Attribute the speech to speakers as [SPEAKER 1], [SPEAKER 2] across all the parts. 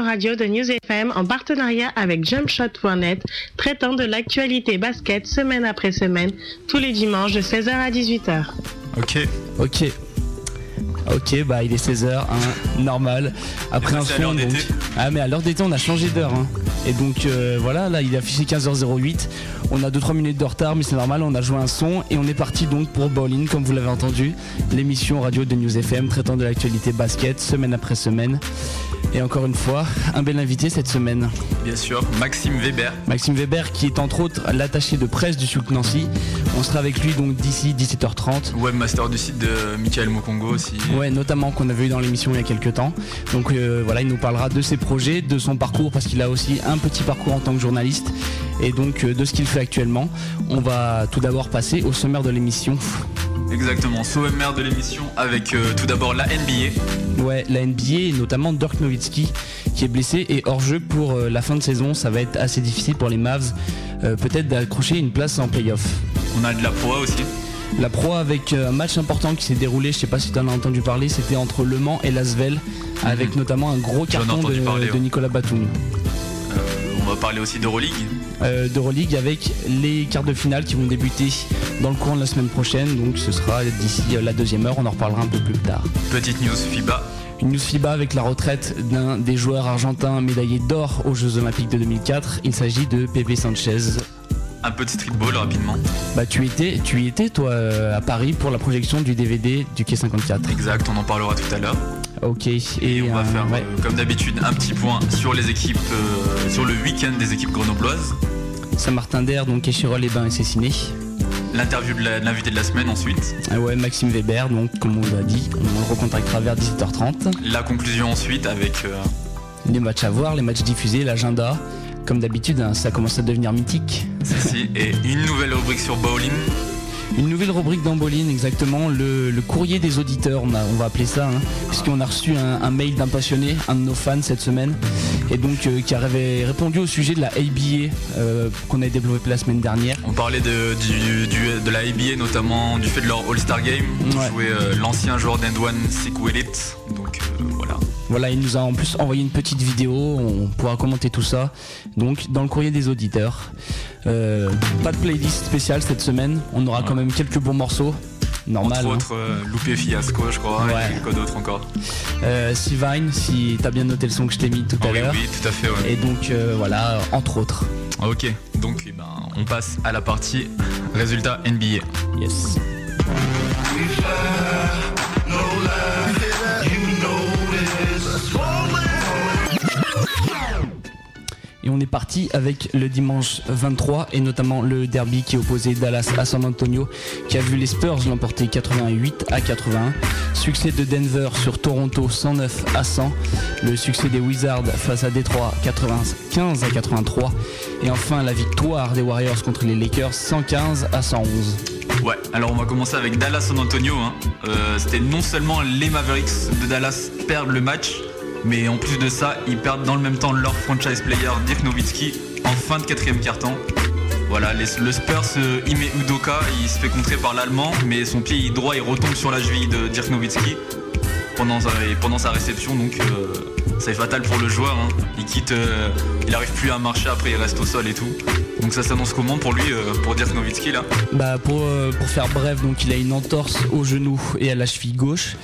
[SPEAKER 1] l'émission radio de News FM en partenariat avec jumpshot.net, traitant de l'actualité basket semaine après semaine, tous les dimanches de 16h à 18h.
[SPEAKER 2] Ok.
[SPEAKER 3] Ok. Ok, bah il est 16h, hein, normal. Après un son, donc... Ah mais à l'heure d'été on a changé d'heure. Hein. Et donc euh, voilà, là il est affiché 15h08. On a 2-3 minutes de retard mais c'est normal, on a joué un son et on est parti donc pour Bowling comme vous l'avez entendu. L'émission radio de News FM traitant de l'actualité basket semaine après semaine. Et encore une fois, un bel invité cette semaine.
[SPEAKER 2] Bien sûr, Maxime Weber.
[SPEAKER 3] Maxime Weber qui est entre autres l'attaché de presse du Souk Nancy. On sera avec lui donc d'ici 17h30.
[SPEAKER 2] Webmaster du site de Michael Mokongo aussi.
[SPEAKER 3] Ouais, notamment qu'on avait eu dans l'émission il y a quelques temps. Donc euh, voilà, il nous parlera de ses projets, de son parcours parce qu'il a aussi un petit parcours en tant que journaliste et donc euh, de ce qu'il fait actuellement. On va tout d'abord passer au sommaire de l'émission.
[SPEAKER 2] Exactement, sommaire de l'émission avec euh, tout d'abord la NBA.
[SPEAKER 3] Ouais, la NBA et notamment Dirk Nowitzki qui est blessé et hors jeu pour euh, la fin de saison. Ça va être assez difficile pour les Mavs euh, peut-être d'accrocher une place en playoff.
[SPEAKER 2] On a de la proie aussi.
[SPEAKER 3] La proie avec un match important qui s'est déroulé, je sais pas si tu en as entendu parler, c'était entre Le Mans et Lasvel avec notamment un gros carton de, Nicolas Batum.
[SPEAKER 2] on va parler aussi d'Euroleague.
[SPEAKER 3] Euh, d'Euroleague avec les quarts de finale qui vont débuter dans le courant de la semaine prochaine. Donc ce sera d'ici euh, la deuxième heure, on en reparlera un peu plus tard.
[SPEAKER 2] Petite news FIBA.
[SPEAKER 3] Une news FIBA avec la retraite d'un des joueurs argentins médaillés d'or aux Jeux Olympiques de 2004. Il s'agit de Pepe Sanchez.
[SPEAKER 2] Un petit streetball rapidement.
[SPEAKER 3] Bah tu étais, tu y étais toi euh, à Paris pour la projection du DVD du Quai 54.
[SPEAKER 2] Exact, on en parlera tout à l'heure.
[SPEAKER 3] Ok.
[SPEAKER 2] Et, on va faire, comme d'habitude, un petit point sur les équipes, sur le week-end des équipes grenobloises.
[SPEAKER 3] Saint-Martin d'Air, donc Échirol les Bains et Cessiné.
[SPEAKER 2] L'interview de l'invité de la semaine ensuite.
[SPEAKER 3] Ah ouais, Maxime Weber, donc comme on l'a dit, on le recontactera vers 17h30.
[SPEAKER 2] La conclusion ensuite avec euh,
[SPEAKER 3] les matchs à voir, les matchs diffusés, l'agenda. Comme d'habitude, hein, ça commence à devenir mythique.
[SPEAKER 2] Si, et une nouvelle rubrique sur bowling.
[SPEAKER 3] Une nouvelle rubrique d'Amboline, exactement, le, courrier des auditeurs, on, va appeler ça, hein, puisqu'on a reçu un, mail d'un passionné, un de nos fans cette semaine, et donc euh, qui avait répondu au sujet de la ABA euh, qu'on a développé la semaine dernière.
[SPEAKER 2] On parlait de, de la ABA, notamment du fait de leur All-Star Game, où jouait euh, l'ancien joueur d'End One, Elite, donc voilà.
[SPEAKER 3] Voilà, il nous a en plus envoyé une petite vidéo, on pourra commenter tout ça. Donc dans le courrier des auditeurs. Euh, pas de playlist spéciale cette semaine, on aura quand même quelques bons morceaux. Normal.
[SPEAKER 2] Entre autres, hein. euh, Loupé Fiasco, je crois, ouais. et quoi d'autre encore.
[SPEAKER 3] Euh, Sivine, si t'as bien noté le son que je t'ai mis tout à l'heure.
[SPEAKER 2] Oui, tout à fait.
[SPEAKER 3] Et donc voilà, entre autres.
[SPEAKER 2] Ok, donc eh ben, on passe à la partie résultat NBA.
[SPEAKER 3] Yes. Et on est parti avec le dimanche 23 et notamment le derby qui opposait Dallas à San Antonio qui a vu les Spurs l'emporter 88 à 81. Succès de Denver sur Toronto 109 à 100. Le succès des Wizards face à Détroit 95 à 83. Et enfin la victoire des Warriors contre les Lakers 115 à 111.
[SPEAKER 2] Ouais, alors on va commencer avec Dallas San Antonio. Hein. Euh, c'était non seulement les Mavericks de Dallas perdent le match, mais en plus de ça, ils perdent dans le même temps leur franchise player Dirk Nowitzki en fin de quatrième carton. Voilà, le Spurs, euh, Ime Udoka, il se fait contrer par l'Allemand, mais son pied droit il retombe sur la cheville de Dirk Nowitzki pendant sa, réception, donc euh, c'est fatal pour le joueur. Hein. Il quitte, euh, il arrive plus à marcher, après il reste au sol et tout. Donc ça s'annonce comment pour lui, pour Dirk Nowitzki là?
[SPEAKER 3] Bah pour, pour faire bref, donc il a une entorse au genou et à la cheville gauche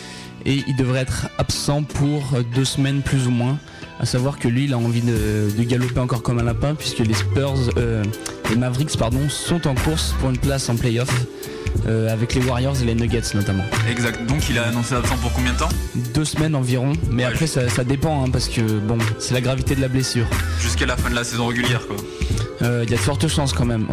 [SPEAKER 3] et il devrait être absent pour deux semaines plus ou moins. À savoir que lui, il a envie de, galoper encore comme un lapin puisque les Spurs, euh, les Mavericks, sont en course pour une place en playoff. Euh, avec les Warriors et les Nuggets notamment.
[SPEAKER 2] Exact, donc il a annoncé absent pour combien de temps?
[SPEAKER 3] Deux semaines environ, mais après ça, dépend hein, parce que bon, c'est la gravité de la blessure.
[SPEAKER 2] Jusqu'à la fin de la saison régulière quoi.
[SPEAKER 3] Euh, il y a de fortes chances quand même.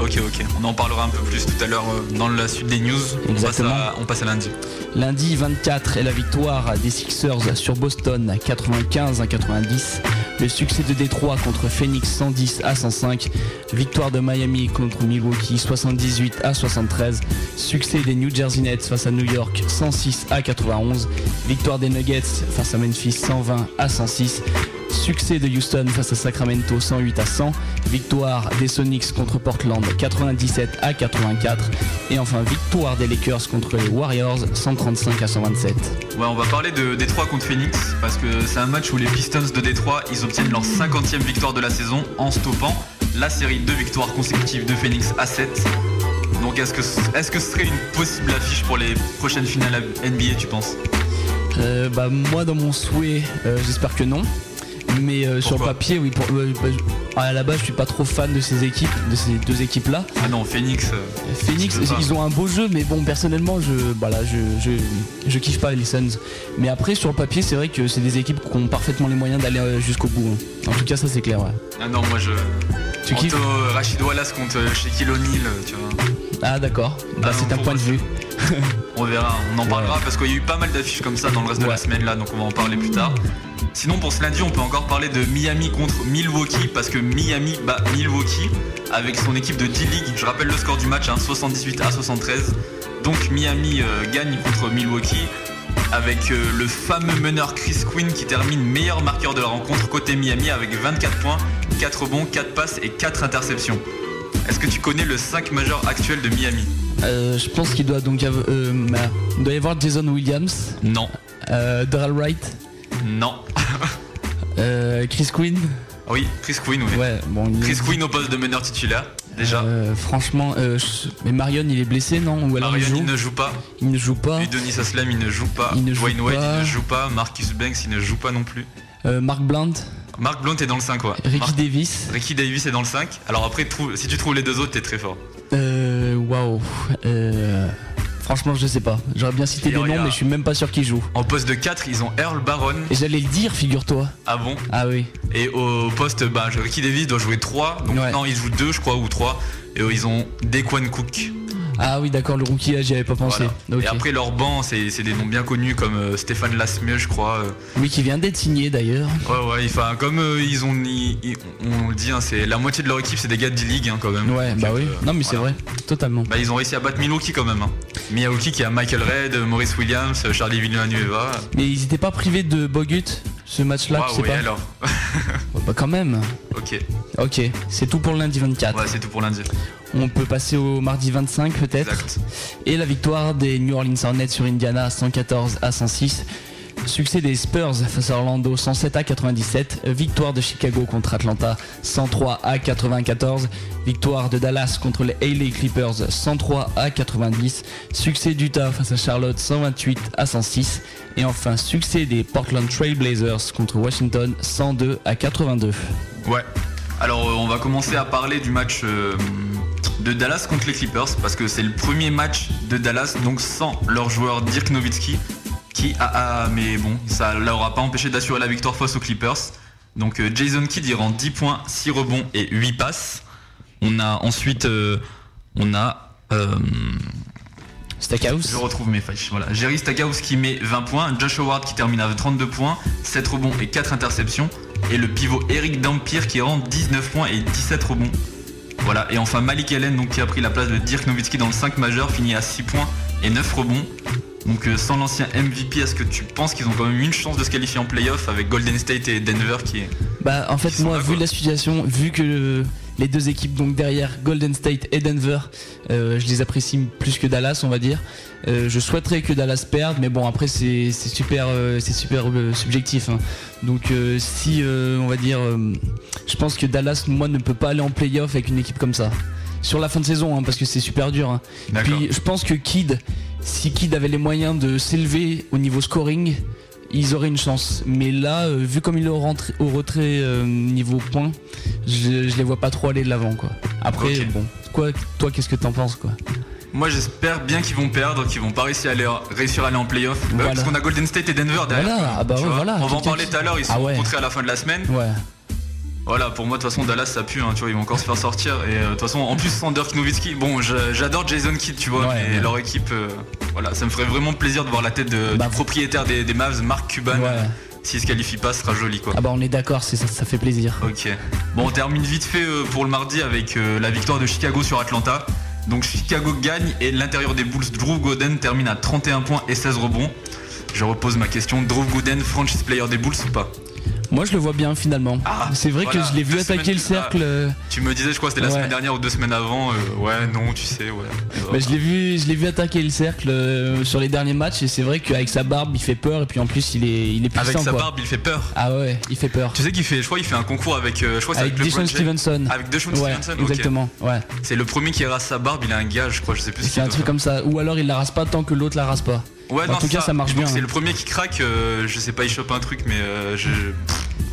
[SPEAKER 2] Ok, ok. On en parlera un peu plus tout à l'heure euh, dans la suite des news. On passe, à, on passe, à, lundi.
[SPEAKER 3] Lundi 24 est la victoire des Sixers sur Boston 95 à 90. Le succès de Détroit contre Phoenix 110 à 105. Victoire de Miami contre Milwaukee 78 à 73. Succès des New Jersey Nets face à New York 106 à 91. Victoire des Nuggets face à Memphis 120 à 106. Succès de Houston face à Sacramento 108 à 100. Victoire des Sonics contre Portland 97 à 84. Et enfin victoire des Lakers contre les Warriors 135 à 127.
[SPEAKER 2] Ouais, on va parler de Détroit contre Phoenix parce que c'est un match où les Pistons de Détroit ils obtiennent leur 50e victoire de la saison en stoppant la série de victoires consécutives de Phoenix à 7. Donc est-ce que, est-ce que ce serait une possible affiche pour les prochaines finales NBA tu penses?
[SPEAKER 3] Euh, bah, Moi dans mon souhait euh, j'espère que non. Mais euh, sur le papier, oui. Pour, bah, à la base, je suis pas trop fan de ces équipes, de ces deux équipes-là.
[SPEAKER 2] Ah non, Phoenix.
[SPEAKER 3] Phoenix, ils ont un beau jeu, mais bon, personnellement, je, voilà, je, je, kiffe pas les Suns. Mais après, sur le papier, c'est vrai que c'est des équipes qui ont parfaitement les moyens d'aller jusqu'au bout. Hein. En tout cas, ça c'est clair. Ouais.
[SPEAKER 2] Ah non, moi je. Tu kiffes Rachid Wallace contre Shaquille O'Neal, tu vois.
[SPEAKER 3] Ah d'accord. Bah, ah c'est un point de vue.
[SPEAKER 2] on verra, on en parlera parce qu'il y a eu pas mal d'affiches comme ça dans le reste de la semaine là, donc on va en parler plus tard. Sinon pour ce lundi on peut encore parler de Miami contre Milwaukee parce que Miami bat Milwaukee avec son équipe de D-League. Je rappelle le score du match, 78 hein, à 73. Donc Miami euh, gagne contre Milwaukee avec euh, le fameux meneur Chris Quinn qui termine meilleur marqueur de la rencontre côté Miami avec 24 points, 4 rebonds, 4 passes et 4 interceptions. Est-ce que tu connais le 5 majeur actuel de Miami?
[SPEAKER 3] Euh, Je pense qu'il doit donc y avoir, doit y avoir Jason Williams.
[SPEAKER 2] Non.
[SPEAKER 3] Daryl Wright.
[SPEAKER 2] Non.
[SPEAKER 3] Euh, Chris Quinn
[SPEAKER 2] Oui, Chris Quinn, oui.
[SPEAKER 3] Ouais,
[SPEAKER 2] bon, Chris Quinn au poste de meneur titulaire, déjà.
[SPEAKER 3] Euh, franchement, euh, mais Marion, il est blessé, non?
[SPEAKER 2] Ou Marion, il, ne joue pas.
[SPEAKER 3] Il ne joue pas.
[SPEAKER 2] Et Denis Aslam, il ne joue pas. Il ne joue Wayne White, il ne joue pas. Marcus Banks, il ne joue pas non plus.
[SPEAKER 3] Mark Blunt
[SPEAKER 2] Mark Blunt est dans le 5, ouais.
[SPEAKER 3] Ricky Davis
[SPEAKER 2] Ricky Davis est dans le 5. Alors après, si tu trouves les deux autres, t'es très fort.
[SPEAKER 3] Euh, waouh. Franchement, je sais pas. J'aurais bien cité des noms, mais je suis même pas sûr qu'ils jouent.
[SPEAKER 2] En poste de 4, ils ont Earl Baron.
[SPEAKER 3] Et j'allais le dire, figure-toi.
[SPEAKER 2] Ah bon?
[SPEAKER 3] Ah oui.
[SPEAKER 2] Et au poste, bah, Ricky Davis doit jouer 3. Donc non, il joue 2, je crois, ou 3. Et ils ont Dequan Cook.
[SPEAKER 3] Ah oui, d'accord, le rookie, là, j'y avais pas pensé.
[SPEAKER 2] Et après, leur banc, c'est des noms bien connus comme euh, Stéphane Lasmieux, je crois. Euh.
[SPEAKER 3] Oui, qui vient d'être signé d'ailleurs.
[SPEAKER 2] Ouais, ouais, enfin, comme euh, ils ont. on le dit, hein, c'est la moitié de leur équipe, c'est des gars de D-League hein, quand même.
[SPEAKER 3] Ouais, bah oui. non, mais c'est vrai, totalement.
[SPEAKER 2] Bah, ils ont réussi à battre Milwaukee quand même. Hein. Milwaukee qui a Michael Red, Maurice Williams, Charlie Villanueva.
[SPEAKER 3] Mais ils étaient pas privés de Bogut? Ce match-là,
[SPEAKER 2] tu sais pas alors
[SPEAKER 3] Bah quand même.
[SPEAKER 2] Ok.
[SPEAKER 3] Ok, c'est tout pour le lundi 24.
[SPEAKER 2] Ouais, c'est tout pour lundi.
[SPEAKER 3] On peut passer au mardi 25 peut-être. Et la victoire des New Orleans Hornets sur Indiana 114 à 106. Succès des Spurs face à Orlando 107 à 97. Victoire de Chicago contre Atlanta 103 à 94. Victoire de Dallas contre les LA Clippers 103 à 90. Succès d'Utah face à Charlotte 128 à 106. Et enfin succès des Portland Trail Blazers contre Washington 102 à 82.
[SPEAKER 2] Ouais. Alors euh, on va commencer à parler du match euh, de Dallas contre les Clippers parce que c'est le premier match de Dallas donc sans leur joueur Dirk Nowitzki qui a, mais bon ça leur a pas empêché d'assurer la victoire face aux Clippers. Donc euh, Jason Kidd il rend 10 points, 6 rebonds et 8 passes. On a ensuite on a
[SPEAKER 3] Stackhouse.
[SPEAKER 2] Je retrouve mes fiches. Voilà. Jerry Stackhouse qui met 20 points, Josh Howard qui termine avec 32 points, 7 rebonds et 4 interceptions et le pivot Eric Dampier qui rend 19 points et 17 rebonds. Voilà, et enfin Malik Allen donc, qui a pris la place de Dirk Nowitzki dans le 5 majeur, finit à 6 points et 9 rebonds. Donc euh, sans l'ancien MVP, est-ce que tu penses qu'ils ont quand même une chance de se qualifier en playoff avec Golden State et Denver qui est...
[SPEAKER 3] Bah en fait moi vu la situation, vu que les deux équipes donc derrière Golden State et Denver, euh, je les apprécie plus que Dallas on va dire. Euh, je souhaiterais que Dallas perde, mais bon après c'est super, c'est super subjectif. Hein. Donc si on va dire, je pense que Dallas moi ne peut pas aller en playoff avec une équipe comme ça sur la fin de saison hein, parce que c'est super dur. Hein. Puis je pense que Kid, si Kid avait les moyens de s'élever au niveau scoring, ils auraient une chance. Mais là, euh, vu comme il est au, retrait euh, niveau point, je, les vois pas trop aller de l'avant quoi. Après, bon, quoi, toi, qu'est-ce que t'en penses quoi?
[SPEAKER 2] Moi j'espère bien qu'ils vont perdre, qu'ils vont pas réussir à aller, réussir à aller en playoff. Bah parce qu'on a Golden State et Denver derrière.
[SPEAKER 3] Ah bah voilà,
[SPEAKER 2] On va en parler tout à l'heure, ils sont ah rencontrés à la fin de la semaine.
[SPEAKER 3] Ouais.
[SPEAKER 2] Voilà, pour moi, de toute façon, Dallas, ça pue, hein, tu vois, ils vont encore se faire sortir. Et euh, de toute façon, en plus, sans Dirk Nowitzki, bon, j'adore Jason Kidd, tu vois, mais leur équipe, euh, voilà, ça me ferait vraiment plaisir de voir la tête de, bah, du propriétaire des, Mavs, Mark Cuban. S'il se qualifie pas, ce sera joli quoi.
[SPEAKER 3] Ah bah on est d'accord, ça, ça fait plaisir.
[SPEAKER 2] Ok. Bon, on termine vite fait euh, pour le mardi avec la victoire de Chicago sur Atlanta. Donc Chicago gagne et l'intérieur des Bulls, Drew Gooden termine à 31 points et 16 rebonds. Je repose ma question, Drew Gooden, franchise player des Bulls ou pas?
[SPEAKER 3] Moi, je le vois bien finalement. Ah, c'est vrai que je l'ai vu attaquer le cercle. Euh,
[SPEAKER 2] tu me disais, je crois, c'était la semaine dernière ou deux semaines avant. Euh, ouais, non, tu sais, ouais.
[SPEAKER 3] Bah, je l'ai vu, je l'ai vu attaquer le cercle euh, sur les derniers matchs et c'est vrai qu'avec sa barbe, il fait peur et puis en plus, il est, il est puissant.
[SPEAKER 2] Avec sa barbe, il fait peur.
[SPEAKER 3] Ah ouais, il fait peur.
[SPEAKER 2] Tu sais qu'il fait, je crois, il fait un concours avec, je crois,
[SPEAKER 3] avec, avec Stevenson.
[SPEAKER 2] Avec Deshaun Stevenson.
[SPEAKER 3] Exactement. Ouais.
[SPEAKER 2] C'est le premier qui rase sa barbe. Il a un gage, je crois, je sais plus.
[SPEAKER 3] C'est un truc comme ça. Ou alors il la rase pas tant que l'autre la rase pas.
[SPEAKER 2] Ouais, en tout cas, ça marche bien. C'est hein. le premier qui craque. je sais pas, il chope un truc, mais je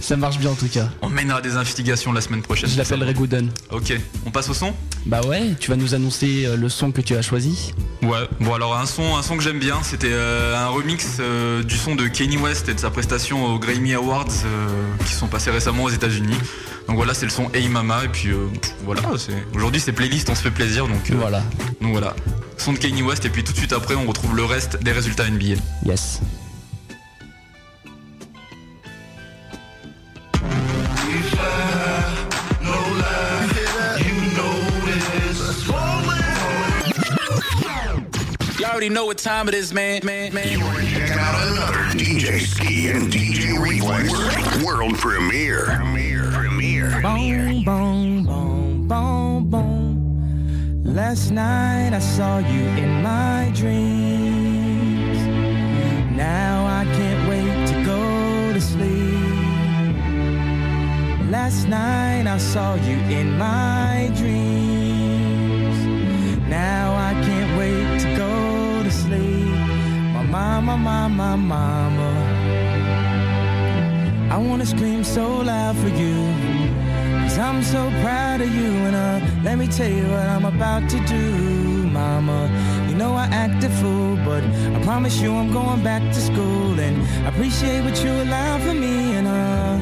[SPEAKER 3] ça marche bien en tout cas.
[SPEAKER 2] On mènera des investigations la semaine prochaine.
[SPEAKER 3] Je l'appellerai Gooden.
[SPEAKER 2] Ok, on passe au son?
[SPEAKER 3] Bah ouais, tu vas nous annoncer euh, le son que tu as choisi.
[SPEAKER 2] Ouais, bon alors un son, un son que j'aime bien, c'était euh, un remix euh, du son de Kanye West et de sa prestation aux Grammy Awards qui sont passés récemment aux États-Unis. Donc voilà, c'est le son Hey Mama et puis voilà, aujourd'hui c'est playlist, on se fait plaisir donc
[SPEAKER 3] voilà.
[SPEAKER 2] Donc voilà, son de Kanye West et puis tout de suite après on retrouve le reste des résultats NBA.
[SPEAKER 3] Yes.
[SPEAKER 4] already know what time it is, man. man, man.
[SPEAKER 5] You're checking out another DJ Ski and DJ Reflex world premiere. Premiere. Premiere.
[SPEAKER 6] Boom, boom, boom, boom. Last night I saw you in my dreams. Now I can't wait to go to sleep. Last night I saw you in my dreams. Now I can't wait to go to sleep. My mama, mama, mama. I wanna scream so loud for you. Cause I'm so proud of you. And uh, let me tell you what I'm about to do, mama. You know I act a fool, but I promise you I'm going back to school. And I appreciate what you allow for me. And uh,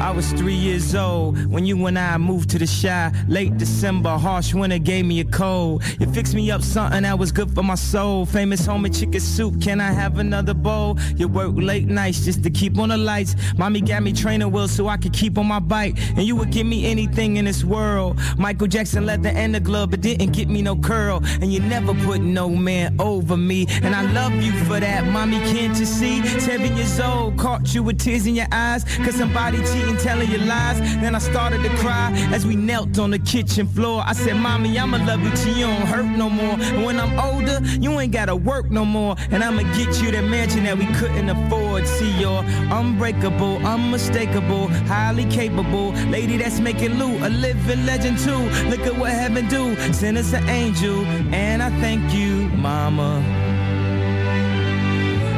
[SPEAKER 6] I was three years old when you and I moved to the shy. Late December, harsh winter gave me a cold. You fixed me up something that was good for my soul. Famous homie chicken soup, can I have another bowl? You work late nights just to keep on the lights. Mommy got me training wheels so I could keep on my bike. And you would give me anything in this world. Michael Jackson leather and the glove, but didn't get me no curl. And you never put no man over me. And I love you for that, mommy. Can't you see? Seven years old, caught you with tears in your eyes. Cause somebody cheated telling you lies. Then I started to cry as we knelt on the kitchen floor. I said, Mommy, I'ma love you till you don't hurt no more. And when I'm older, you ain't gotta work no more. And I'ma get you that mansion that we couldn't afford. See, you're unbreakable, unmistakable, highly capable. Lady that's making loot, a living legend too. Look at what heaven do. Send us an angel, and I thank you, Mama.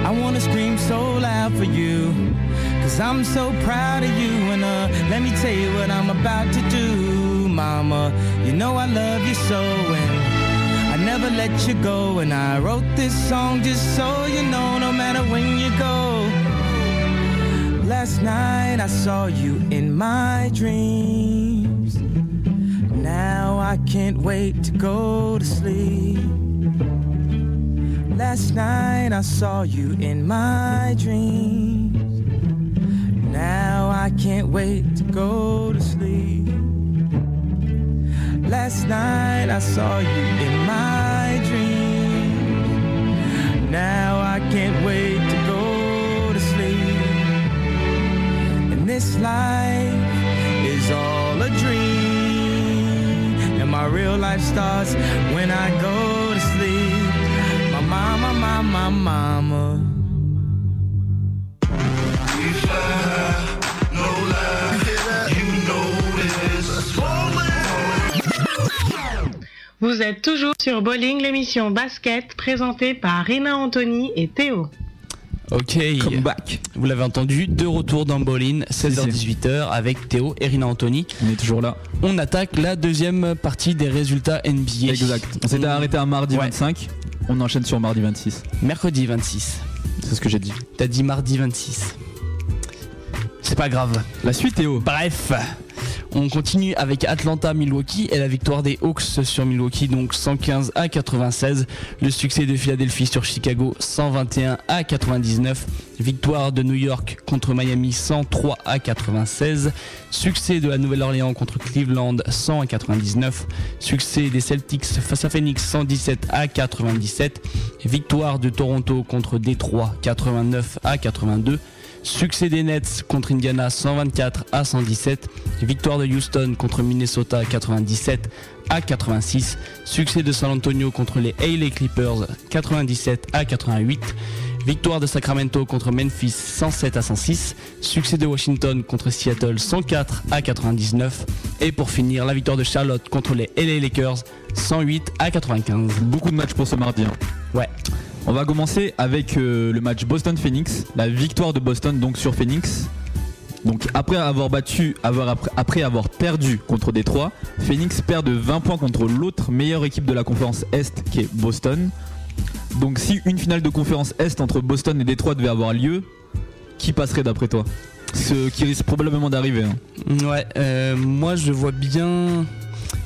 [SPEAKER 6] I wanna scream so loud for you. Cause I'm so proud of you and uh let me tell you what I'm about to do, mama. You know I love you so and I never let you go and I wrote this song just so you know no matter when you go. Last night I saw you in my dreams. Now I can't wait to go to sleep. Last night I saw you in my dreams. Now I can't wait to go to sleep. Last night I saw you in my dreams. Now I can't wait to go to sleep. And this life is all a dream. And my real life starts when I go to sleep. My mama, my, my mama.
[SPEAKER 1] Vous êtes toujours sur Bowling, l'émission basket présentée par Rina Anthony et Théo.
[SPEAKER 3] Ok,
[SPEAKER 7] back.
[SPEAKER 3] vous l'avez entendu, de retour dans Bowling, 16h-18h avec Théo et Rina Anthony.
[SPEAKER 7] On est toujours là.
[SPEAKER 3] On attaque la deuxième partie des résultats NBA.
[SPEAKER 7] Exact. On s'était arrêté à mardi 25, on enchaîne sur mardi 26.
[SPEAKER 3] Mercredi 26.
[SPEAKER 7] C'est ce que j'ai dit.
[SPEAKER 3] T'as dit mardi 26. C'est pas grave.
[SPEAKER 7] La suite Théo.
[SPEAKER 3] Bref. On continue avec Atlanta-Milwaukee et la victoire des Hawks sur Milwaukee, donc 115 à 96. Le succès de Philadelphie sur Chicago, 121 à 99. Victoire de New York contre Miami, 103 à 96. Succès de la Nouvelle-Orléans contre Cleveland, 100 à 99. Succès des Celtics face à Phoenix, 117 à 97. Victoire de Toronto contre Détroit, 89 à 82. Succès des Nets contre Indiana 124 à 117. Victoire de Houston contre Minnesota 97 à 86. Succès de San Antonio contre les LA Clippers 97 à 88. Victoire de Sacramento contre Memphis 107 à 106. Succès de Washington contre Seattle 104 à 99. Et pour finir, la victoire de Charlotte contre les LA Lakers 108 à 95.
[SPEAKER 2] Beaucoup de matchs pour ce mardi. hein.
[SPEAKER 3] Ouais.
[SPEAKER 2] On va commencer avec euh, le match Boston-Phoenix. La victoire de Boston donc sur Phoenix. Donc après avoir battu, après avoir perdu contre Détroit, Phoenix perd de 20 points contre l'autre meilleure équipe de la conférence Est qui est Boston. Donc si une finale de conférence Est entre Boston et Détroit devait avoir lieu, qui passerait d'après toi? Ce qui risque probablement d'arriver. hein.
[SPEAKER 3] Ouais, euh, moi je vois bien.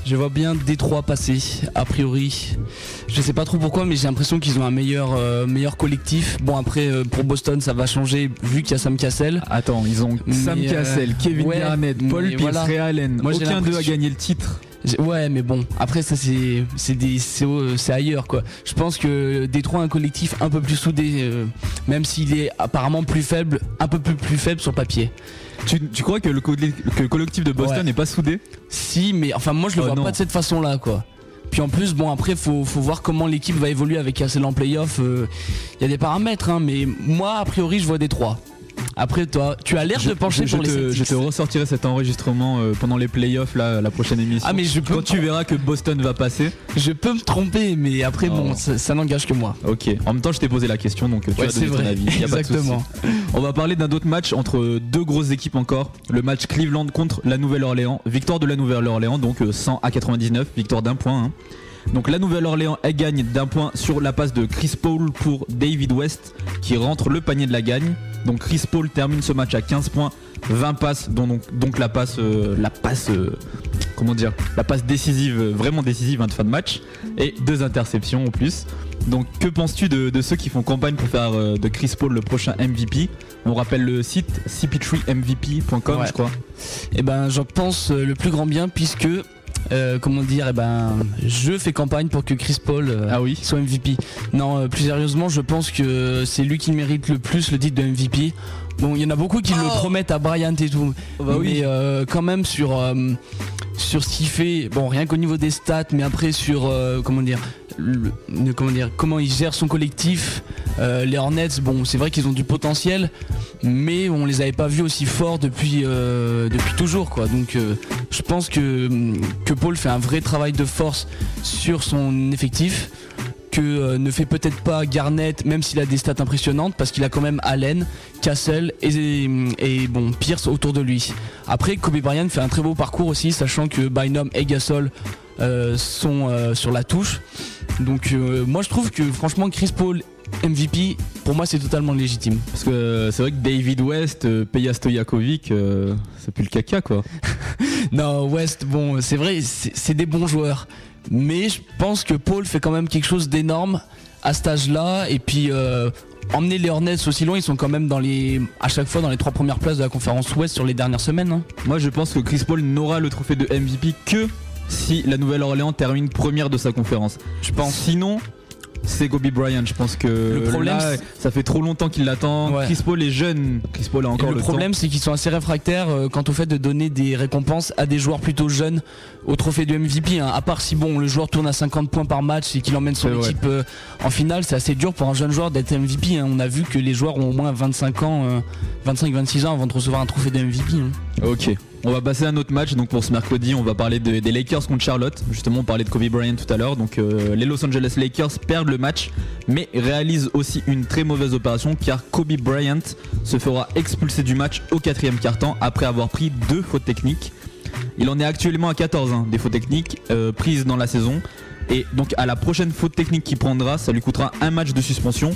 [SPEAKER 3] Je vois bien Détroit passer, a priori. Je sais pas trop pourquoi, mais j'ai l'impression qu'ils ont un meilleur, euh, meilleur collectif. Bon, après, euh, pour Boston, ça va changer vu qu'il y a Sam Cassell.
[SPEAKER 2] Attends, ils ont
[SPEAKER 3] Mais,
[SPEAKER 2] Sam
[SPEAKER 3] euh,
[SPEAKER 2] Cassell, Kevin
[SPEAKER 3] ouais,
[SPEAKER 2] Garnett, Paul Pierce,
[SPEAKER 3] voilà.
[SPEAKER 2] Ray Allen.
[SPEAKER 3] Moi, j'ai
[SPEAKER 2] Aucun d'eux a gagné le titre.
[SPEAKER 3] Ouais, mais bon, après, ça c'est c'est ailleurs quoi. Je pense que Détroit a un collectif un peu plus soudé, euh, même s'il est apparemment plus faible, un peu plus, plus faible sur papier.
[SPEAKER 2] Tu, tu crois que le, co- que le collectif de Boston
[SPEAKER 3] Ouais.
[SPEAKER 2] n'est pas soudé?
[SPEAKER 3] Si, mais enfin, moi je le
[SPEAKER 2] Oh,
[SPEAKER 3] vois
[SPEAKER 2] non.
[SPEAKER 3] pas de cette façon-là, quoi. Puis en plus, bon, après, faut, faut voir comment l'équipe va évoluer avec Cassel en playoff. Il y a des paramètres, hein, mais moi, a priori, je vois des trois. Après, toi, tu as l'air de pencher
[SPEAKER 2] je-
[SPEAKER 3] pour
[SPEAKER 2] je
[SPEAKER 3] les
[SPEAKER 2] te,
[SPEAKER 3] Celtics.
[SPEAKER 2] je te ressortirai cet enregistrement euh, pendant les playoffs là, la prochaine émission.
[SPEAKER 3] Ah, mais je peux,
[SPEAKER 2] Quand tu verras que Boston va passer.
[SPEAKER 3] je peux me tromper, mais après,
[SPEAKER 2] Oh.
[SPEAKER 3] bon, ça, ça n'engage que moi.
[SPEAKER 2] Ok. En même temps, je t'ai posé la question, donc euh, tu
[SPEAKER 3] Ouais,
[SPEAKER 2] as donné
[SPEAKER 3] c'est
[SPEAKER 2] ton
[SPEAKER 3] vrai.
[SPEAKER 2] avis. Y a pas de souci.
[SPEAKER 3] Exactement.
[SPEAKER 2] On va parler d'un autre match entre deux grosses équipes encore. Le match Cleveland contre la Nouvelle-Orléans. Victoire de la Nouvelle-Orléans, donc euh, 100 à 99. Victoire d'un point. hein. Donc la Nouvelle-Orléans, elle gagne d'un point sur la passe de Chris Paul pour David West, qui rentre le panier de la gagne. Donc Chris Paul termine ce match à 15 points, 20 passes, dont donc, donc la passe, euh, la passe, euh, comment dire, la passe décisive, euh, vraiment décisive hein, de fin de match, et deux interceptions en plus. Donc que penses-tu de, de ceux qui font campagne pour faire euh, de Chris Paul le prochain MVP On rappelle le site cp3mvp.com
[SPEAKER 3] Ouais.
[SPEAKER 2] je crois.
[SPEAKER 3] Et ben, j'en pense le plus grand bien, puisque, euh, comment dire, et ben, je fais campagne pour que Chris Paul euh,
[SPEAKER 2] Ah oui
[SPEAKER 3] soit MVP. Non, euh, plus sérieusement, je pense que c'est lui qui mérite le plus le titre de MVP. Bon, il y en a beaucoup qui le promettent à Bryant et tout.
[SPEAKER 2] Oh. bah oui.
[SPEAKER 3] mais euh, quand même sur euh, sur ce qu'il fait, bon, rien qu'au niveau des stats, mais après sur euh, comment dire, le- comment dire, comment il gère son collectif. Les Hornets, bon, c'est vrai qu'ils ont du potentiel, mais on les avait pas vus aussi forts depuis depuis toujours, quoi. Donc, je pense que que Paul fait un vrai travail de force sur son effectif que euh, ne fait peut-être pas Garnett, même s'il a des stats impressionnantes, parce qu'il a quand même Allen, Castle et, et bon Pierce autour de lui. Après, Kobe Bryant fait un très beau parcours aussi, sachant que Bynum et Gasol euh, sont euh, sur la touche. Donc euh, moi je trouve que franchement Chris Paul MVP, pour moi c'est totalement légitime.
[SPEAKER 2] Parce que euh, c'est vrai que David West, euh, Peja Stojakovic, euh, c'est plus le caca quoi.
[SPEAKER 3] Non, West, bon, c'est vrai, c'est des bons joueurs. Mais je pense que Paul fait quand même quelque chose d'énorme à cet âge-là. Et puis, euh, emmener les Hornets aussi loin, ils sont quand même dans les, à chaque fois dans les trois premières places de la conférence Ouest sur les dernières semaines. hein.
[SPEAKER 2] Moi je pense que Chris Paul n'aura le trophée de MVP que si la Nouvelle-Orléans termine première de sa conférence. Je pense. Sinon, c'est Kobe Bryant. Je pense que
[SPEAKER 3] Le problème,
[SPEAKER 2] là, ça fait trop longtemps qu'il l'attend.
[SPEAKER 3] Ouais.
[SPEAKER 2] Chris Paul est jeune. Chris Paul a encore le,
[SPEAKER 3] le problème, c'est qu'ils sont assez réfractaires euh, quant au fait de donner des récompenses à des joueurs plutôt jeunes au trophée de MVP. hein. À part si bon, le joueur tourne à 50 points par match et qu'il emmène son équipe euh, en finale, c'est assez dur pour un jeune joueur d'être MVP. hein. On a vu que les joueurs ont au moins 25 ans, euh, 25-26 ans avant de recevoir un trophée de MVP. hein.
[SPEAKER 2] Ok. On va passer à un autre match. Donc pour ce mercredi, on va parler de- des Lakers contre Charlotte. Justement, on parlait de Kobe Bryant tout à l'heure. Donc euh, les Los Angeles Lakers perdent le match, mais réalisent aussi une très mauvaise opération car Kobe Bryant se fera expulser du match au quatrième quart-temps après avoir pris deux fautes techniques. Il en est actuellement à 14 hein, des fautes techniques euh, prises dans la saison. Et donc à la prochaine faute technique qu'il prendra, ça lui coûtera un match de suspension.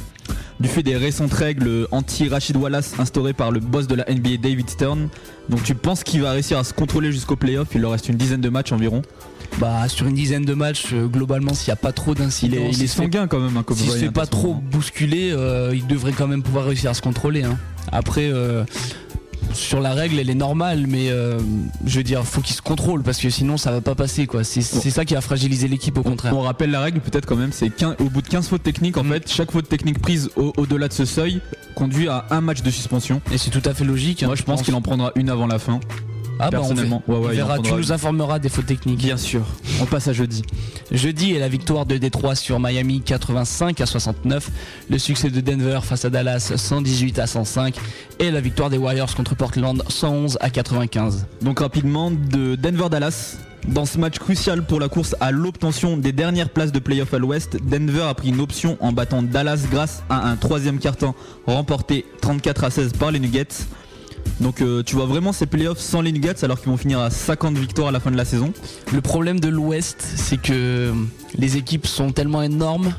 [SPEAKER 2] Du fait des récentes règles anti-Rachid Wallace instaurées par le boss de la NBA David Stern. Donc tu penses qu'il va réussir à se contrôler jusqu'au playoff? Il leur reste une dizaine de matchs environ.
[SPEAKER 3] Bah sur une dizaine de matchs, euh, globalement, s'il n'y a pas trop
[SPEAKER 2] Il
[SPEAKER 3] d'incidents,
[SPEAKER 2] est, il est
[SPEAKER 3] fait-
[SPEAKER 2] sanguin quand même, un Kobe
[SPEAKER 3] s'il se fait pas trop
[SPEAKER 2] moment.
[SPEAKER 3] bousculer, euh, il devrait quand même pouvoir réussir à se contrôler. hein. Après, euh, sur la règle, elle est normale, mais euh, je veux dire, faut qu'il se contrôle parce que sinon ça va pas passer quoi. C'est ça qui a fragilisé l'équipe au contraire.
[SPEAKER 2] On rappelle la règle peut-être quand même, c'est au bout de 15 fautes techniques, en
[SPEAKER 3] Mm.
[SPEAKER 2] fait, chaque faute technique prise au- au-delà de ce seuil conduit à un match de suspension.
[SPEAKER 3] Et c'est tout à fait logique.
[SPEAKER 2] Moi
[SPEAKER 3] hein,
[SPEAKER 2] je pense qu'il en prendra une avant la fin.
[SPEAKER 3] Ah bah on,
[SPEAKER 2] personnellement. Ouais, ouais,
[SPEAKER 3] on verra, tu nous informeras des fautes techniques.
[SPEAKER 2] Bien sûr. On passe à jeudi.
[SPEAKER 3] Jeudi est la victoire de Détroit sur Miami 85 à 69, le succès de Denver face à Dallas 118 à 105 et la victoire des Warriors contre Portland 111 à 95.
[SPEAKER 2] Donc rapidement de Denver-Dallas. Dans ce match crucial pour la course à l'obtention des dernières places de playoff à l'ouest, Denver a pris une option en battant Dallas grâce à un troisième carton remporté 34 à 16 par les Nuggets. Donc euh, tu vois vraiment ces playoffs sans les Nuggets alors qu'ils vont finir à 50 victoires à la fin de la saison.
[SPEAKER 3] Le problème de l'Ouest, c'est que les équipes sont tellement énormes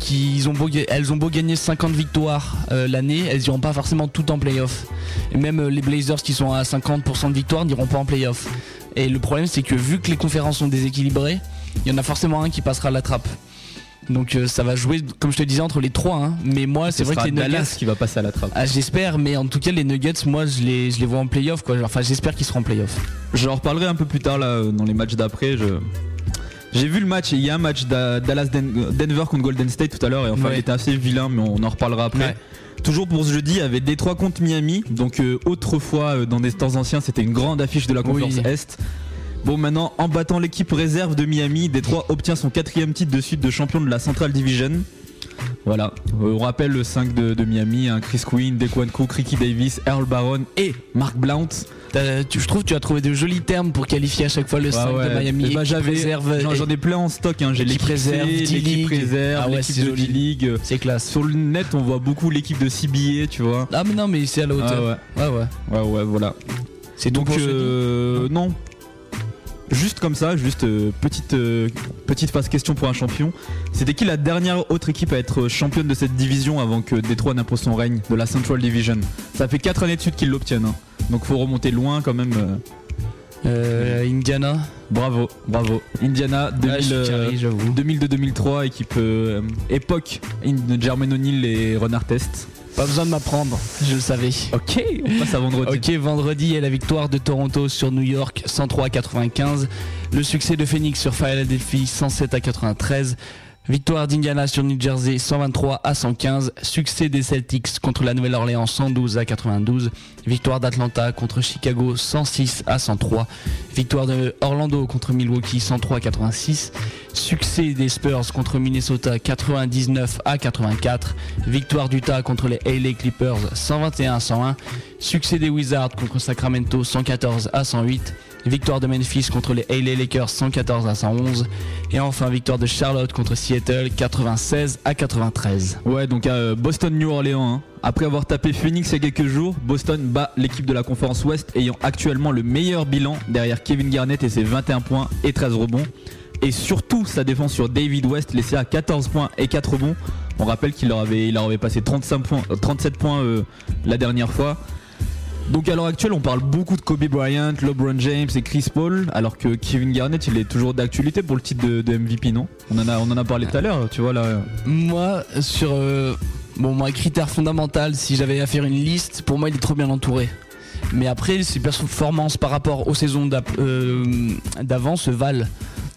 [SPEAKER 3] qu'elles ont beau, gagner 50 victoires euh, l'année, elles iront pas forcément toutes en playoff. Et même euh, les Blazers qui sont à 50% de victoire n'iront pas en playoff. Et le problème, c'est que vu que les conférences sont déséquilibrées, il y en a forcément un qui passera la trappe. Donc euh, ça va jouer, comme je te disais, entre les trois. hein. Mais moi, c'est
[SPEAKER 2] Ce
[SPEAKER 3] vrai que les
[SPEAKER 2] Dallas
[SPEAKER 3] Nuggets,
[SPEAKER 2] qui va passer à la trappe.
[SPEAKER 3] ah, j'espère, mais en tout cas les Nuggets, moi, je les, je les vois en playoff. Quoi. Enfin, j'espère qu'ils seront en playoff.
[SPEAKER 2] Je en reparlerai un peu plus tard là euh, dans les matchs d'après. Je... J'ai vu le match, il y a un match da- Dallas Den- Denver contre Golden State tout à l'heure et enfin
[SPEAKER 3] Ouais.
[SPEAKER 2] il était assez vilain mais on en reparlera après.
[SPEAKER 3] Ouais.
[SPEAKER 2] Toujours pour ce jeudi, il y avait Détroit contre Miami. Donc euh, autrefois dans des temps anciens, c'était une grande affiche de la conférence
[SPEAKER 3] Oui.
[SPEAKER 2] Est. Bon maintenant, en battant l'équipe réserve de Miami, Détroit obtient son quatrième titre de suite de champion de la Central Division. Voilà, Euh, on rappelle le 5 de, de Miami, hein, Chris Quinn, Dequan Cook, Ricky Davis, Earl Baron et Mark Blount.
[SPEAKER 3] Tu- je trouve que tu as trouvé de jolis termes pour qualifier à chaque fois le 5
[SPEAKER 2] Ouais,
[SPEAKER 3] de Miami. Équipe
[SPEAKER 2] j'avais, j'en, ai plein en stock. Hein. J'ai
[SPEAKER 3] Équipe
[SPEAKER 2] l'équipe
[SPEAKER 3] réserve,
[SPEAKER 2] l'équipe réserve,
[SPEAKER 3] Ah ouais,
[SPEAKER 2] l'équipe de. D-League.
[SPEAKER 3] C'est classe.
[SPEAKER 2] Sur le net, on voit beaucoup l'équipe de CBA, tu vois.
[SPEAKER 3] Ah mais non mais c'est à la hauteur.
[SPEAKER 2] Ah
[SPEAKER 3] ouais. ouais
[SPEAKER 2] ouais, ouais, ouais, voilà.
[SPEAKER 3] C'est
[SPEAKER 2] Donc, euh, non. Juste comme ça, juste euh, petite, euh, petite phase question pour un champion. C'était qui la dernière autre équipe à être championne de cette division avant que Détroit n'impose son règne de la Central Division? Ça fait 4 années de suite qu'ils l'obtiennent. hein. Donc faut remonter loin quand même. euh.
[SPEAKER 3] Euh, Indiana.
[SPEAKER 2] Bravo, bravo. Indiana 2000,
[SPEAKER 3] Ah, je suis
[SPEAKER 2] euh,
[SPEAKER 3] carré, j'avoue.
[SPEAKER 2] 2002-2003, équipe époque in- Jermaine O'Neal et Ron Artest.
[SPEAKER 3] Pas besoin de m'apprendre, je le savais.
[SPEAKER 2] Ok, on passe à vendredi.
[SPEAKER 3] Ok, vendredi est la victoire de Toronto sur New York 103 à 95. Le succès de Phoenix sur Philadelphie 107 à 93. Victoire d'Indiana sur New Jersey 123 à 115. Succès des Celtics contre la Nouvelle-Orléans 112 à 92. Victoire d'Atlanta contre Chicago 106 à 103. Victoire de Orlando contre Milwaukee 103 à 86. Succès des Spurs contre Minnesota 99 à 84. Victoire d'Utah contre les LA Clippers 121 à 101. Succès des Wizards contre Sacramento 114 à 108. Victoire de Memphis contre les LA Lakers 114 à 111. Et enfin victoire de Charlotte contre Seattle 96 à 93.
[SPEAKER 2] Ouais, donc euh, Boston-New Orleans. hein. Après avoir tapé Phoenix il y a quelques jours, Boston bat l'équipe de la conférence Ouest ayant actuellement le meilleur bilan derrière Kevin Garnett et ses 21 points et 13 rebonds. Et surtout sa défense sur David West laissé à 14 points et 4 rebonds. On rappelle qu'il leur avait, il leur avait passé 35 points, euh, 37 points euh, la dernière fois. Donc à l'heure actuelle, on parle beaucoup de Kobe Bryant, LeBron James et Chris Paul, alors que Kevin Garnett, il est toujours d'actualité pour le titre de, MVP, non? On en, a, on en a parlé tout à l'heure, tu vois là.
[SPEAKER 3] Moi, sur euh, bon, moi, critère fondamental, si j'avais à faire une liste, pour moi, il est trop bien entouré. Mais après, ses performances par rapport aux saisons euh, d'avant se valent.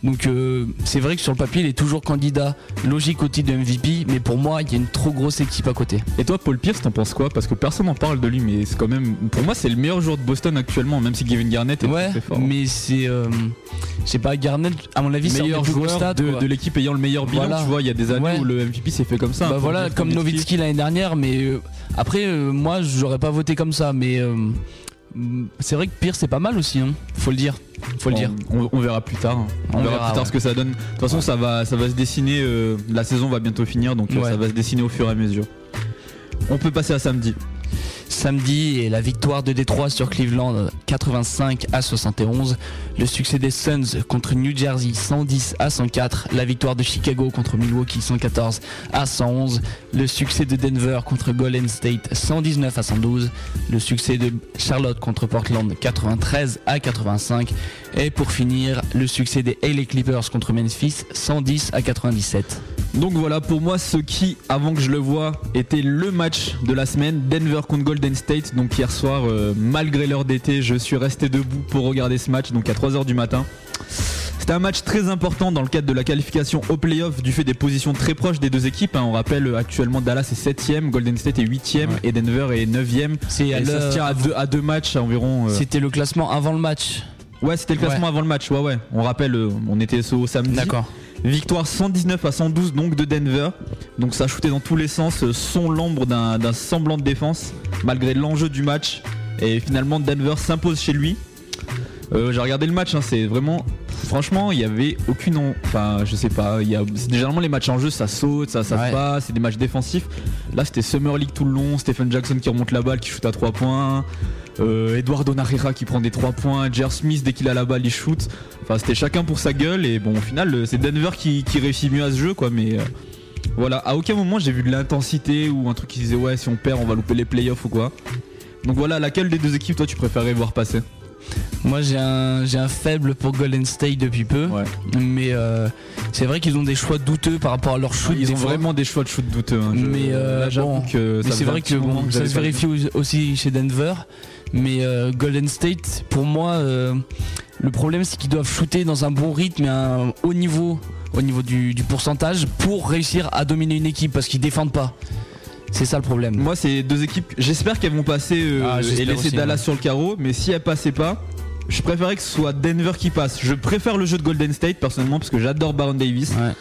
[SPEAKER 3] Donc euh, c'est vrai que sur le papier, il est toujours candidat logique au titre de MVP, mais pour moi, il y a une trop grosse équipe à côté.
[SPEAKER 2] Et toi, Paul Pierce, t'en penses quoi? Parce que personne n'en parle de lui, mais c'est quand même, pour moi, c'est le meilleur joueur de Boston actuellement, même si Kevin Garnett est
[SPEAKER 3] Ouais,
[SPEAKER 2] très fort.
[SPEAKER 3] mais c'est, euh, je sais pas, Garnett, à mon avis, c'est
[SPEAKER 2] meilleur joueur
[SPEAKER 3] stats,
[SPEAKER 2] de, l'équipe ayant le meilleur bilan,
[SPEAKER 3] Voilà.
[SPEAKER 2] tu vois, il y a des années
[SPEAKER 3] Ouais.
[SPEAKER 2] où le MVP s'est fait comme ça.
[SPEAKER 3] Bah voilà, comme Nowitzki l'année dernière, mais euh, après, moi, j'aurais pas voté comme ça, mais c'est vrai que Pierce c'est pas mal aussi, hein. faut le dire, faut le dire.
[SPEAKER 2] On, on verra plus tard. On,
[SPEAKER 3] On
[SPEAKER 2] verra,
[SPEAKER 3] verra,
[SPEAKER 2] plus tard
[SPEAKER 3] ouais.
[SPEAKER 2] ce que ça donne. De toute façon, ça va, ça va se dessiner. euh, la saison va bientôt finir, donc euh,
[SPEAKER 3] Ouais.
[SPEAKER 2] ça va se dessiner au fur et à mesure. On peut passer à samedi.
[SPEAKER 3] Samedi la victoire de Détroit sur Cleveland 85 à 71, le succès des Suns contre New Jersey 110 à 104, la victoire de Chicago contre Milwaukee 114 à 111, le succès de Denver contre Golden State 119 à 112, le succès de Charlotte contre Portland 93 à 85 et pour finir le succès des LA Clippers contre Memphis 110 à 97.
[SPEAKER 2] Donc voilà, pour moi, ce qui, avant que je le vois, était le match de la semaine, Denver contre Golden State. Donc hier soir, euh, malgré l'heure d'été, je suis resté debout pour regarder ce match, donc à 3h du matin. C'était un match très important dans le cadre de la qualification au playoff du fait des positions très proches des deux équipes. hein. On rappelle euh, actuellement Dallas est 7ème, Golden State est 8ème
[SPEAKER 3] Ouais.
[SPEAKER 2] et Denver est 9ème.
[SPEAKER 3] C'est à
[SPEAKER 2] ça se tient à deux, à deux matchs environ. euh,
[SPEAKER 3] C'était le classement avant le match.
[SPEAKER 2] Ouais, c'était le classement
[SPEAKER 3] Ouais.
[SPEAKER 2] avant le match. Ouais, ouais. On rappelle, on était au samedi.
[SPEAKER 3] D'accord.
[SPEAKER 2] Victoire 119 à 112 donc de Denver. Donc ça a shooté dans tous les sens, euh, sans l'ombre d'un semblant de défense, malgré l'enjeu du match. Et finalement Denver s'impose chez lui. Euh, J'ai regardé le match, hein, c'est vraiment. Franchement, il y avait aucune. en- Enfin, je sais pas. Y a... Généralement, les matchs en jeu, ça saute, ça, ça
[SPEAKER 3] Ouais.
[SPEAKER 2] se passe, c'est des matchs défensifs. Là, c'était Summer League tout le long. Stephen Jackson qui remonte la balle, qui shoot à 3 points. Euh, Eduardo Narrera qui prend des 3 points. Jer Smith, dès qu'il a la balle, il shoot. Enfin, c'était chacun pour sa gueule. Et bon, au final, euh, c'est Denver qui, qui réussit mieux à ce jeu, quoi. Mais euh, voilà, à aucun moment j'ai vu de l'intensité ou un truc qui disait ouais, si on perd, on va louper les playoffs ou quoi. Donc voilà, laquelle des deux équipes, toi, tu préférais voir passer?
[SPEAKER 3] Moi j'ai un, j'ai un faible pour Golden State depuis peu.
[SPEAKER 2] Ouais.
[SPEAKER 3] Mais euh, c'est vrai qu'ils ont des choix douteux par rapport à leur shoot.
[SPEAKER 2] Ils ont
[SPEAKER 3] fois.
[SPEAKER 2] vraiment des choix de shoot douteux. hein. Je-
[SPEAKER 3] Mais euh, bon, c'est vrai que
[SPEAKER 2] moment
[SPEAKER 3] bon,
[SPEAKER 2] que
[SPEAKER 3] ça se vérifie au- aussi chez Denver. Mais euh, Golden State, pour moi, euh, le problème c'est qu'ils doivent shooter dans un bon rythme et un haut niveau au niveau du, du pourcentage pour réussir à dominer une équipe parce qu'ils défendent pas. C'est ça le problème.
[SPEAKER 2] Moi, c'est deux équipes. J'espère qu'elles vont passer euh,
[SPEAKER 3] Ah,
[SPEAKER 2] et laisser
[SPEAKER 3] aussi,
[SPEAKER 2] Dallas
[SPEAKER 3] ouais.
[SPEAKER 2] sur le carreau. Mais si elles passaient pas, je préférais que ce soit Denver qui passe. Je préfère le jeu de Golden State personnellement parce que j'adore Baron Davis.
[SPEAKER 3] Ouais.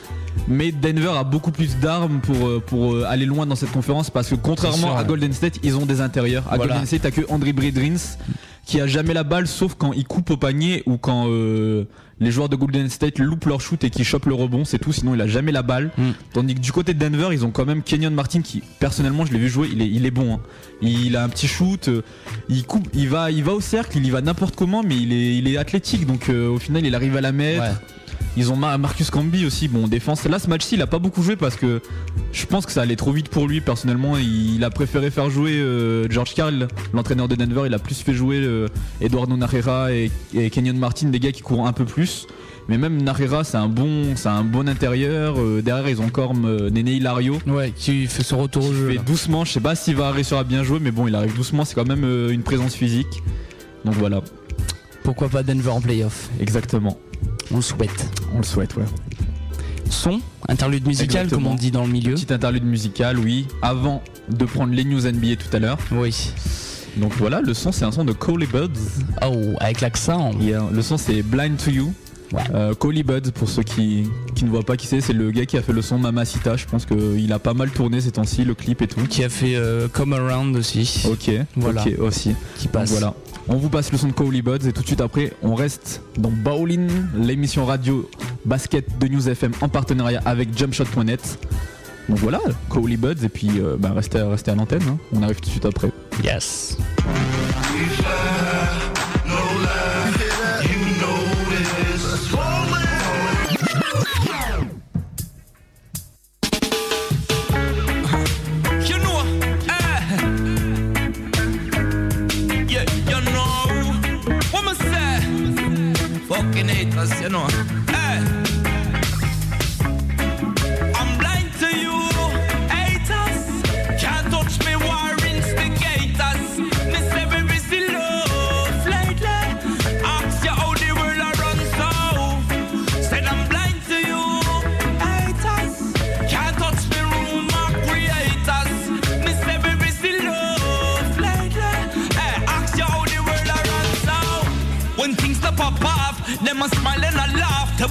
[SPEAKER 2] Mais Denver a beaucoup plus d'armes pour, euh, pour euh, aller loin dans cette conférence parce que contrairement
[SPEAKER 3] sûr,
[SPEAKER 2] à. Golden State, ils ont des intérieurs. À
[SPEAKER 3] Voilà.
[SPEAKER 2] Golden State, t'as que André Bridrins qui a jamais la balle sauf quand il coupe au panier ou quand euh, les joueurs de Golden State loupent leur shoot et qui chopent le rebond, c'est tout. Sinon, il a jamais la balle.
[SPEAKER 3] Mm.
[SPEAKER 2] Tandis que du côté de Denver, ils ont quand même Kenyon Martin qui, personnellement, je l'ai vu jouer, il est, il est bon. hein. Il a un petit shoot, euh, il coupe, il va, il va au cercle, il y va n'importe comment, mais il est, il est athlétique. Donc euh, au final, il arrive à la mettre.
[SPEAKER 3] Ouais.
[SPEAKER 2] Ils ont Mar- Marcus Camby aussi, bon défense. Là ce match-ci il a pas beaucoup joué parce que je pense que ça allait trop vite pour lui personnellement. Il a préféré faire jouer euh, George Carl, l'entraîneur de Denver. Il a plus fait jouer euh, Eduardo Narrera et, et Kenyon Martin, des gars qui courent un peu plus. Mais même Narrera c'est un bon, c'est un bon intérieur. Euh, derrière ils ont encore euh, Nene Hilario.
[SPEAKER 3] Ouais, qui fait son retour au jeu.
[SPEAKER 2] fait doucement. Je sais pas s'il va réussir à bien jouer, mais bon il arrive doucement. C'est quand même euh, une présence physique. Donc voilà,
[SPEAKER 3] Pourquoi pas Denver en playoff?
[SPEAKER 2] Exactement.
[SPEAKER 3] On le souhaite.
[SPEAKER 2] On le souhaite, ouais.
[SPEAKER 3] Son, interlude musical
[SPEAKER 2] Exactement.
[SPEAKER 3] comme on dit dans le milieu.
[SPEAKER 2] Petite interlude musicale, oui, avant de prendre les news NBA tout à l'heure.
[SPEAKER 3] Oui.
[SPEAKER 2] Donc voilà, le son c'est un son de Coley Buds.
[SPEAKER 3] Oh, avec l'accent.
[SPEAKER 2] Euh, le son c'est Blind to You.
[SPEAKER 3] Ouais.
[SPEAKER 2] Euh, Coley Buds, pour ceux qui, qui ne voient pas qui c'est, c'est le gars qui a fait le son Mamacita. Je pense qu'il a pas mal tourné ces temps-ci, le clip et tout.
[SPEAKER 3] Qui a fait euh, Come Around aussi.
[SPEAKER 2] Ok,
[SPEAKER 3] Voilà.
[SPEAKER 2] aussi.
[SPEAKER 3] Qui
[SPEAKER 2] Donc
[SPEAKER 3] passe.
[SPEAKER 2] voilà. On vous passe le son de Coley Buds et tout de suite après, on reste dans Bowling, l'émission radio basket de News FM en partenariat avec jumpshot.net. Donc voilà, Coley Buds et puis euh, bah, restez, restez à l'antenne. hein. On arrive tout de suite après.
[SPEAKER 3] Yes.
[SPEAKER 6] fazendo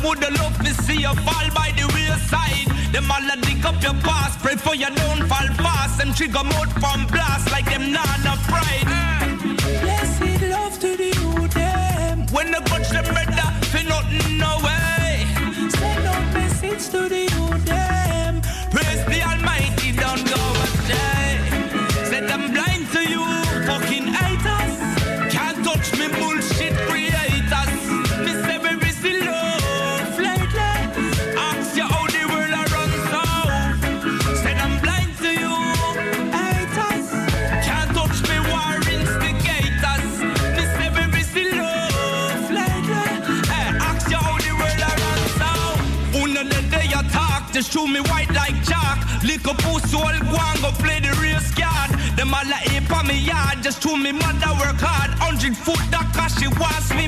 [SPEAKER 6] Woulda love to see you fall by the wayside. Them all a dig up your past, pray for you don't fall fast. Them trigger mode from blast like them not no pride. Blessed love to the youth them. When the touch them brother, for nothing no way. Send out message to the show me white like chalk. Lick up pussy, all go and go play the real card. Them all like ape on me yard, just to me mother work hard. Hundred foot that cause she wants me,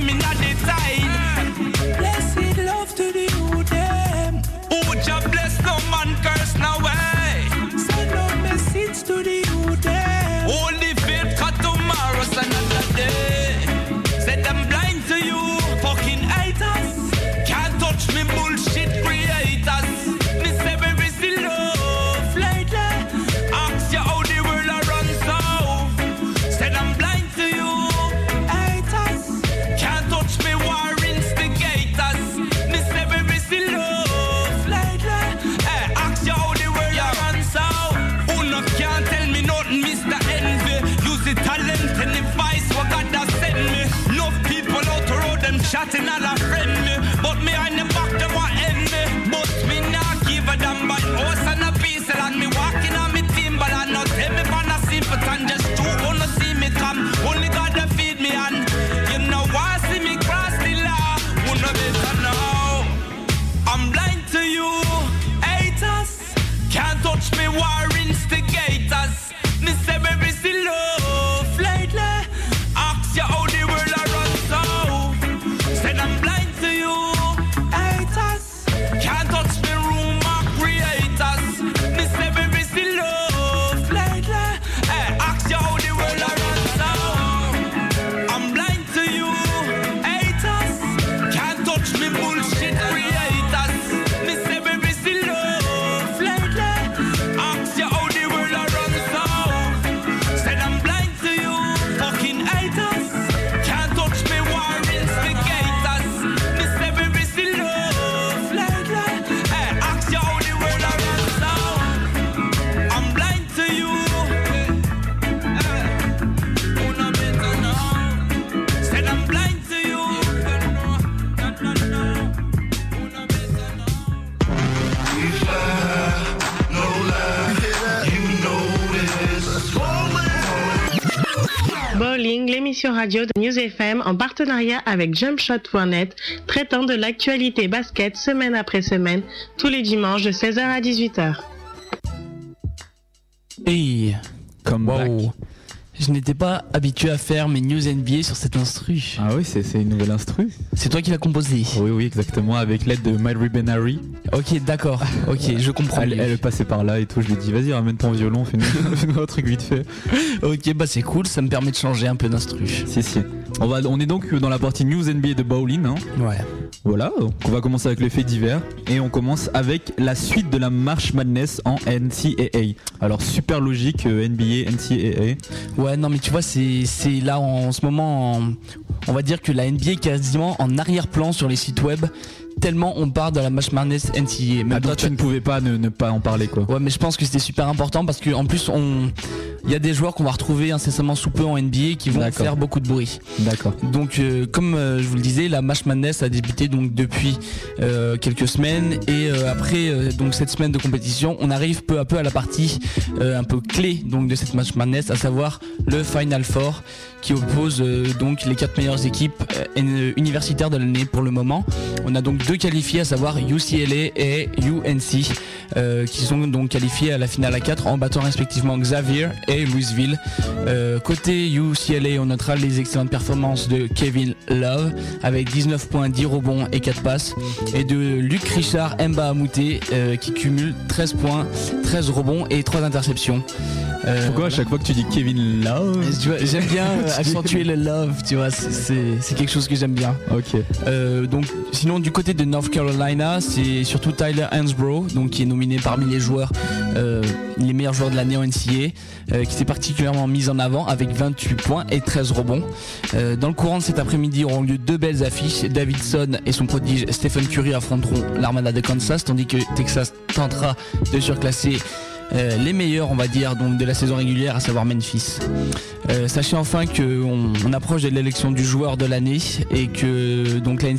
[SPEAKER 1] radio de News FM en partenariat avec jumpshot.net, traitant de l'actualité basket semaine après semaine, tous les dimanches de 16h à 18h.
[SPEAKER 3] Je n'étais pas habitué à faire mes news NBA sur cet instru.
[SPEAKER 2] Ah oui, c'est une nouvelle instru.
[SPEAKER 3] C'est toi qui l'as composé.
[SPEAKER 2] Oui, oui, exactement, avec l'aide de Myri Benary.
[SPEAKER 3] Ok, d'accord. Ok, je comprends.
[SPEAKER 2] Elle, elle passait par là et tout. Je lui ai dit, vas-y, ramène ton violon, fais-nous fais-nous un truc vite fait.
[SPEAKER 3] Ok, bah c'est cool, ça me permet de changer un peu d'instru.
[SPEAKER 2] Si, si. On, va, on est donc dans la partie News NBA de Bowling. Hein.
[SPEAKER 3] Ouais.
[SPEAKER 2] Voilà, donc on va commencer avec les faits divers et on commence avec la suite de la March Madness en NCAA. Alors super logique euh, NBA, NCAA.
[SPEAKER 3] Ouais, non, mais tu vois, c'est là en, ce moment, en- on va dire que la NBA est quasiment en arrière-plan sur les sites web, tellement on part de la match Madness NCAA. Même
[SPEAKER 2] Ah, toi tu ne pouvais pas ne, ne pas en parler quoi.
[SPEAKER 3] Ouais, mais je pense que c'était super important parce que en plus, on, il y a des joueurs qu'on va retrouver incessamment sous peu en NBA qui vont faire beaucoup de bruit.
[SPEAKER 2] D'accord.
[SPEAKER 3] Donc, euh, comme euh, je vous le disais, la Match Madness a débuté donc depuis euh, quelques semaines et après donc cette semaine de compétition, on arrive peu à peu à la partie un peu clé donc de cette Match Madness, à savoir le Final Four qui oppose euh, donc les quatre meilleures équipes euh, uni- universitaires de l'année pour le moment. On a donc deux qualifiés, à savoir UCLA et UNC, euh, qui sont donc qualifiés à la finale à 4 en battant respectivement Xavier et Louisville. Euh, côté UCLA, on notera les excellentes performances de Kevin Love avec 19 points, 10 rebonds et 4 passes, et de Luc Richard Mba Amouté euh, qui cumule 13 points, 13 rebonds et 3 interceptions. Euh,
[SPEAKER 2] Pourquoi à chaque fois que tu dis Kevin Love
[SPEAKER 3] J'aime bien euh, accentuer le love, tu vois, c'est- quelque chose que j'aime bien.
[SPEAKER 2] Ok.
[SPEAKER 3] Euh, donc, sinon, du côté de North Carolina, c'est surtout Tyler Hansbrough, donc qui est nominé parmi les joueurs, euh, les meilleurs joueurs de l'année en NCAA, euh, qui s'est particulièrement mis en avant avec 28 points et 13 rebonds. Euh, dans le courant de cet après-midi auront lieu deux belles affiches. Davidson et son prodige Stephen Curry affronteront l'Armada de Kansas, tandis que Texas tentera de surclasser euh, les meilleurs, on va dire, donc de la saison régulière, à savoir Memphis. Euh, sachez enfin qu'on on approche de l'élection du joueur de l'année et que donc la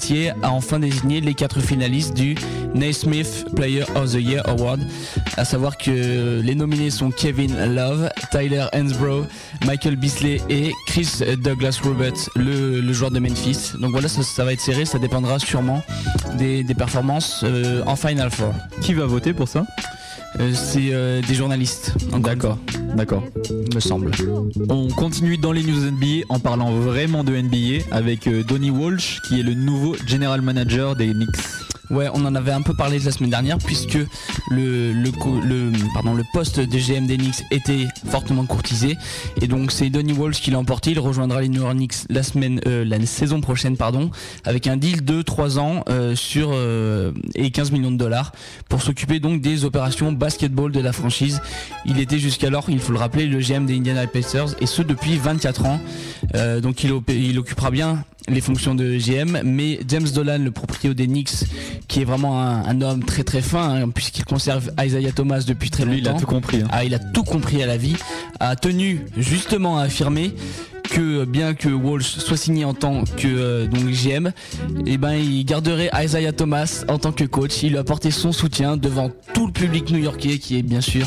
[SPEAKER 3] a enfin désigné les quatre finalistes du Naismith Player of the Year Award. À savoir que les nominés sont Kevin Love, Tyler Hansbrough, Michael Beasley et Chris Douglas Robert, le, joueur de Memphis. Donc voilà, ça, va être serré, ça dépendra sûrement des, performances euh, en Final Four.
[SPEAKER 2] Qui va voter pour ça?
[SPEAKER 3] C'est euh, des journalistes.
[SPEAKER 2] D'accord, d'accord.
[SPEAKER 3] me semble.
[SPEAKER 2] On continue dans les news NBA en parlant vraiment de NBA avec euh, Donny Walsh qui est le nouveau general manager des Knicks.
[SPEAKER 3] Ouais, on en avait un peu parlé la semaine dernière puisque le, le, le, pardon, le poste de GM des Knicks était fortement courtisé et donc c'est Donny Walsh qui l'a emporté. Il rejoindra les New York Knicks la semaine, euh, la saison prochaine, pardon, avec un deal de 3 ans euh, sur euh, et 15 millions de dollars pour s'occuper donc des opérations basketball de la franchise. Il était jusqu'alors, il faut le rappeler, le GM des Indiana Pacers et ce depuis 24 ans. Euh, donc il, il occupera bien les fonctions de GM, mais James Dolan, le propriétaire des Knicks, qui est vraiment un, un homme très très fin, hein, puisqu'il conserve Isaiah Thomas depuis très
[SPEAKER 2] Lui, il a
[SPEAKER 3] longtemps.
[SPEAKER 2] tout compris. hein.
[SPEAKER 3] Ah, il a tout compris à la vie, a tenu justement à affirmer que bien que Walsh soit signé en tant que euh, donc GM, eh ben il garderait Isaiah Thomas en tant que coach. Il lui a apporté son soutien devant tout le public new-yorkais qui est bien sûr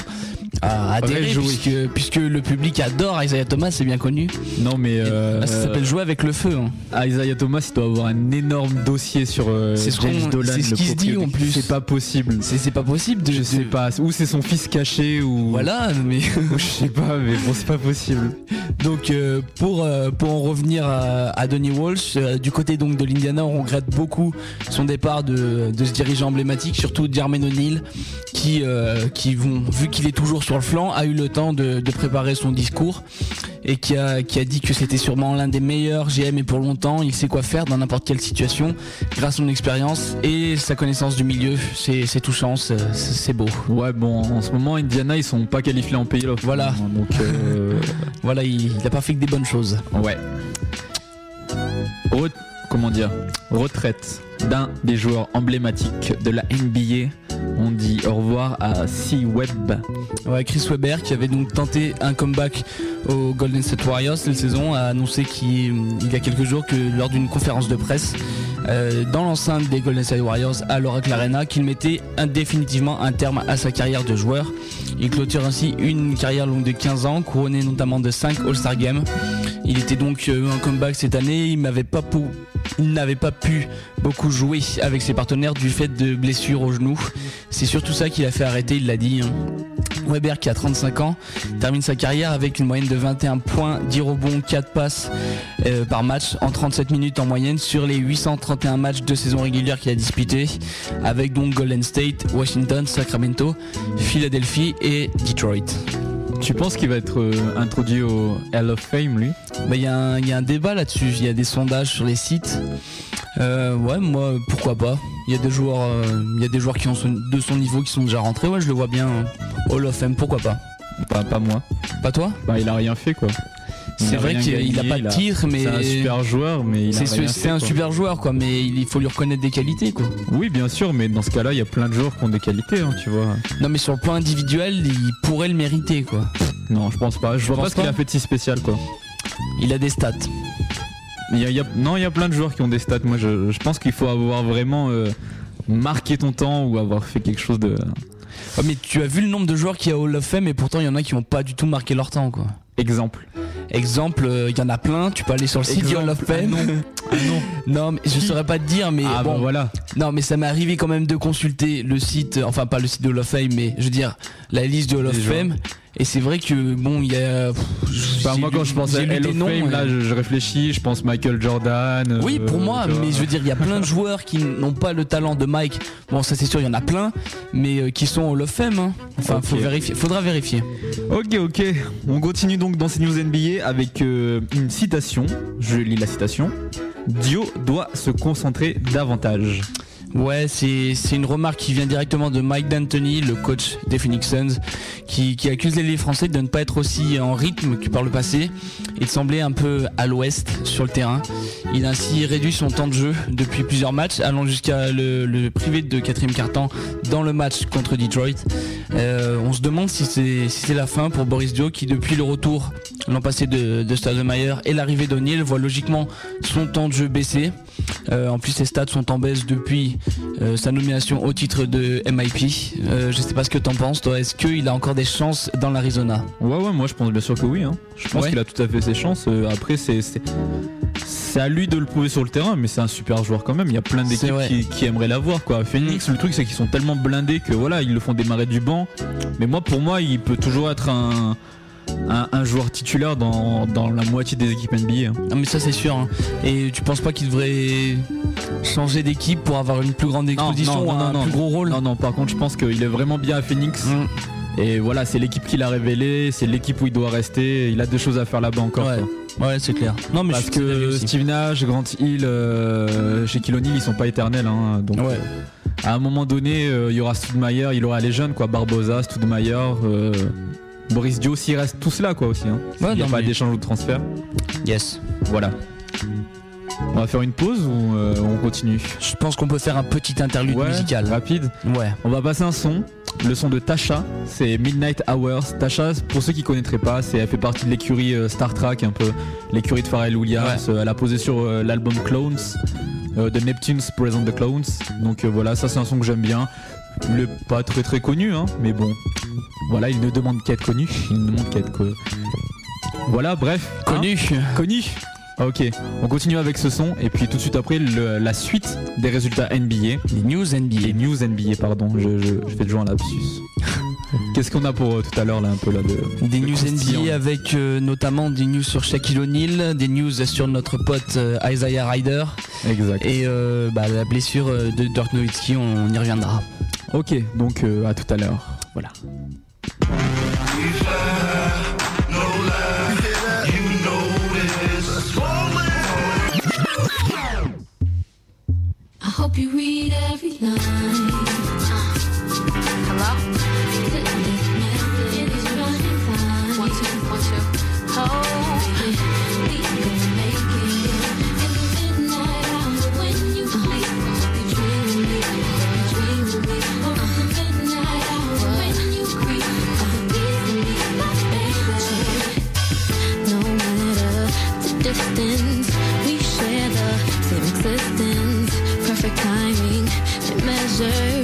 [SPEAKER 3] à adhérer
[SPEAKER 2] Réjoui.
[SPEAKER 3] puisque, puisque le public adore Isaiah Thomas, c'est bien connu.
[SPEAKER 2] Non mais euh,
[SPEAKER 3] Ah, ça s'appelle jouer avec le feu. hein.
[SPEAKER 2] Isaiah Thomas il doit avoir un énorme dossier sur euh,
[SPEAKER 3] C'est ce qui se dit, en plus.
[SPEAKER 2] C'est pas possible.
[SPEAKER 3] C'est pas possible de.
[SPEAKER 2] Je sais
[SPEAKER 3] de-
[SPEAKER 2] pas. Ou c'est son fils caché ou.
[SPEAKER 3] Voilà, mais
[SPEAKER 2] je sais pas, mais bon c'est pas possible.
[SPEAKER 3] Donc euh, pour euh, pour en revenir à, à Donny Walsh, du côté donc de l'Indiana, on regrette beaucoup son départ de, de ce dirigeant emblématique, surtout Jermaine O'Neal, qui qui vont vu qu'il est toujours sur le flanc, a eu le temps de, de préparer son discours et qui a qui a dit que c'était sûrement l'un des meilleurs GM et pour longtemps, il sait quoi faire dans n'importe quelle situation grâce à son expérience et sa connaissance du milieu. C'est touchant, c'est beau.
[SPEAKER 2] Ouais bon en ce moment Indiana ils sont pas qualifiés en playoff.
[SPEAKER 3] Voilà.
[SPEAKER 2] Donc euh,
[SPEAKER 3] Voilà, il, il a pas fait que des bonnes choses.
[SPEAKER 2] ouais. Re- comment dire? Retraite d'un des joueurs emblématiques de la NBA. On dit au revoir à C Webb.
[SPEAKER 3] Chris Webber qui avait donc tenté un comeback aux Golden State Warriors cette saison a annoncé qu'il il y a quelques jours que lors d'une conférence de presse euh, dans l'enceinte des Golden State Warriors à l'Oracle Arena qu'il mettait définitivement un terme à sa carrière de joueur. Il clôture ainsi une carrière longue de 15 ans, couronnée notamment de 5 All-Star Games. Il était donc euh, un comeback cette année, il n'avait pas pu beaucoup jouer avec ses partenaires du fait de blessures au genou. C'est surtout ça qui l'a fait arrêter, il l'a dit. hein. Weber qui a 35 ans termine sa carrière avec une moyenne de 21 points, 10 rebonds, 4 passes euh, par match en 37 minutes en moyenne sur les 831 matchs de saison régulière qu'il a disputés avec donc Golden State, Washington, Sacramento, Philadelphie et Detroit.
[SPEAKER 2] Tu penses qu'il va être euh, introduit au Hall of Fame lui?
[SPEAKER 3] Bah, Il y, a un- il y a un débat là-dessus, il y a des sondages sur les sites. Euh, ouais, moi, pourquoi pas. Il y a des joueurs, euh, il y a des joueurs qui ont son- de son niveau qui sont déjà rentrés. Ouais, je le vois bien. hein. Hall of Fame, pourquoi pas.
[SPEAKER 2] Pas, pas moi.
[SPEAKER 3] Pas toi?
[SPEAKER 2] Bah il a rien fait quoi.
[SPEAKER 3] C'est vrai qu'il a pas de titre, mais
[SPEAKER 2] C'est un super joueur, mais il a
[SPEAKER 3] c'est un super joueur, quoi. Mais il faut lui reconnaître des qualités, quoi.
[SPEAKER 2] Oui, bien sûr, mais dans ce cas-là, il y a plein de joueurs qui ont des qualités, hein, tu vois.
[SPEAKER 3] Non, mais sur le plan individuel, il pourrait le mériter, quoi.
[SPEAKER 2] Non, je pense pas. Je vois pas ce qu'il a fait de si spécial, quoi.
[SPEAKER 3] Il a des stats.
[SPEAKER 2] Il y a- il y a- non, il y a plein de joueurs qui ont des stats. Moi, je, je pense qu'il faut avoir vraiment euh, marqué ton temps ou avoir fait quelque chose de.
[SPEAKER 3] Ouais, mais tu as vu le nombre de joueurs qu'il y a Hall of Fame, et pourtant il y en a qui ont pas du tout marqué leur temps, quoi.
[SPEAKER 2] Exemple.
[SPEAKER 3] Exemple, euh, il y en a plein. Tu peux aller sur le site Hall of Fame.
[SPEAKER 2] Ah non.
[SPEAKER 3] non, mais je saurais pas te dire, mais
[SPEAKER 2] ah
[SPEAKER 3] bon,
[SPEAKER 2] bon, voilà.
[SPEAKER 3] Non, mais ça m'est arrivé quand même de consulter le site, enfin pas le site de of Fame, mais je veux dire la liste de Hall of
[SPEAKER 2] Les joueurs.
[SPEAKER 3] Fame. Et c'est vrai que bon, il y a. pff,
[SPEAKER 2] Bah, moi, quand je pense à
[SPEAKER 3] des
[SPEAKER 2] of
[SPEAKER 3] noms,
[SPEAKER 2] Fame,
[SPEAKER 3] euh,
[SPEAKER 2] là, je, je réfléchis. Je pense Michael Jordan.
[SPEAKER 3] Oui,
[SPEAKER 2] euh,
[SPEAKER 3] pour moi,
[SPEAKER 2] tu vois.
[SPEAKER 3] mais je veux dire, il y a plein de joueurs qui n'ont pas le talent de Mike. Bon, ça c'est sûr, il y en a plein, mais euh, qui sont Hall of Fame. hein. Enfin, faut
[SPEAKER 2] Ok.
[SPEAKER 3] vérifier, faudra vérifier.
[SPEAKER 2] Ok, ok. On continue donc dans ces news NBA avec euh, une citation. Je lis la citation. Dio doit se concentrer davantage.
[SPEAKER 3] Ouais, c'est une remarque qui vient directement de Mike D'Antoni, le coach des Phoenix Suns, qui, qui accuse les Français de ne pas être aussi en rythme que par le passé et de sembler un peu à l'ouest sur le terrain. Il a ainsi réduit son temps de jeu depuis plusieurs matchs, allant jusqu'à le, le priver de quatrième quart-temps dans le match contre Detroit. Euh, on se demande si c'est si la fin pour Boris Dio qui depuis le retour l'an passé de, de Stademeyer et l'arrivée d'O'Neill voit logiquement son temps de jeu baisser. Euh, en plus ses stats sont en baisse depuis euh, sa nomination au titre de MIP. Euh, je sais pas ce que t'en penses toi, est-ce qu'il a encore des chances dans l'Arizona?
[SPEAKER 2] Ouais, ouais, moi je pense bien sûr que oui. hein. Je pense
[SPEAKER 3] Ouais.
[SPEAKER 2] qu'il a tout à fait ses chances. Euh, après, c'est à lui de le prouver sur le terrain, mais c'est un super joueur quand même. Il y a plein d'équipes qui, qui aimeraient l'avoir. quoi. Phoenix, le truc c'est qu'ils sont tellement blindés que voilà, ils le font démarrer du banc. Mais moi, pour moi, il peut toujours être un, un, un joueur titulaire dans, dans la moitié des équipes NBA. hein.
[SPEAKER 3] Ah mais ça c'est sûr. hein. Et tu penses pas qu'il devrait changer d'équipe pour avoir une plus grande exposition ou un plus gros rôle?
[SPEAKER 2] Non, non, par contre, je pense qu'il est vraiment bien à Phoenix.
[SPEAKER 3] Mm.
[SPEAKER 2] Et voilà, c'est l'équipe qui l'a révélé, c'est l'équipe où il doit rester. Il a deux choses à faire là-bas encore.
[SPEAKER 3] Ouais. c'est clair. Non mais
[SPEAKER 2] Parce que. Steve Nash, Grant Hill, euh, chez ils sont pas éternels. hein. donc
[SPEAKER 3] Ouais.
[SPEAKER 2] à un moment donné, euh, il y aura Stoudemire, il aura les jeunes, quoi. Barbosa, Stoudemire, euh, Boris Dio, s'ils restent tous là, quoi, aussi. Hein.
[SPEAKER 3] Ouais,
[SPEAKER 2] il n'y a
[SPEAKER 3] non,
[SPEAKER 2] pas
[SPEAKER 3] mais-
[SPEAKER 2] d'échange ou de transfert.
[SPEAKER 3] Yes.
[SPEAKER 2] Voilà. On va faire une pause ou euh, on continue?
[SPEAKER 3] Je pense qu'on peut faire un petit interlude
[SPEAKER 2] Ouais,
[SPEAKER 3] musical.
[SPEAKER 2] Rapide.
[SPEAKER 3] Ouais.
[SPEAKER 2] On va passer un son, le son de Tasha, c'est Midnight Hours. Tasha, pour ceux qui connaîtraient pas, c'est elle fait partie de l'écurie euh, Star Trek, un peu l'écurie de Pharrell Williams. Euh, elle a posé sur euh, l'album Clones euh, de Neptune's Present the Clones. Donc euh, voilà, ça c'est un son que j'aime bien. Est pas très très connu, hein, mais bon, voilà, il ne demande qu'à être connu. Il ne demande qu'à être co- Voilà, bref, hein,
[SPEAKER 3] Connu.
[SPEAKER 2] connu. Ok, on continue avec ce son et puis tout de suite après le- la suite des résultats NBA.
[SPEAKER 3] Les news
[SPEAKER 2] Les
[SPEAKER 3] NBA.
[SPEAKER 2] news NBA, pardon, je, je, je fais toujours un lapsus. Qu'est-ce qu'on a pour euh, tout à l'heure là un peu là de
[SPEAKER 3] Des
[SPEAKER 2] de
[SPEAKER 3] news
[SPEAKER 2] croustillant.
[SPEAKER 3] NBA avec euh, notamment des news sur Shaquille O'Neal, des news sur notre pote euh, Isaiah Ryder
[SPEAKER 2] Exact.
[SPEAKER 3] et euh, bah, la blessure euh, de Dirk Nowitzki, on y reviendra.
[SPEAKER 2] Ok, donc euh, à tout à l'heure. Voilà.
[SPEAKER 8] I hope you read every line. Hello? Distance, we share the same existence. Perfect timing, it measures.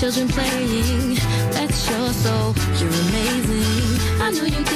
[SPEAKER 8] Children playing. That's your soul, you're amazing. I know you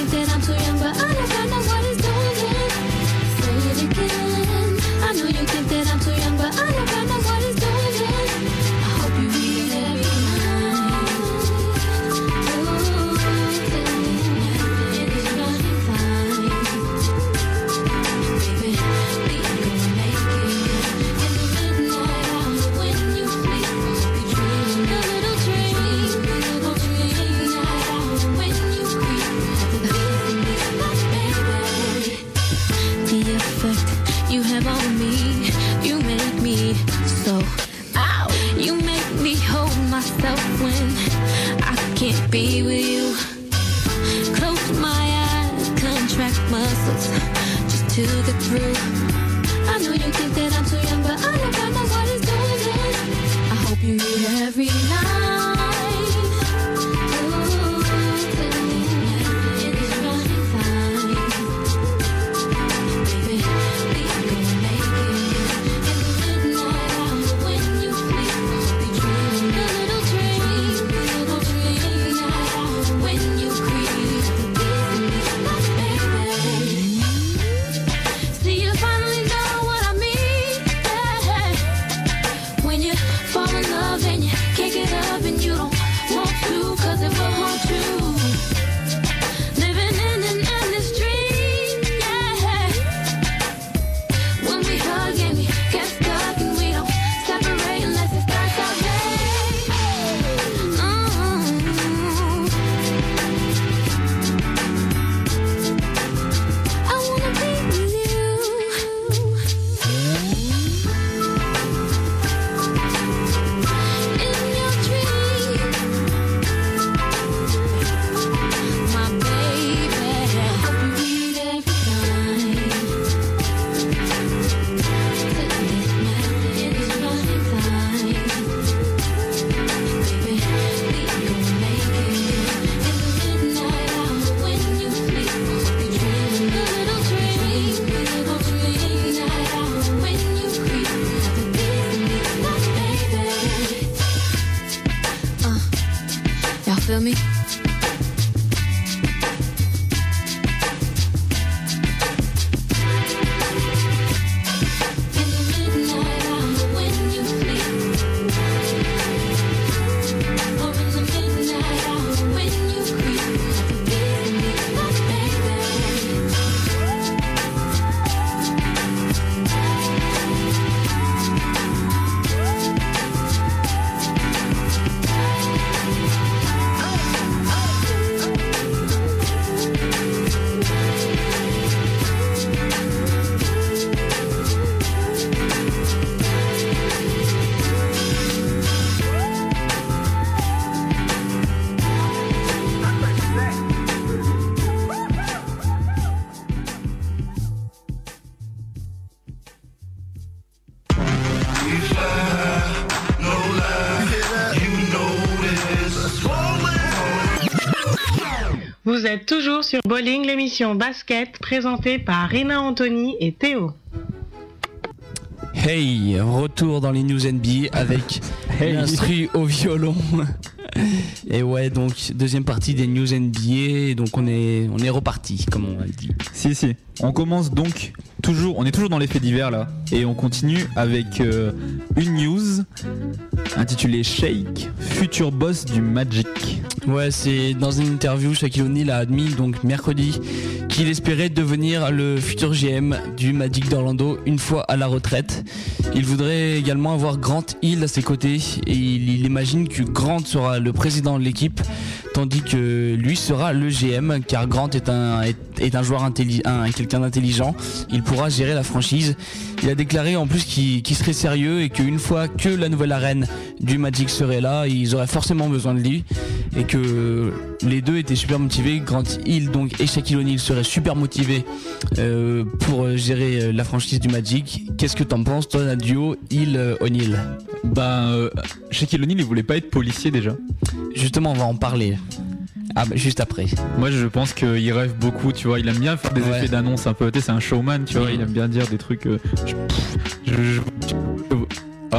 [SPEAKER 1] Vous êtes toujours sur Bowling, l'émission basket présentée par Rina Anthony et Théo.
[SPEAKER 3] Hey, retour dans les news NBA avec l'instru au violon. Et ouais, donc deuxième partie des news NBA, et donc on est on est reparti comme on a dit.
[SPEAKER 2] Si, si. On commence donc toujours, on est toujours dans les faits divers là, et on continue avec euh, une news intitulée Shake, futur boss du Magic.
[SPEAKER 3] Ouais, c'est dans une interview, Shaquille O'Neal a admis donc mercredi qu'il espérait devenir le futur GM du Magic d'Orlando une fois à la retraite. Il voudrait également avoir Grant Hill à ses côtés et il, imagine que Grant sera le président de l'équipe tandis que lui sera le GM car Grant est un, est, un joueur intelligent, quelqu'un d'intelligent. Il pourra gérer la franchise. Il a déclaré en plus qu'il serait sérieux et qu'une fois que la nouvelle arène du Magic serait là, ils auraient forcément besoin de lui et que les deux étaient super motivés. Grant Hill donc et Shaquille O'Neal seraient super motivés euh, pour gérer euh, la franchise du Magic. Qu'est-ce que t'en penses toi, un duo Hill euh, O'Neal?
[SPEAKER 2] Ben, euh, Shaquille O'Neal, il voulait pas être policier déjà.
[SPEAKER 3] Justement, on va en parler. Ah bah, juste après.
[SPEAKER 2] Moi, je pense qu'il rêve beaucoup, tu vois. Il aime bien faire des
[SPEAKER 3] Ouais.
[SPEAKER 2] effets d'annonce un peu. Tu sais, c'est un showman, tu vois.
[SPEAKER 3] Oui.
[SPEAKER 2] Il aime bien dire des trucs. euh, je, pff, je, je- je-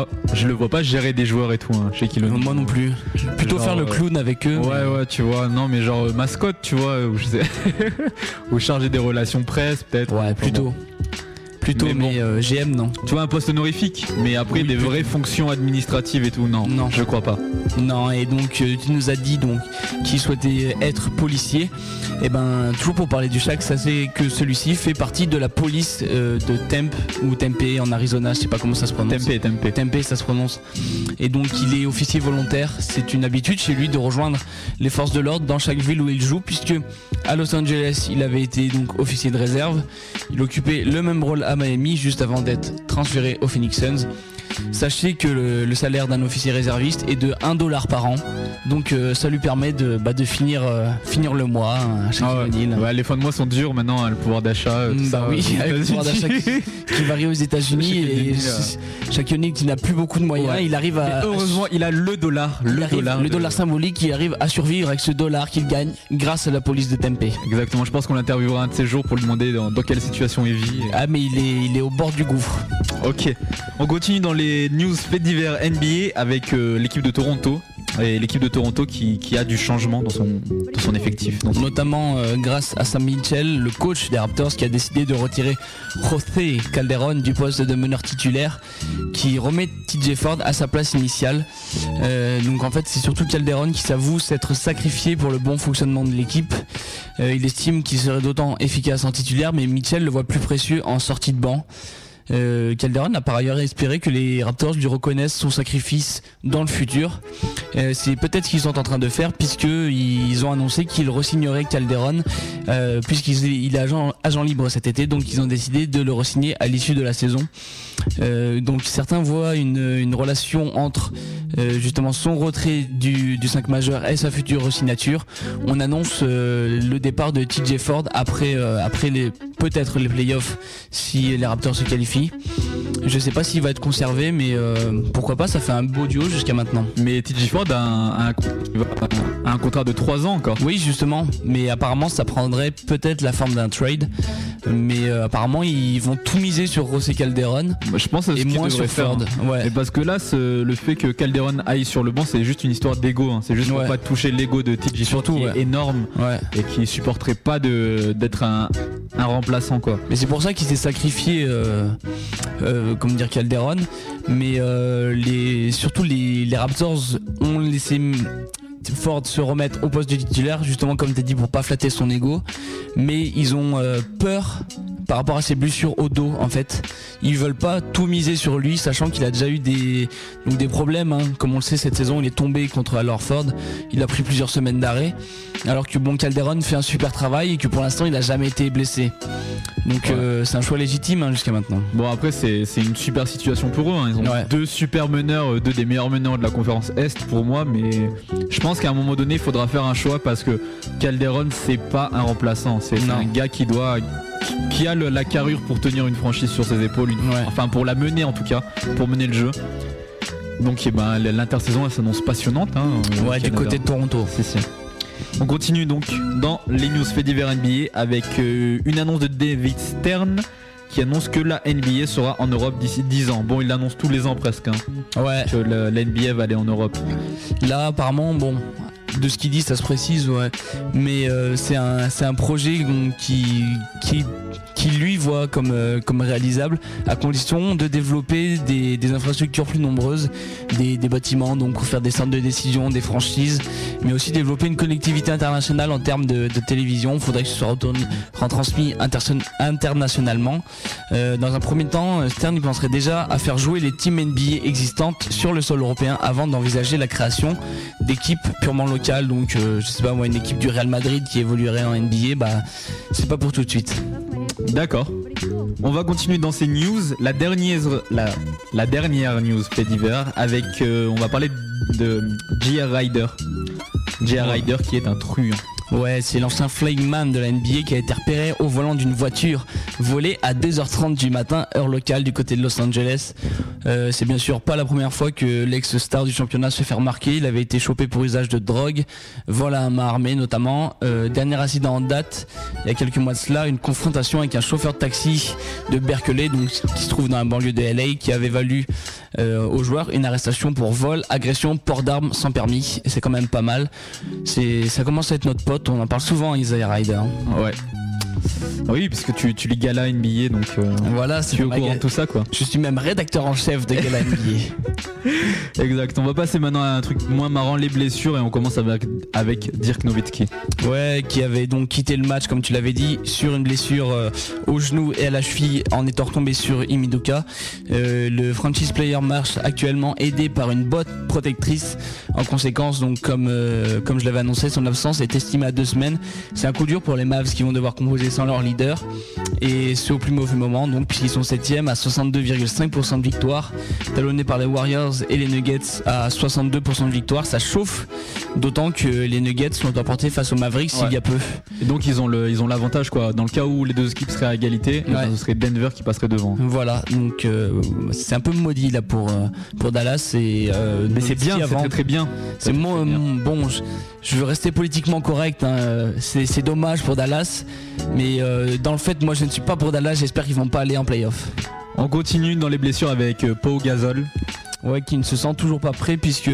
[SPEAKER 2] oh, je le vois pas gérer des joueurs et tout, hein, Shaquille O'Neal.
[SPEAKER 3] Moi non plus. Plutôt
[SPEAKER 2] Genre,
[SPEAKER 3] faire le
[SPEAKER 2] euh,
[SPEAKER 3] clown avec eux.
[SPEAKER 2] Ouais, ouais, tu vois. Non, mais genre euh, mascotte, tu vois. Ou je sais. ou chargé des relations presse, peut-être.
[SPEAKER 3] Ouais, plutôt.
[SPEAKER 2] bon.
[SPEAKER 3] Plutôt,
[SPEAKER 2] Mais
[SPEAKER 3] euh, GM non.
[SPEAKER 2] Tu vois, un poste honorifique. Mais après,
[SPEAKER 3] Oui,
[SPEAKER 2] des
[SPEAKER 3] plutôt.
[SPEAKER 2] vraies fonctions administratives et tout, non.
[SPEAKER 3] Non.
[SPEAKER 2] Je crois pas.
[SPEAKER 3] Non, et donc euh, tu nous as dit donc qu'il souhaitait être policier. Et ben toujours pour parler du Shaq, ça c'est que celui-ci fait partie de la police euh, de Tempe ou Tempe en Arizona, je sais pas comment ça se prononce.
[SPEAKER 2] Tempé, tempé.
[SPEAKER 3] Tempe, ça se prononce. Et donc il est officier volontaire. C'est une habitude chez lui de rejoindre les forces de l'ordre dans chaque ville où il joue, puisque à Los Angeles il avait été donc officier de réserve. Il occupait le même rôle à Miami juste avant d'être transféré au Phoenix Suns. Sachez que le, le salaire d'un officier réserviste est de 1 dollar par an. Donc euh, ça lui permet de, bah, de finir, euh, finir le mois hein, à
[SPEAKER 2] Ah ouais. Les fins de mois sont durs maintenant, hein, le pouvoir d'achat. euh,
[SPEAKER 3] Mm,
[SPEAKER 2] ça,
[SPEAKER 3] bah oui, avec le pouvoir d'achat
[SPEAKER 2] États-Unis.
[SPEAKER 3] qui varie aux États-Unis et
[SPEAKER 2] O'Neal,
[SPEAKER 3] c- Shaquille O'Neal qui n'a plus beaucoup de moyens,
[SPEAKER 2] Ouais.
[SPEAKER 3] il arrive à
[SPEAKER 2] Mais heureusement, il a le dollar. Le
[SPEAKER 3] arrive-
[SPEAKER 2] dollar.
[SPEAKER 3] le
[SPEAKER 2] de-
[SPEAKER 3] dollar symbolique, il arrive à survivre avec ce dollar qu'il gagne grâce à la police de Tempe.
[SPEAKER 2] Exactement, je pense qu'on l'interviewera un de ces jours pour lui demander dans, dans quelle situation il vit.
[SPEAKER 3] Ah mais il est, il est au bord du gouffre.
[SPEAKER 2] Ok, on continue dans les news faits divers NBA avec euh, l'équipe de Toronto. Et l'équipe de Toronto qui, a du changement dans son, effectif.
[SPEAKER 3] Notamment euh, grâce à Sam Mitchell, le coach des Raptors qui a décidé de retirer José Calderon du poste de meneur titulaire qui remet TJ Ford à sa place initiale. Euh, donc en fait c'est surtout Calderon qui s'avoue s'être sacrifié pour le bon fonctionnement de l'équipe. Il estime qu'il serait d'autant efficace en titulaire mais Mitchell le voit plus précieux en sortie de banc. Euh, Calderon a par ailleurs espéré que les Raptors lui reconnaissent son sacrifice dans le futur. Euh, c'est peut-être ce qu'ils sont en train de faire puisque ils ont annoncé qu'ils re-signeraient Calderon euh, puisqu'il il est agent, agent libre cet été donc ils ont décidé de le re-signer à l'issue de la saison. Euh, donc certains voient une, une relation entre euh, justement son retrait du, du 5 majeur et sa future re-signature. On annonce euh, le départ de TJ Ford après, après les peut-être les playoffs si les Raptors se qualifient. Je sais pas s'il va être conservé mais pourquoi pas ça fait un beau duo jusqu'à maintenant.
[SPEAKER 2] Mais TJ Ford a un, un- un contrat de 3 ans encore.
[SPEAKER 3] Oui, justement, mais apparemment ça prendrait peut-être la forme d'un trade. Mais euh, apparemment ils vont tout miser sur José Calderon
[SPEAKER 2] Moi, Je pense
[SPEAKER 3] et
[SPEAKER 2] ce qu'il
[SPEAKER 3] moins sur. Ford.
[SPEAKER 2] hein.
[SPEAKER 3] Ouais.
[SPEAKER 2] Et parce que là, le fait que Calderon aille sur le banc, c'est juste une histoire d'ego. hein. C'est juste pour
[SPEAKER 3] Ouais.
[SPEAKER 2] pas toucher l'ego de TJ
[SPEAKER 3] Surtout,
[SPEAKER 2] qui
[SPEAKER 3] ouais.
[SPEAKER 2] est énorme
[SPEAKER 3] Ouais.
[SPEAKER 2] et qui supporterait pas d'être un, un remplaçant quoi.
[SPEAKER 3] Mais c'est pour ça qu'il s'est sacrifié, euh, euh, comment dire, Calderon. Mais euh, les, surtout les, les Raptors ont laissé Ford se remettre au poste de titulaire, justement comme tu dit, pour pas flatter son ego. Mais ils ont euh, peur par rapport à ses blessures au dos, en fait. Ils veulent pas tout miser sur lui, sachant qu'il a déjà eu des, donc des problèmes. hein. Comme on le sait, cette saison, il est tombé contre Al Ford. Il a pris plusieurs semaines d'arrêt. Alors que bon, Calderon fait un super travail et que pour l'instant, il a jamais été blessé. Donc euh, c'est un choix légitime hein, jusqu'à maintenant.
[SPEAKER 2] Bon après c'est une super situation pour eux. hein. Ils ont
[SPEAKER 3] Ouais.
[SPEAKER 2] deux super meneurs, euh, deux des meilleurs meneurs de la conférence Est pour moi, mais je pense qu'à un moment donné il faudra faire un choix parce que Calderon c'est pas un remplaçant, c'est un gars qui doit qui a le- la carrure pour tenir une franchise sur ses épaules, une-
[SPEAKER 3] Ouais.
[SPEAKER 2] enfin pour la mener en tout cas, pour mener le jeu. Donc eh ben, l'intersaison elle s'annonce passionnante. Hein, au
[SPEAKER 3] Ouais, du côté de Toronto.
[SPEAKER 2] Si, si. On continue donc dans les news faits divers NBA avec euh, une annonce de David Stern qui annonce que la NBA sera en Europe d'ici 10 ans. Bon, il l'annonce tous les ans presque. hein,
[SPEAKER 3] Ouais.
[SPEAKER 2] que la NBA va aller en Europe.
[SPEAKER 3] Là, apparemment, bon, de ce qu'il dit, ça se précise, ouais. Mais euh, c'est un, un projet qui, qui, qui lui voit comme, euh, comme réalisable à condition de développer des, des infrastructures plus nombreuses, des, des bâtiments, donc pour faire des centres de décision, des franchises, mais aussi développer une connectivité internationale en termes de, de télévision. Il faudrait que ce soit retransmis internationalement. Euh, dans un premier temps, Stern il penserait déjà à faire jouer les teams NBA existantes sur le sol européen avant d'envisager la création d'équipes purement locales. Donc, euh, je sais pas moi, une équipe du Real Madrid qui évoluerait en NBA, bah, c'est pas pour tout de suite.
[SPEAKER 2] D'accord. On va continuer dans ces news. La dernière, news fait divers avec, euh, on va parler de J.R. Ryder. J.R. Ryder qui est un truand.
[SPEAKER 3] Ouais, c'est l'ancien flagman de la NBA qui a été repéré au volant d'une voiture volée à 2h30 du matin, heure locale du côté de Los Angeles. Euh, c'est bien sûr pas la première fois que l'ex-star du championnat se fait remarquer. Il avait été chopé pour usage de drogue, vol à un main armée notamment. Euh, dernier incident en date, il y a quelques mois de cela, une confrontation avec un chauffeur de taxi de Berkeley, donc qui se trouve dans la banlieue de LA, qui avait valu euh, aux joueurs une arrestation pour vol, agression, port d'armes sans permis. C'est quand même pas mal. Ça commence à être notre On en parle souvent, Isaiah Ryder.
[SPEAKER 2] Ouais. Oui, parce que tu, tu lis Gala NBA, donc euh,
[SPEAKER 3] Voilà,
[SPEAKER 2] tu es au courant de tout ça, quoi.
[SPEAKER 3] Je suis même rédacteur en chef de Gala NBA.
[SPEAKER 2] Exact. On va passer maintenant à un truc moins marrant, les blessures, et on commence avec, avec Dirk Nowitzki.
[SPEAKER 3] Ouais, qui avait donc quitté le match, comme tu l'avais dit, sur une blessure euh, au genou et à la cheville en étant retombé sur Imiduka. Euh, le franchise player marche actuellement aidé par une botte protectrice. En conséquence, donc comme euh, comme je l'avais annoncé, son absence est estimée à deux semaines. C'est un coup dur pour les Mavs qui vont devoir composer sans leur leader. Et c'est au plus mauvais moment, donc puisqu'ils sont septième à 62,5% de victoire, talonnés par les Warriors et les Nuggets à 62% de victoire. Ça chauffe, d'autant que les Nuggets sont emportés face aux Mavericks il y a peu.
[SPEAKER 2] Et donc ils ont le, ils ont l'avantage, quoi. Dans le cas où les deux équipes seraient à égalité, ben, ce serait Denver qui passerait devant.
[SPEAKER 3] Voilà, donc euh, c'est un peu maudit là pour euh, pour Dallas et euh,
[SPEAKER 2] Mais c'est bien, c'est très très bien.
[SPEAKER 3] C'est mon- bon, je, je veux rester politiquement correct. hein, c'est dommage pour Dallas, mais euh, dans le fait, moi, je ne suis pas pour Dallas. J'espère qu'ils vont pas aller en playoff.
[SPEAKER 2] On continue dans les blessures avec euh, Pau Gasol.
[SPEAKER 3] Ouais, qui ne se sent toujours pas prêt puisque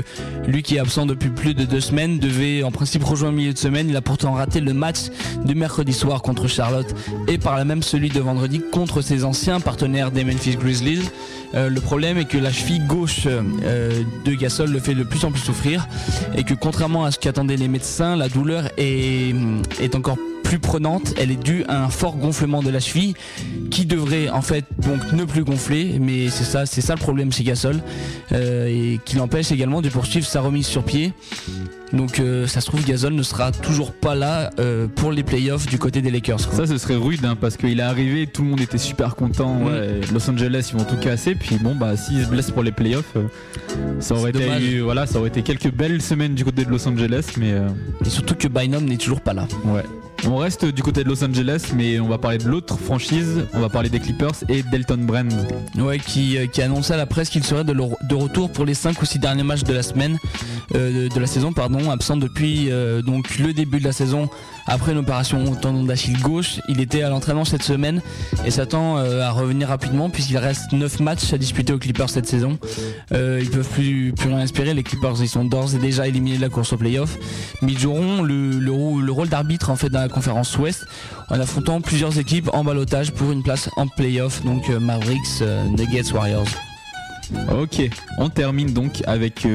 [SPEAKER 3] lui qui est absent depuis plus de deux semaines devait en principe rejoindre le milieu de semaine. Il a pourtant raté le match de mercredi soir contre Charlotte et par là même celui de vendredi contre ses anciens partenaires des Memphis Grizzlies. Euh, le problème est que la cheville gauche euh, de Gasol le fait de plus en plus souffrir et que contrairement à ce qu'attendaient les médecins, la douleur est, est encore plus prenante. Elle est due à un fort gonflement de la cheville qui devrait en fait donc ne plus gonfler. Mais c'est ça, c'est ça le problème chez Gasol euh, et qui l'empêche également de poursuivre sa remise sur pied. Donc euh, ça se trouve Gasol ne sera toujours pas là euh, pour les playoffs du côté des Lakers. quoi.
[SPEAKER 2] Ça, ce serait rude hein, parce qu'il est arrivé, tout le monde était super content.
[SPEAKER 3] Mm.
[SPEAKER 2] ouais, Los Angeles, ils vont tout casser. Puis bon, bah, s'il se blesse pour les playoffs, euh, ça aurait été, voilà, ça aurait été quelques belles semaines du côté de Los Angeles, mais
[SPEAKER 3] Et surtout que Bynum n'est toujours pas là.
[SPEAKER 2] ouais. On reste du côté de Los Angeles, mais on va parler de l'autre franchise. On va parler des Clippers et Delton Brand.
[SPEAKER 3] Ouais, qui, euh, qui a annoncé à la presse qu'il serait de, retour pour les 5 ou 6 derniers matchs de la semaine, euh, saison, absent depuis euh, le début de la saison après une opération au tendon d'Achille gauche. Il était à l'entraînement cette semaine et s'attend euh, à revenir rapidement puisqu'il reste 9 matchs à disputer aux Clippers cette saison. Euh, ils peuvent plus, plus rien espérer. Les Clippers, ils sont d'ores et déjà éliminés de la course au playoff. Mais ils joueront le, le, rôle- le rôle d'arbitre en fait dans la conférence Ouest en affrontant plusieurs équipes en balotage pour une place en playoff. Donc euh, Mavericks, euh, Nuggets, Warriors.
[SPEAKER 2] Ok, on termine donc avec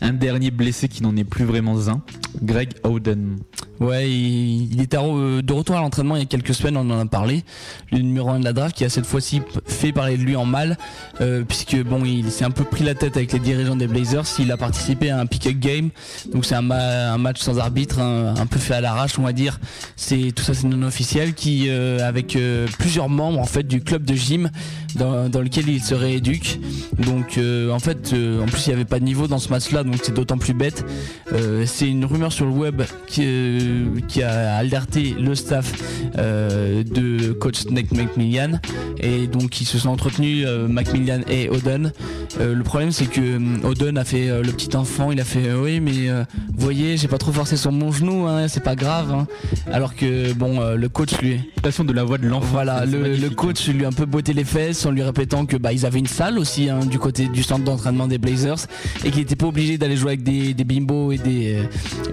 [SPEAKER 2] un dernier blessé qui n'en est plus vraiment un, Greg Oden.
[SPEAKER 3] Ouais, il, à re- de retour à l'entraînement il y a quelques semaines, on en a parlé. Le numéro 1 de la draft qui a cette fois-ci fait parler de lui en mal, euh, puisque bon, il s'est un peu pris la tête avec les dirigeants des Blazers. Il a participé à un pick-up game, donc c'est un, ma- un match sans arbitre, un, peu fait à l'arrache, on va dire. C'est tout ça, c'est non officiel, qui euh, avec euh, plusieurs membres en fait du club de gym dans, dans lequel il se rééduque. Donc euh, en fait, euh, en plus il n'y avait pas de niveau dans ce match-là, donc c'est d'autant plus bête. Euh, c'est une rumeur sur le web qui, euh, qui a alerté le staff euh, de coach Nick McMillan et donc ils se sont entretenus Macmillan et Oden le problème c'est que Oden a fait le petit enfant, il a fait oui mais vous voyez j'ai pas trop forcé sur mon genou, hein, c'est pas grave. hein. Alors que bon le coach lui
[SPEAKER 2] Passion de la voix de l'enfant.
[SPEAKER 3] voilà le, le
[SPEAKER 2] magnifique.
[SPEAKER 3] coach lui a un peu botté les fesses en lui répétant que bah ils avaient une salle aussi hein, du côté du centre d'entraînement des Blazers et qu'il était pas obligé d'aller jouer avec des, des bimbos et des euh,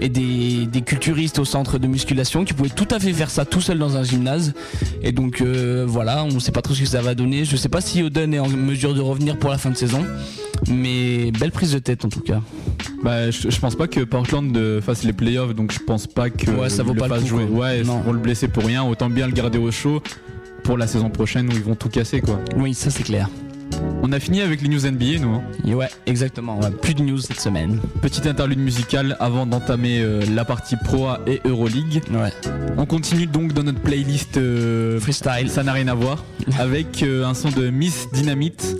[SPEAKER 3] et des, des culturistes au centre de musculation, qu'il pouvait tout à fait faire ça tout seul dans un gymnase. Et donc euh, voilà, on sait pas trop ce que ça va donner. Je sais pas si Oden est en mesure de revenir pour la fin de saison. Mais belle prise de tête en tout cas.
[SPEAKER 2] Bah, je, je pense pas que Portland fasse les playoffs, donc je pense pas que
[SPEAKER 3] Ouais, ça vaut pas le coup,
[SPEAKER 2] jouer. Ouais,
[SPEAKER 3] Non.
[SPEAKER 2] le blesser pour rien. Autant bien le garder au chaud pour la saison prochaine où ils vont tout casser quoi.
[SPEAKER 3] Oui, ça c'est clair.
[SPEAKER 2] On a fini avec les news NBA nous. hein.
[SPEAKER 3] Et ouais, exactement. Plus de news cette semaine.
[SPEAKER 2] Petite interlude musicale avant d'entamer euh, la partie Pro A et Euroleague.
[SPEAKER 3] Ouais.
[SPEAKER 2] On continue donc dans notre playlist euh,
[SPEAKER 3] Freestyle.
[SPEAKER 2] ça n'a rien à voir avec euh, un son de Miss Dynamite.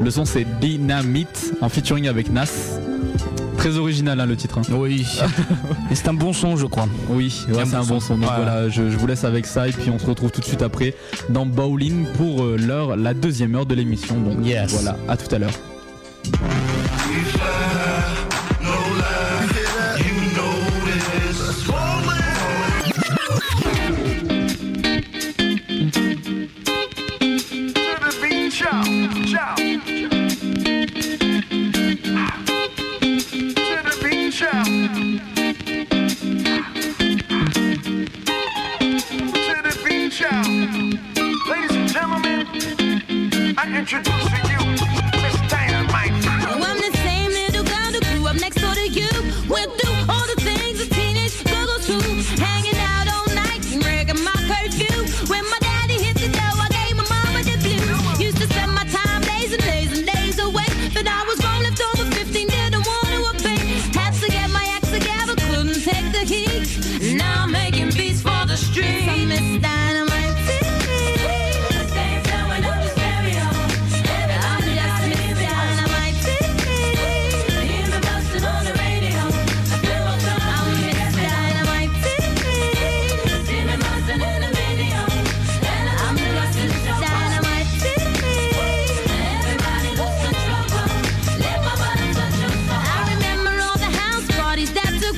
[SPEAKER 2] Le son c'est Dynamite en featuring avec Nas. Très original hein, le titre. hein.
[SPEAKER 3] Oui. Et c'est un bon son, je crois.
[SPEAKER 2] Oui, ouais, c'est un bon
[SPEAKER 3] son.
[SPEAKER 2] son. Donc
[SPEAKER 3] Ouais.
[SPEAKER 2] voilà, je, je vous laisse avec ça et puis on se retrouve tout de suite après dans Bowling pour euh, l'heure, la deuxième heure de l'émission. Donc
[SPEAKER 3] Yes.
[SPEAKER 2] voilà, à tout à l'heure.
[SPEAKER 9] I introduce to you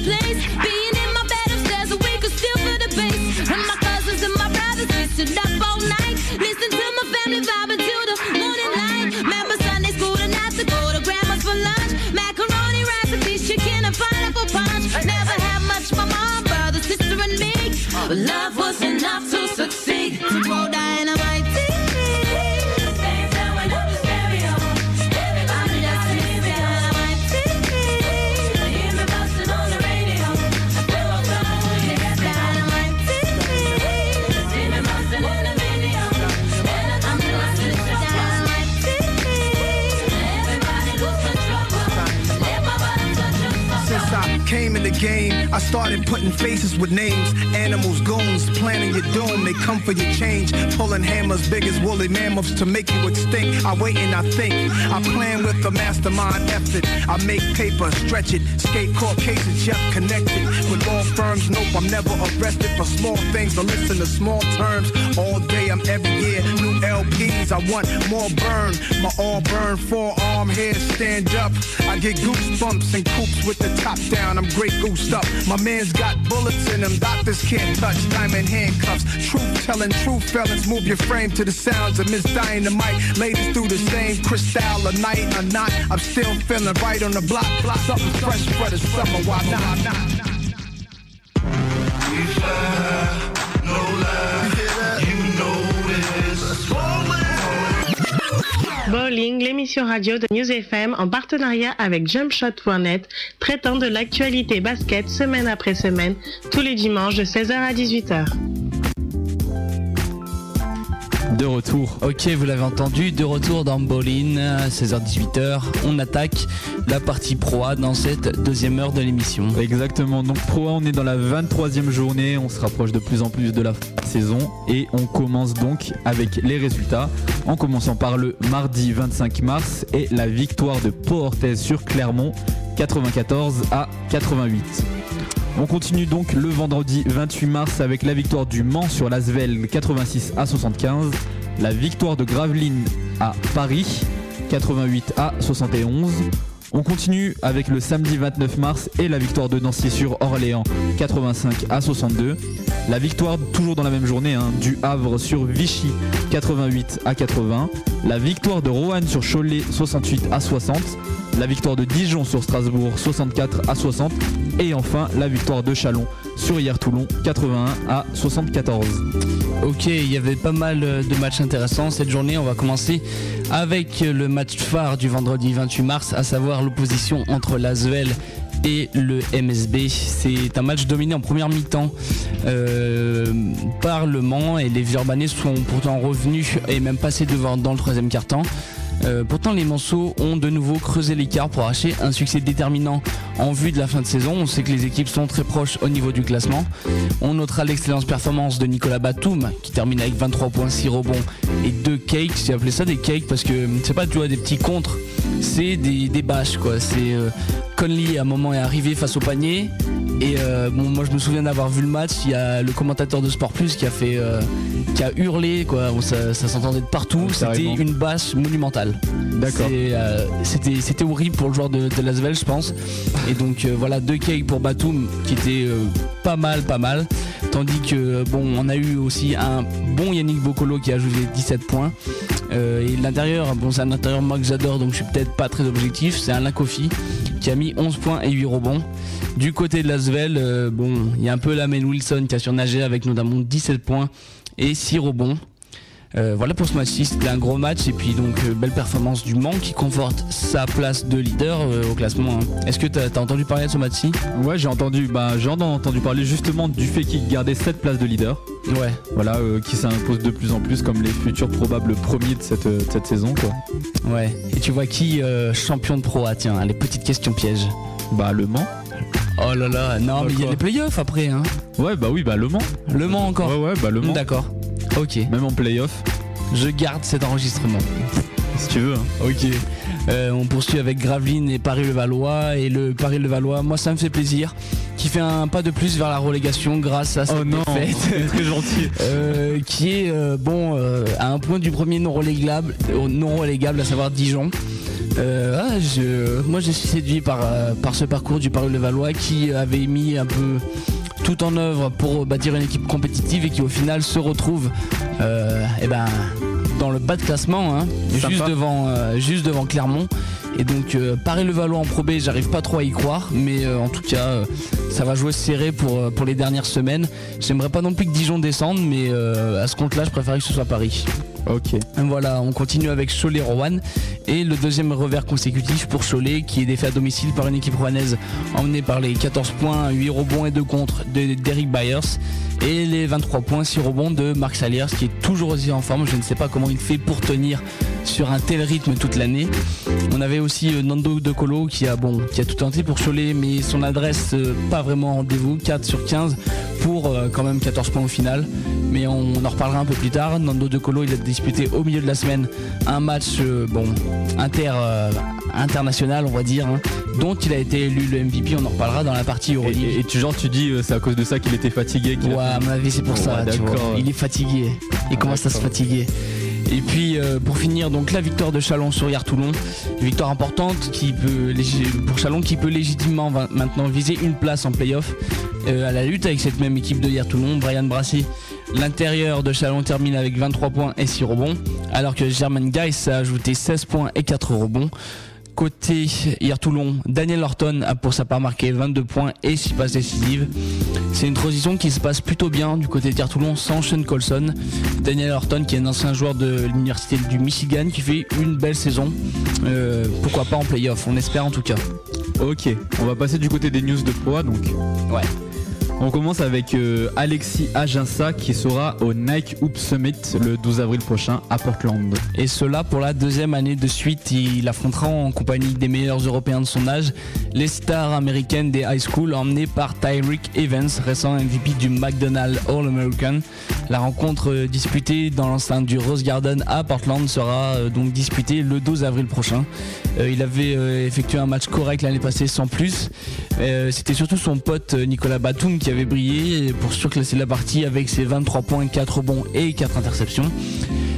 [SPEAKER 8] place.
[SPEAKER 9] Started putting faces with names. Animals, goons, planning your doom. They come for your change. Pulling hammers big as woolly mammoths to make you extinct. I wait and I think. I plan with a mastermind effort. I make paper, stretch it. Skate court cases just connected. With law firms, nope, I'm never arrested for small things. I listen to small terms. All day, I'm every year. New LPs, I want more burn. My all burn forearm hair stand up. I get goosebumps and coops with the top down. I'm great goosed up. My man's got bullets in him. Doctors can't touch. Diamond handcuffs. Truth telling, truth felons. Move your frame to the sounds of Miss Dynamite. Ladies do the same. Crystal a night or not. I'm still feeling right on the block. block. Something fresh for the summer. Why not?
[SPEAKER 1] Bowling, l'émission radio de News FM en partenariat avec jumpshot.net, traitant de l'actualité basket semaine après semaine, tous les dimanches de 16h à 18h.
[SPEAKER 2] De retour.
[SPEAKER 3] Ok, vous l'avez entendu, de retour dans Bowling, 16h-18h. On attaque la partie Pro A dans cette deuxième heure de l'émission.
[SPEAKER 2] Exactement, donc Pro A, on est dans la 23e journée, on se rapproche de plus en plus de la saison et on commence donc avec les résultats en commençant par le mardi 25 mars et la victoire de Pau Orthez sur Clermont 94 à 88. On continue donc le vendredi 28 mars avec la victoire du Mans sur l'Asvel 86 à 75, la victoire de Gravelines à Paris 88 à 71. On continue avec le samedi 29 mars et la victoire de Nancy sur Orléans 85 à 62. La victoire toujours dans la même journée hein, du Havre sur Vichy 88 à 80. La victoire de Roanne sur Cholet 68 à 60. La victoire de Dijon sur Strasbourg 64 à 60. Et enfin la victoire de Chalon sur hier Toulon 81 à 74.
[SPEAKER 3] Ok, il y avait pas mal euh, de matchs intéressants cette journée. On va commencer avec le match phare du vendredi 28 mars, à savoir l'opposition entre l'Asvel et le MSB. C'est un match dominé en première mi-temps euh, par Le Mans et les Urbanais sont pourtant revenus et même passés devant dans le troisième quart-temps. Euh, pourtant, les Manceaux ont de nouveau creusé l'écart pour arracher un succès déterminant en vue de la fin de saison. On sait que les équipes sont très proches au niveau du classement. On notera l'excellente performance de Nicolas Batum qui termine avec 23 points, 6 rebonds et 2 cakes. J'ai appelé ça des cakes parce que c'est pas des petits contres, c'est des, bâches quoi. Euh, Conley à un moment est arrivé face au panier. Et euh, bon, moi je me souviens d'avoir vu le match. Il y a le commentateur de Sport Plus qui a fait, euh, qui a hurlé quoi. Bon, ça ça s'entendait de partout. C'était une bâche monumentale.
[SPEAKER 2] D'accord.
[SPEAKER 3] Euh, C'était c'était horrible pour le joueur de, de Lasvel, je pense. Et donc voilà deux cakes pour Batum qui était pas mal, pas mal. Tandis que bon, on a eu aussi un bon Yannick Bocolo qui a ajouté 17 points. Euh, et l'intérieur, bon, c'est un intérieur moi que j'adore, donc je suis peut-être pas très objectif. C'est un Lakofi qui a mis 11 points et 8 rebonds. Du côté de Lasvel, euh, bon, il y a un peu Lamen Wilson qui a surnagé avec notamment 17 points et 6 rebonds. Euh, voilà pour ce match-ci, c'était un gros match et puis donc euh, belle performance du Mans qui conforte sa place de leader euh, au classement. hein. Est-ce que t'as as entendu parler de ce match-ci
[SPEAKER 2] Ouais, j'ai entendu, bah, j'ai entendu parler justement du fait qu'il gardait cette place de leader.
[SPEAKER 3] Ouais.
[SPEAKER 2] Voilà, qui s'impose de plus en plus comme les futurs probables premiers de cette, de cette saison, quoi.
[SPEAKER 3] Ouais. Et tu vois qui champion de pro Ah tiens, les petites questions pièges.
[SPEAKER 2] Bah, Le Mans.
[SPEAKER 3] Oh là là, non
[SPEAKER 2] Bah,
[SPEAKER 3] mais il y a les playoffs après hein.
[SPEAKER 2] Ouais, bah oui, bah Le Mans.
[SPEAKER 3] Le Mans encore.
[SPEAKER 2] Ouais, ouais, bah Le Mans.
[SPEAKER 3] D'accord. Ok.
[SPEAKER 2] Même en playoff,
[SPEAKER 3] Je garde cet enregistrement.
[SPEAKER 2] si tu veux. hein.
[SPEAKER 3] Ok. Euh, on poursuit avec Gravelines et Paris-le-Valois. Et le Paris-le-Valois, moi ça me fait plaisir. Qui fait un pas de plus vers la relégation grâce à cette
[SPEAKER 2] Oh non,
[SPEAKER 3] défaite.
[SPEAKER 2] très gentil.
[SPEAKER 3] Euh, qui est euh, bon à un point du premier non relégable, non relégable à savoir Dijon. Ah, je, moi je suis séduit par, par ce parcours du Paris Valois qui avait mis un peu tout en œuvre pour bâtir une équipe compétitive et qui au final se retrouve euh, eh ben, dans le bas de classement, hein, juste, devant, euh, juste devant Clermont. Et donc euh, Paris-le-Valois en Pro B, j'arrive pas trop à y croire, mais euh, en tout cas euh, ça va jouer serré pour, euh, pour les dernières semaines. J'aimerais pas non plus que Dijon descende, mais euh, à ce compte-là, je préférais que ce soit Paris.
[SPEAKER 2] Ok.
[SPEAKER 3] Voilà, on continue avec Cholet-Rowan et le deuxième revers consécutif pour Cholet qui est défait à domicile par une équipe rouennaise emmenée par les 14 points, 8 rebonds et 2 contre de d'Eric Byers et les 23 points, 6 rebonds de Marc Saliers qui est toujours aussi en forme. Je ne sais pas comment il fait pour tenir sur un tel rythme toute l'année. On avait aussi euh, Nando De Colo qui a, bon, qui a tout tenté pour Cholet mais son adresse euh, pas vraiment rendez-vous, 4 sur 15 pour euh, quand même 14 points au final. Mais on, en reparlera un peu plus tard. Nando De Colo il a disputé au milieu de la semaine un match euh, bon inter euh, international on va dire hein, dont il a été élu le MVP. On en reparlera dans la partie Euroleague.
[SPEAKER 2] et- et tu genre tu dis c'est à cause de ça qu'il était fatigué a
[SPEAKER 3] Ouais, à mon avis, c'est pour ça.
[SPEAKER 2] Ouais,
[SPEAKER 3] tu vois.
[SPEAKER 2] d'accord.
[SPEAKER 3] Il est fatigué. Il commence à se fatiguer. Et puis euh, pour finir, donc la victoire de Chalon sur Hier Toulon, Une victoire importante qui peut pour Chalon qui peut légitimement maintenant viser une place en playoff euh, à la lutte avec cette même équipe de Hier Toulon. Brian Brassy, l'intérieur de Chalon termine avec 23 points et 6 rebonds, alors que German Geiss a ajouté 16 points et 4 rebonds. Côté hier Toulon, Daniel Horton a pour sa part marqué 22 points et 6 passes décisives. C'est une transition qui se passe plutôt bien du côté d'hier Toulon sans Sean Colson. Daniel Horton qui est un ancien joueur de l'université du Michigan qui fait une belle saison. Euh, pourquoi pas en playoff, on espère en tout cas.
[SPEAKER 2] Ok, on va passer du côté des news de proie donc.
[SPEAKER 3] Ouais.
[SPEAKER 2] On commence avec euh, Alexis Aginsa qui sera au Nike Hoop Summit le 12 avril prochain à Portland.
[SPEAKER 3] Et cela pour la deuxième année de suite, il affrontera en compagnie des meilleurs Européens de son âge les stars américaines des high school emmenées par Tyreek Evans, récent MVP du McDonald's All-American. La rencontre euh, disputée dans l'enceinte du Rose Garden à Portland sera euh, donc disputée le 12 avril prochain. Il avait effectué un match correct l'année passée sans plus. C'était surtout son pote Nicolas Batum qui avait brillé pour surclasser la partie avec ses 23 points, 4 rebonds et 4 interceptions.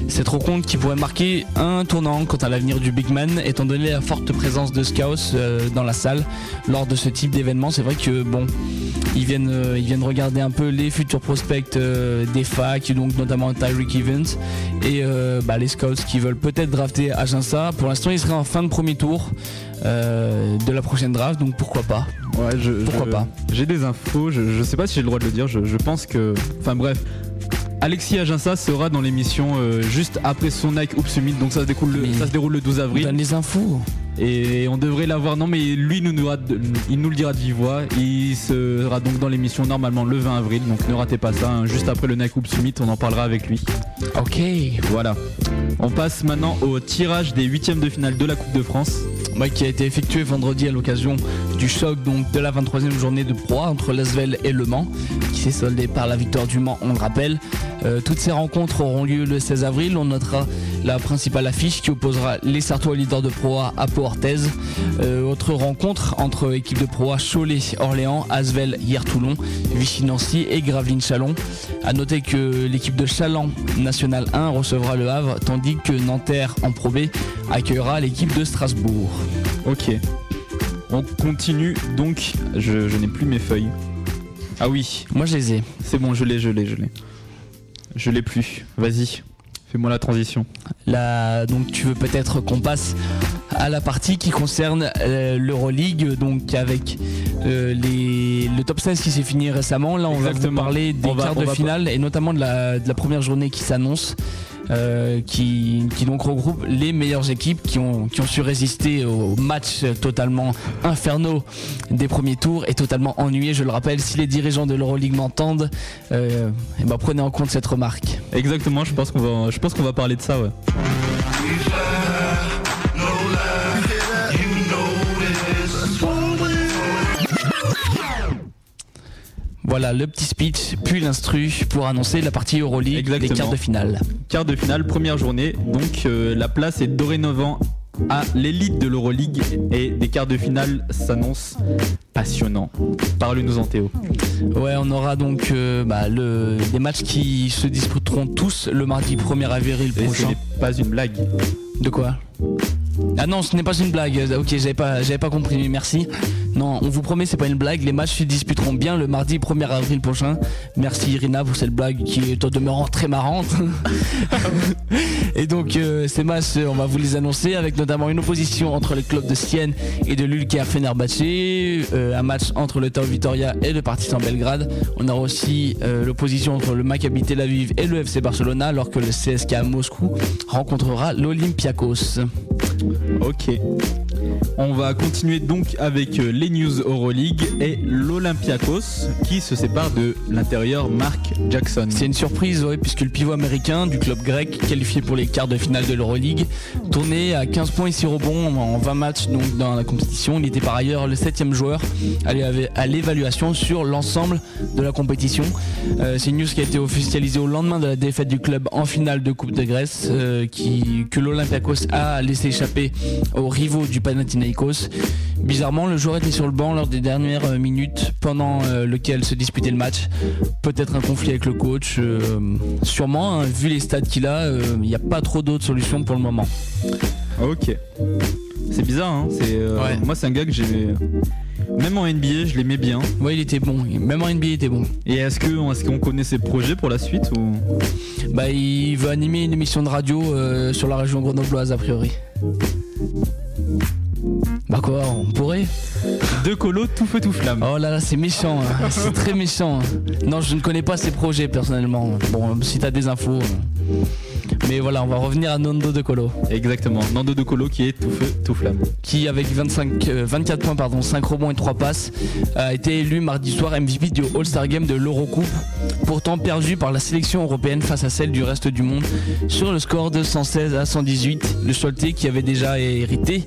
[SPEAKER 3] Cette rencontre qui pourrait marquer un tournant quant à l'avenir du Big Man, étant donné la forte présence de Scouts euh, dans la salle lors de ce type d'événement. C'est vrai que bon, ils viennent, euh, ils viennent regarder un peu les futurs prospects euh, des facs, donc notamment Tyreek Evans et euh, bah, les Scouts qui veulent peut-être drafter Aginsa. Pour l'instant, il serait en fin de premier tour euh, de la prochaine draft, donc pourquoi pas?
[SPEAKER 2] Ouais, je,
[SPEAKER 3] Pourquoi
[SPEAKER 2] je-
[SPEAKER 3] pas?
[SPEAKER 2] J'ai des infos, je, je sais pas si j'ai le droit de le dire, je, je pense que. Enfin bref. Alexis Aginsa sera dans l'émission euh, juste après son Nike Summit, donc ça se, découle le, ça se déroule le 12
[SPEAKER 3] On
[SPEAKER 2] avril.
[SPEAKER 3] donne les infos.
[SPEAKER 2] Et on devrait l'avoir. Non, mais lui, nous, nous, il nous le dira de vive voix. Il sera donc dans l'émission normalement le 20 avril. Donc ne ratez pas ça. hein. Juste après le Nike Oops Summit, on en parlera avec lui.
[SPEAKER 3] Ok.
[SPEAKER 2] Voilà. On passe maintenant au tirage des huitièmes de finale de la Coupe de France.
[SPEAKER 3] Ouais, qui a été effectué vendredi à l'occasion du choc donc de la 23e journée de Pro A entre Lasvel et Le Mans, qui s'est soldé par la victoire du Mans, on le rappelle. Euh, toutes ces rencontres auront lieu le 16 avril. On notera la principale affiche qui opposera les Sartois leaders de Pro A à Pau Orthez. Euh, autre rencontre entre équipes de Pro A Cholet, Orléans, Asvel, hier Toulon, Vichy Nancy et Gravelines Chalon. À noter que l'équipe de Chaland National 1 recevra le Havre, tandis que Nanterre en Pro B accueillera l'équipe de Strasbourg.
[SPEAKER 2] Ok. On continue donc. Je, je n'ai plus mes feuilles. Ah oui,
[SPEAKER 3] Moi je les ai.
[SPEAKER 2] c'est bon, je l'ai, je l'ai, je l'ai. Je l'ai plus. Vas-y, fais-moi la transition.
[SPEAKER 3] Là, donc tu veux peut-être qu'on passe à la partie qui concerne euh, l'Euroleague, donc avec euh, les, le top 16 qui s'est fini récemment. Là, on va vous parler des
[SPEAKER 2] On
[SPEAKER 3] quarts de
[SPEAKER 2] va-
[SPEAKER 3] finale et notamment de la, de la première journée qui s'annonce. Euh, qui, donc regroupe les meilleures équipes qui ont, qui ont su résister aux matchs totalement infernaux des premiers tours et totalement ennuyés. Je le rappelle, si les dirigeants de l'Euroleague m'entendent, euh, eh ben, prenez en compte cette remarque.
[SPEAKER 2] Exactement, je pense qu'on va, je pense qu'on va parler de ça, ouais.
[SPEAKER 3] Voilà le petit speech, puis l'instru pour annoncer la partie Euroleague, les
[SPEAKER 2] Exactement.
[SPEAKER 3] quarts de finale.
[SPEAKER 2] Quart de finale, première journée. Donc euh, la place est dorénavant à l'élite de l'Euroleague et des quarts de finale s'annoncent passionnants. Parle-nous en Théo.
[SPEAKER 3] Ouais, on aura donc euh, bah, le, des matchs qui se disputeront tous le mardi 1er avril
[SPEAKER 2] Et ce
[SPEAKER 3] prochain.
[SPEAKER 2] n'est pas une blague.
[SPEAKER 3] De quoi? Ah non, ce n'est pas une blague. Ok, j'avais pas, j'avais pas compris. Merci. Non, on vous promet, c'est pas une blague. Les matchs se disputeront bien le mardi 1er avril prochain. Merci Irina pour cette blague qui est au demeurant très marrante. et donc euh, ces matchs, on va vous les annoncer avec notamment une opposition entre le club de Sienne et de l'Ulker Fenerbahçe, euh, un match entre le Tau Vitoria et le Partizan Belgrade. On aura aussi euh, l'opposition entre le Maccabi Tel Aviv et le FC Barcelona, alors que le CSK Moscou rencontrera l'Olympiakos.
[SPEAKER 2] Ok. On va continuer donc avec euh, les news Euroleague et l'Olympiakos qui se sépare de l'intérieur Mark Jackson.
[SPEAKER 3] C'est une surprise, puisque le pivot américain du club grec, qualifié pour les quarts de finale de l'Euroleague, tournait à 15 points et 6 rebonds en 20 matchs dans la compétition. Il était par ailleurs le septième joueur à l'é- à l'évaluation sur l'ensemble de la compétition. Euh, C'est une news qui a été officialisée au lendemain de la défaite du club en finale de Coupe de Grèce, euh, que l'Olympiakos a laissé échapper aux rivaux du Panathinaikos. Bizarrement, le joueur était sur le banc lors des dernières euh, minutes pendant euh, lequel se disputait le match. Peut-être un conflit avec le coach. euh, sûrement, hein, vu les stats qu'il a, euh, il n'y a pas trop d'autres solutions pour le moment.
[SPEAKER 2] Ok. C'est bizarre, hein. C'est, euh,
[SPEAKER 3] Ouais.
[SPEAKER 2] Moi, c'est un gars que j'ai. Même en NBA, je l'aimais bien.
[SPEAKER 3] Ouais, il était bon. Même en NBA, il était bon.
[SPEAKER 2] Et est-ce que est-ce qu'on connaît ses projets pour la suite ou?
[SPEAKER 3] Bah, il veut animer une émission de radio euh, sur la région grenobloise, a priori. Bah quoi, on pourrait
[SPEAKER 2] Deux colos, tout feu tout flamme.
[SPEAKER 3] Oh là là, c'est méchant, hein. c'est très méchant. hein. Non, je ne connais pas ses projets personnellement. Bon, si t'as des infos. Euh. Mais voilà, on va revenir à Nando de Colo,
[SPEAKER 2] Exactement. Nando de Colo qui est tout feu tout flamme.
[SPEAKER 3] qui avec 25, euh, 24 points, pardon, 5 rebonds et 3 passes, a été élu mardi soir MVP du All-Star Game de l'Eurocoupe, pourtant perdu par la sélection européenne face à celle du reste du monde sur le score de 116 à 118. Le Choletais qui avait déjà hérité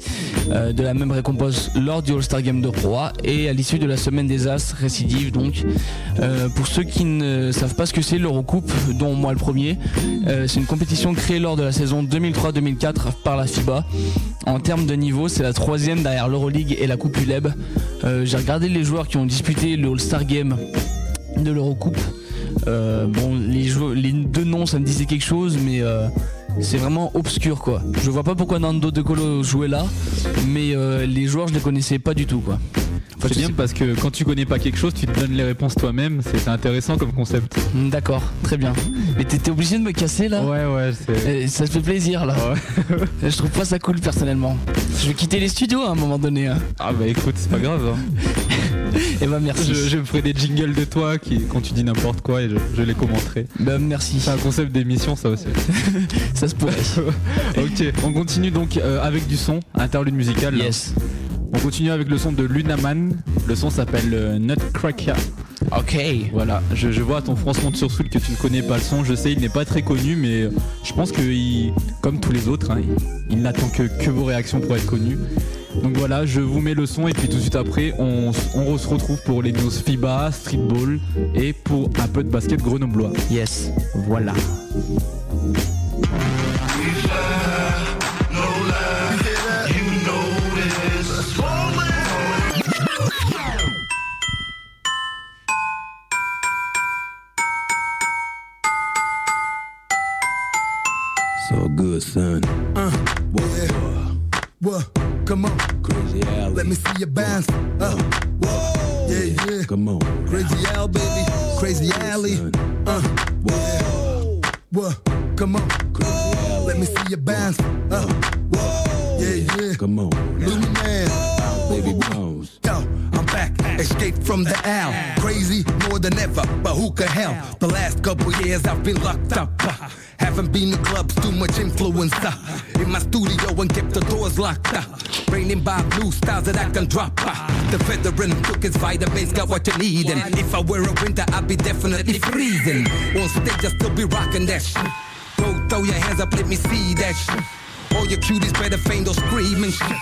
[SPEAKER 3] euh, de la même récompense lors du All-Star Game de Pro A et à l'issue de la semaine des As récidive donc. Euh, pour ceux qui ne savent pas ce que c'est l'Eurocoupe, dont moi le premier, euh, c'est une compétition créée lors de la saison 2003-2004 par la FIBA. En termes de niveau, c'est la troisième derrière l'Euroleague et la Coupe ULEB. Euh, J'ai regardé les joueurs qui ont disputé le All-Star Game de l'Eurocoupe. Euh, bon, les, les deux noms, ça me disait quelque chose, mais euh, c'est vraiment obscur quoi. Je vois pas pourquoi Nando De Colo jouait là, mais les joueurs je les connaissais pas du tout quoi.
[SPEAKER 2] C'est bien parce que quand tu connais pas quelque chose, tu te donnes les réponses toi-même. C'est intéressant comme concept.
[SPEAKER 3] Hmm, D'accord, très bien. Mais t'étais obligé de me casser là
[SPEAKER 2] Ouais, ouais, c'est.
[SPEAKER 3] Eh, Ça te fait plaisir là. je trouve pas ça cool personnellement. Je vais quitter les studios à un moment donné. Hein.
[SPEAKER 2] Ah bah écoute, c'est pas grave. hein.
[SPEAKER 3] Et bah merci.
[SPEAKER 2] Je, je me ferai des jingles de toi qui, quand tu dis n'importe quoi et je, je les commenterai.
[SPEAKER 3] Bah merci.
[SPEAKER 2] C'est un concept d'émission ça aussi.
[SPEAKER 3] Ça se pourrait.
[SPEAKER 2] ok, on continue donc euh, avec du son, interlude musical. là. On continue avec le son de Lunaman. Le son s'appelle euh, Nutcracker.
[SPEAKER 3] Ok.
[SPEAKER 2] Voilà, je, je vois à ton froncement de sourcil que tu ne connais pas le son. Je sais, il n'est pas très connu, mais euh, je pense que, il- comme tous les autres, hein, il, il n'attend que, que vos réactions pour être connu. Donc voilà, je vous mets le son et puis tout de suite après, on, on se retrouve pour les news FIBA, streetball et pour un peu de basket grenoblois.
[SPEAKER 3] Yes. Voilà.
[SPEAKER 10] Son.
[SPEAKER 11] Uh, yeah. What? Come on.
[SPEAKER 10] Crazy Al.
[SPEAKER 11] Let me see your bounce. Uh, whoa. Yeah, yeah.
[SPEAKER 10] Come on.
[SPEAKER 11] Crazy Al, baby. Crazy Alley. Uh, whoa. What? Come on.
[SPEAKER 10] Crazy Al.
[SPEAKER 11] Let me see your bounce. Uh, whoa. Yeah, yeah.
[SPEAKER 10] Come on.
[SPEAKER 11] Man.
[SPEAKER 10] Baby bounce.
[SPEAKER 11] Yo, escaped from the L. Crazy more than ever, but who could help? The last couple years I've been locked up. Haven't been to clubs, too much influence. In my studio and kept the doors locked. uh, Raining by blue styles that I can drop. The veteran took his vitamins, got what you need. And if I were a winter, I'd be definitely freezing. On stage, I still be rocking that shit. Go throw your hands up, let me see that shit. All your cuties better feign those screaming shit.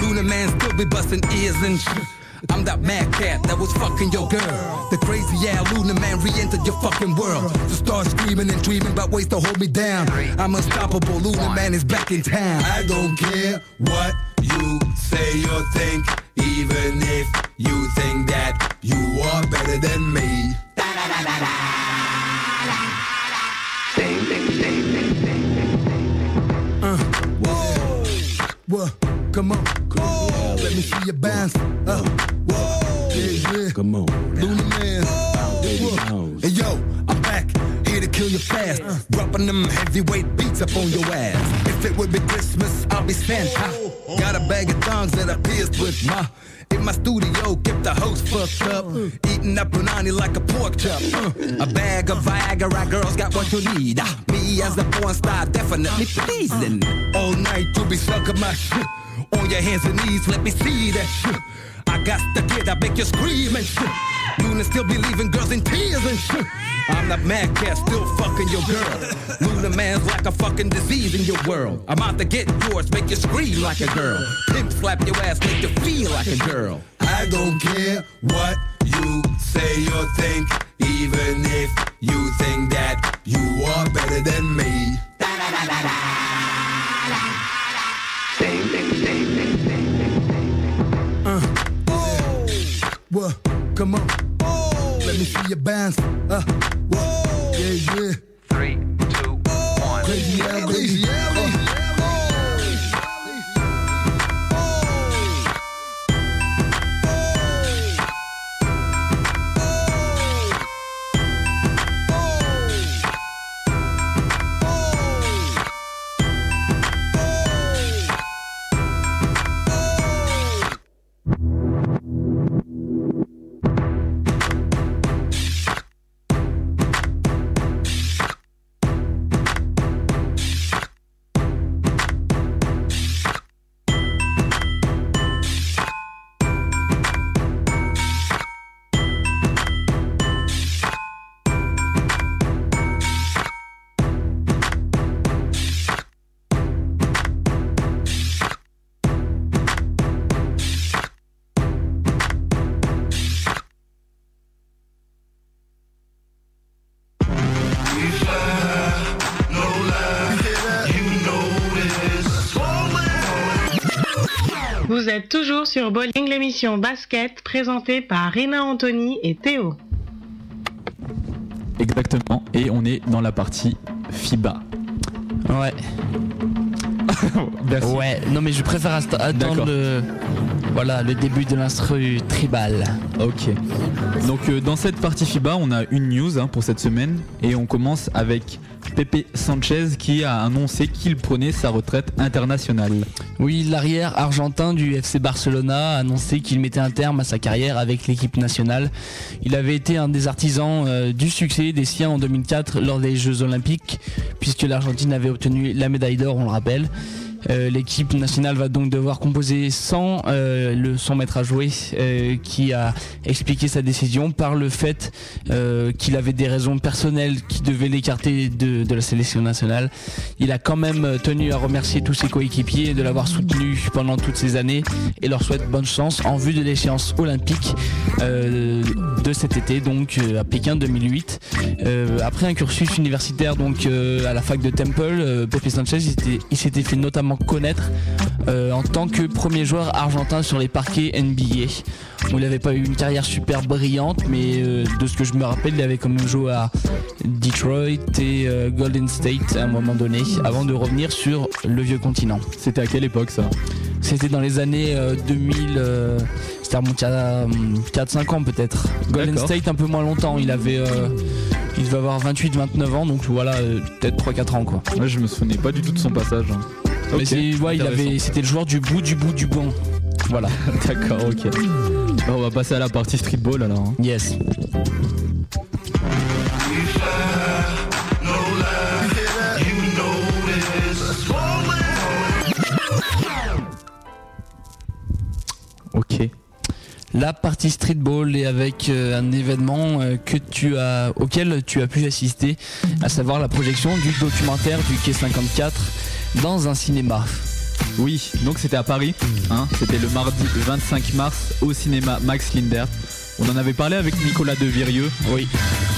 [SPEAKER 11] Luna man still be busting ears and shit. I'm that mad cat that was fucking your girl. The crazy yeah, Luna man re-entered your fucking world. So start screaming and dreaming about ways to hold me down. I'm unstoppable, Luna man is back in town.
[SPEAKER 10] I don't care what you say or think, even if you think that you are better than me.
[SPEAKER 11] Uh, what? Come on. Me see your bounce. Uh, whoa. Yeah, yeah.
[SPEAKER 10] Come on.
[SPEAKER 11] Luna man. Hey yo, I'm back, here to kill you fast. Dropping them heavyweight beats up on your ass. If it would be Christmas, I'll be Santa. Got a bag of thongs that I pierced with my. In my studio, kept the host fucked up. Eating up punani like a pork chop. Uh, a bag of Viagra, girls got what you need. Ah, me as a porn star, definitely pleasing. All night, you be sucking my shit. On your hands and knees, let me see that shit. I got the kid I make you scream and shit. Luna still be leaving girls in tears and shit. I'm that mad cat still fucking your girl. Luna man's like a fucking disease in your world. I'm out to get yours, make you scream like a girl. Pimp slap your ass, make you feel like a girl.
[SPEAKER 10] I don't care what you say or think, even if you think that you are better than me.
[SPEAKER 11] What? Come on. Let me see your bounce. Uh, whoa. Yeah, yeah.
[SPEAKER 4] Three, two, one.
[SPEAKER 11] Crazy Al, crazy Al.
[SPEAKER 1] Êtes toujours sur Bowling, l'émission basket présentée par Rina Anthony et Théo.
[SPEAKER 2] Exactement. Et on est dans la partie FIBA.
[SPEAKER 3] Ouais. Ouais, non mais je préfère attendre
[SPEAKER 2] D'accord.
[SPEAKER 3] le, voilà, le début de l'instru tribal.
[SPEAKER 2] Ok. Donc euh, dans cette partie FIBA, on a une news hein, pour cette semaine et on commence avec Pepe Sanchez qui a annoncé qu'il prenait sa retraite internationale.
[SPEAKER 3] Oui, l'arrière argentin du FC Barcelona a annoncé qu'il mettait un terme à sa carrière avec l'équipe nationale. Il avait été un des artisans euh, du succès des siens en 2004 lors des Jeux Olympiques, puisque l'Argentine avait obtenu la médaille d'or, on le rappelle. Euh, L'équipe nationale va donc devoir composer sans euh, le son maître à jouer euh, qui a expliqué sa décision par le fait qu'il avait des raisons personnelles qui devaient l'écarter de, de la sélection nationale. Il a quand même tenu à remercier tous ses coéquipiers de l'avoir soutenu pendant toutes ces années et leur souhaite bonne chance en vue de l'échéance olympique de cet été, donc à Pékin 2008. Euh, après un cursus universitaire donc à la fac de Temple, Pepe Sanchez il s'était fait notamment connaître euh, en tant que premier joueur argentin sur les parquets NBA. Bon, il n'avait pas eu une carrière super brillante, mais euh, de ce que je me rappelle, il avait quand même joué à Detroit et euh, Golden State à un moment donné, avant de revenir sur le vieux continent.
[SPEAKER 2] C'était à quelle époque ça?
[SPEAKER 3] C'était dans les années euh, 2000, euh, c'était remonté à 4-5 ans peut-être. Golden. State un peu moins longtemps, il avait... il devait avoir 28-29 ans, donc voilà, peut-être 3-4 ans quoi.
[SPEAKER 2] Ouais, je me souvenais pas du tout de son passage. hein.
[SPEAKER 3] Mais ouais, il avait, c'était le joueur du bout du bout du bon. Voilà.
[SPEAKER 2] D'accord, ok. Bon, on va passer à la partie streetball alors. hein.
[SPEAKER 3] Yes.
[SPEAKER 2] Ok.
[SPEAKER 3] La partie streetball est avec euh, un événement euh, que tu as, auquel tu as pu assister, à savoir la projection du documentaire du Quai 54 dans un cinéma.
[SPEAKER 2] Oui, donc c'était à Paris. hein. C'était le mardi 25 mars au cinéma Max Linder. On en avait parlé avec Nicolas Devirieux.
[SPEAKER 3] Oui,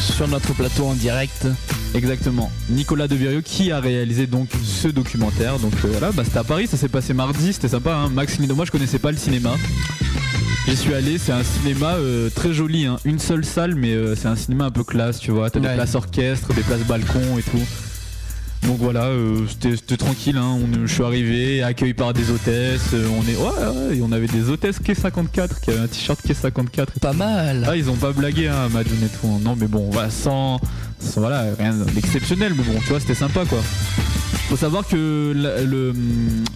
[SPEAKER 3] sur notre plateau en direct.
[SPEAKER 2] Exactement. Nicolas Devirieux qui a réalisé donc ce documentaire. Donc euh, voilà, bah, c'était à Paris, ça s'est passé mardi, c'était sympa. hein. Max Linder, moi je connaissais pas le cinéma. J'y suis allé, c'est un cinéma euh, très joli, hein. une seule salle, mais euh, c'est un cinéma un peu classe, tu vois. T'as des places orchestres, des places balcons et tout. Donc voilà, euh, c'était tranquille. Hein. On, je suis arrivé, accueilli par des hôtesses. euh, on est, ouais, ouais, et on avait des hôtesses Quai 54 qui avaient un t-shirt Quai 54. et
[SPEAKER 3] Pas mal.
[SPEAKER 2] ah, ils ont pas blagué, hein, Madun et tout. hein. Non, mais bon, voilà, sans, sans- voilà, rien d'exceptionnel, mais bon, tu vois, c'était sympa, quoi. Faut savoir que la, le-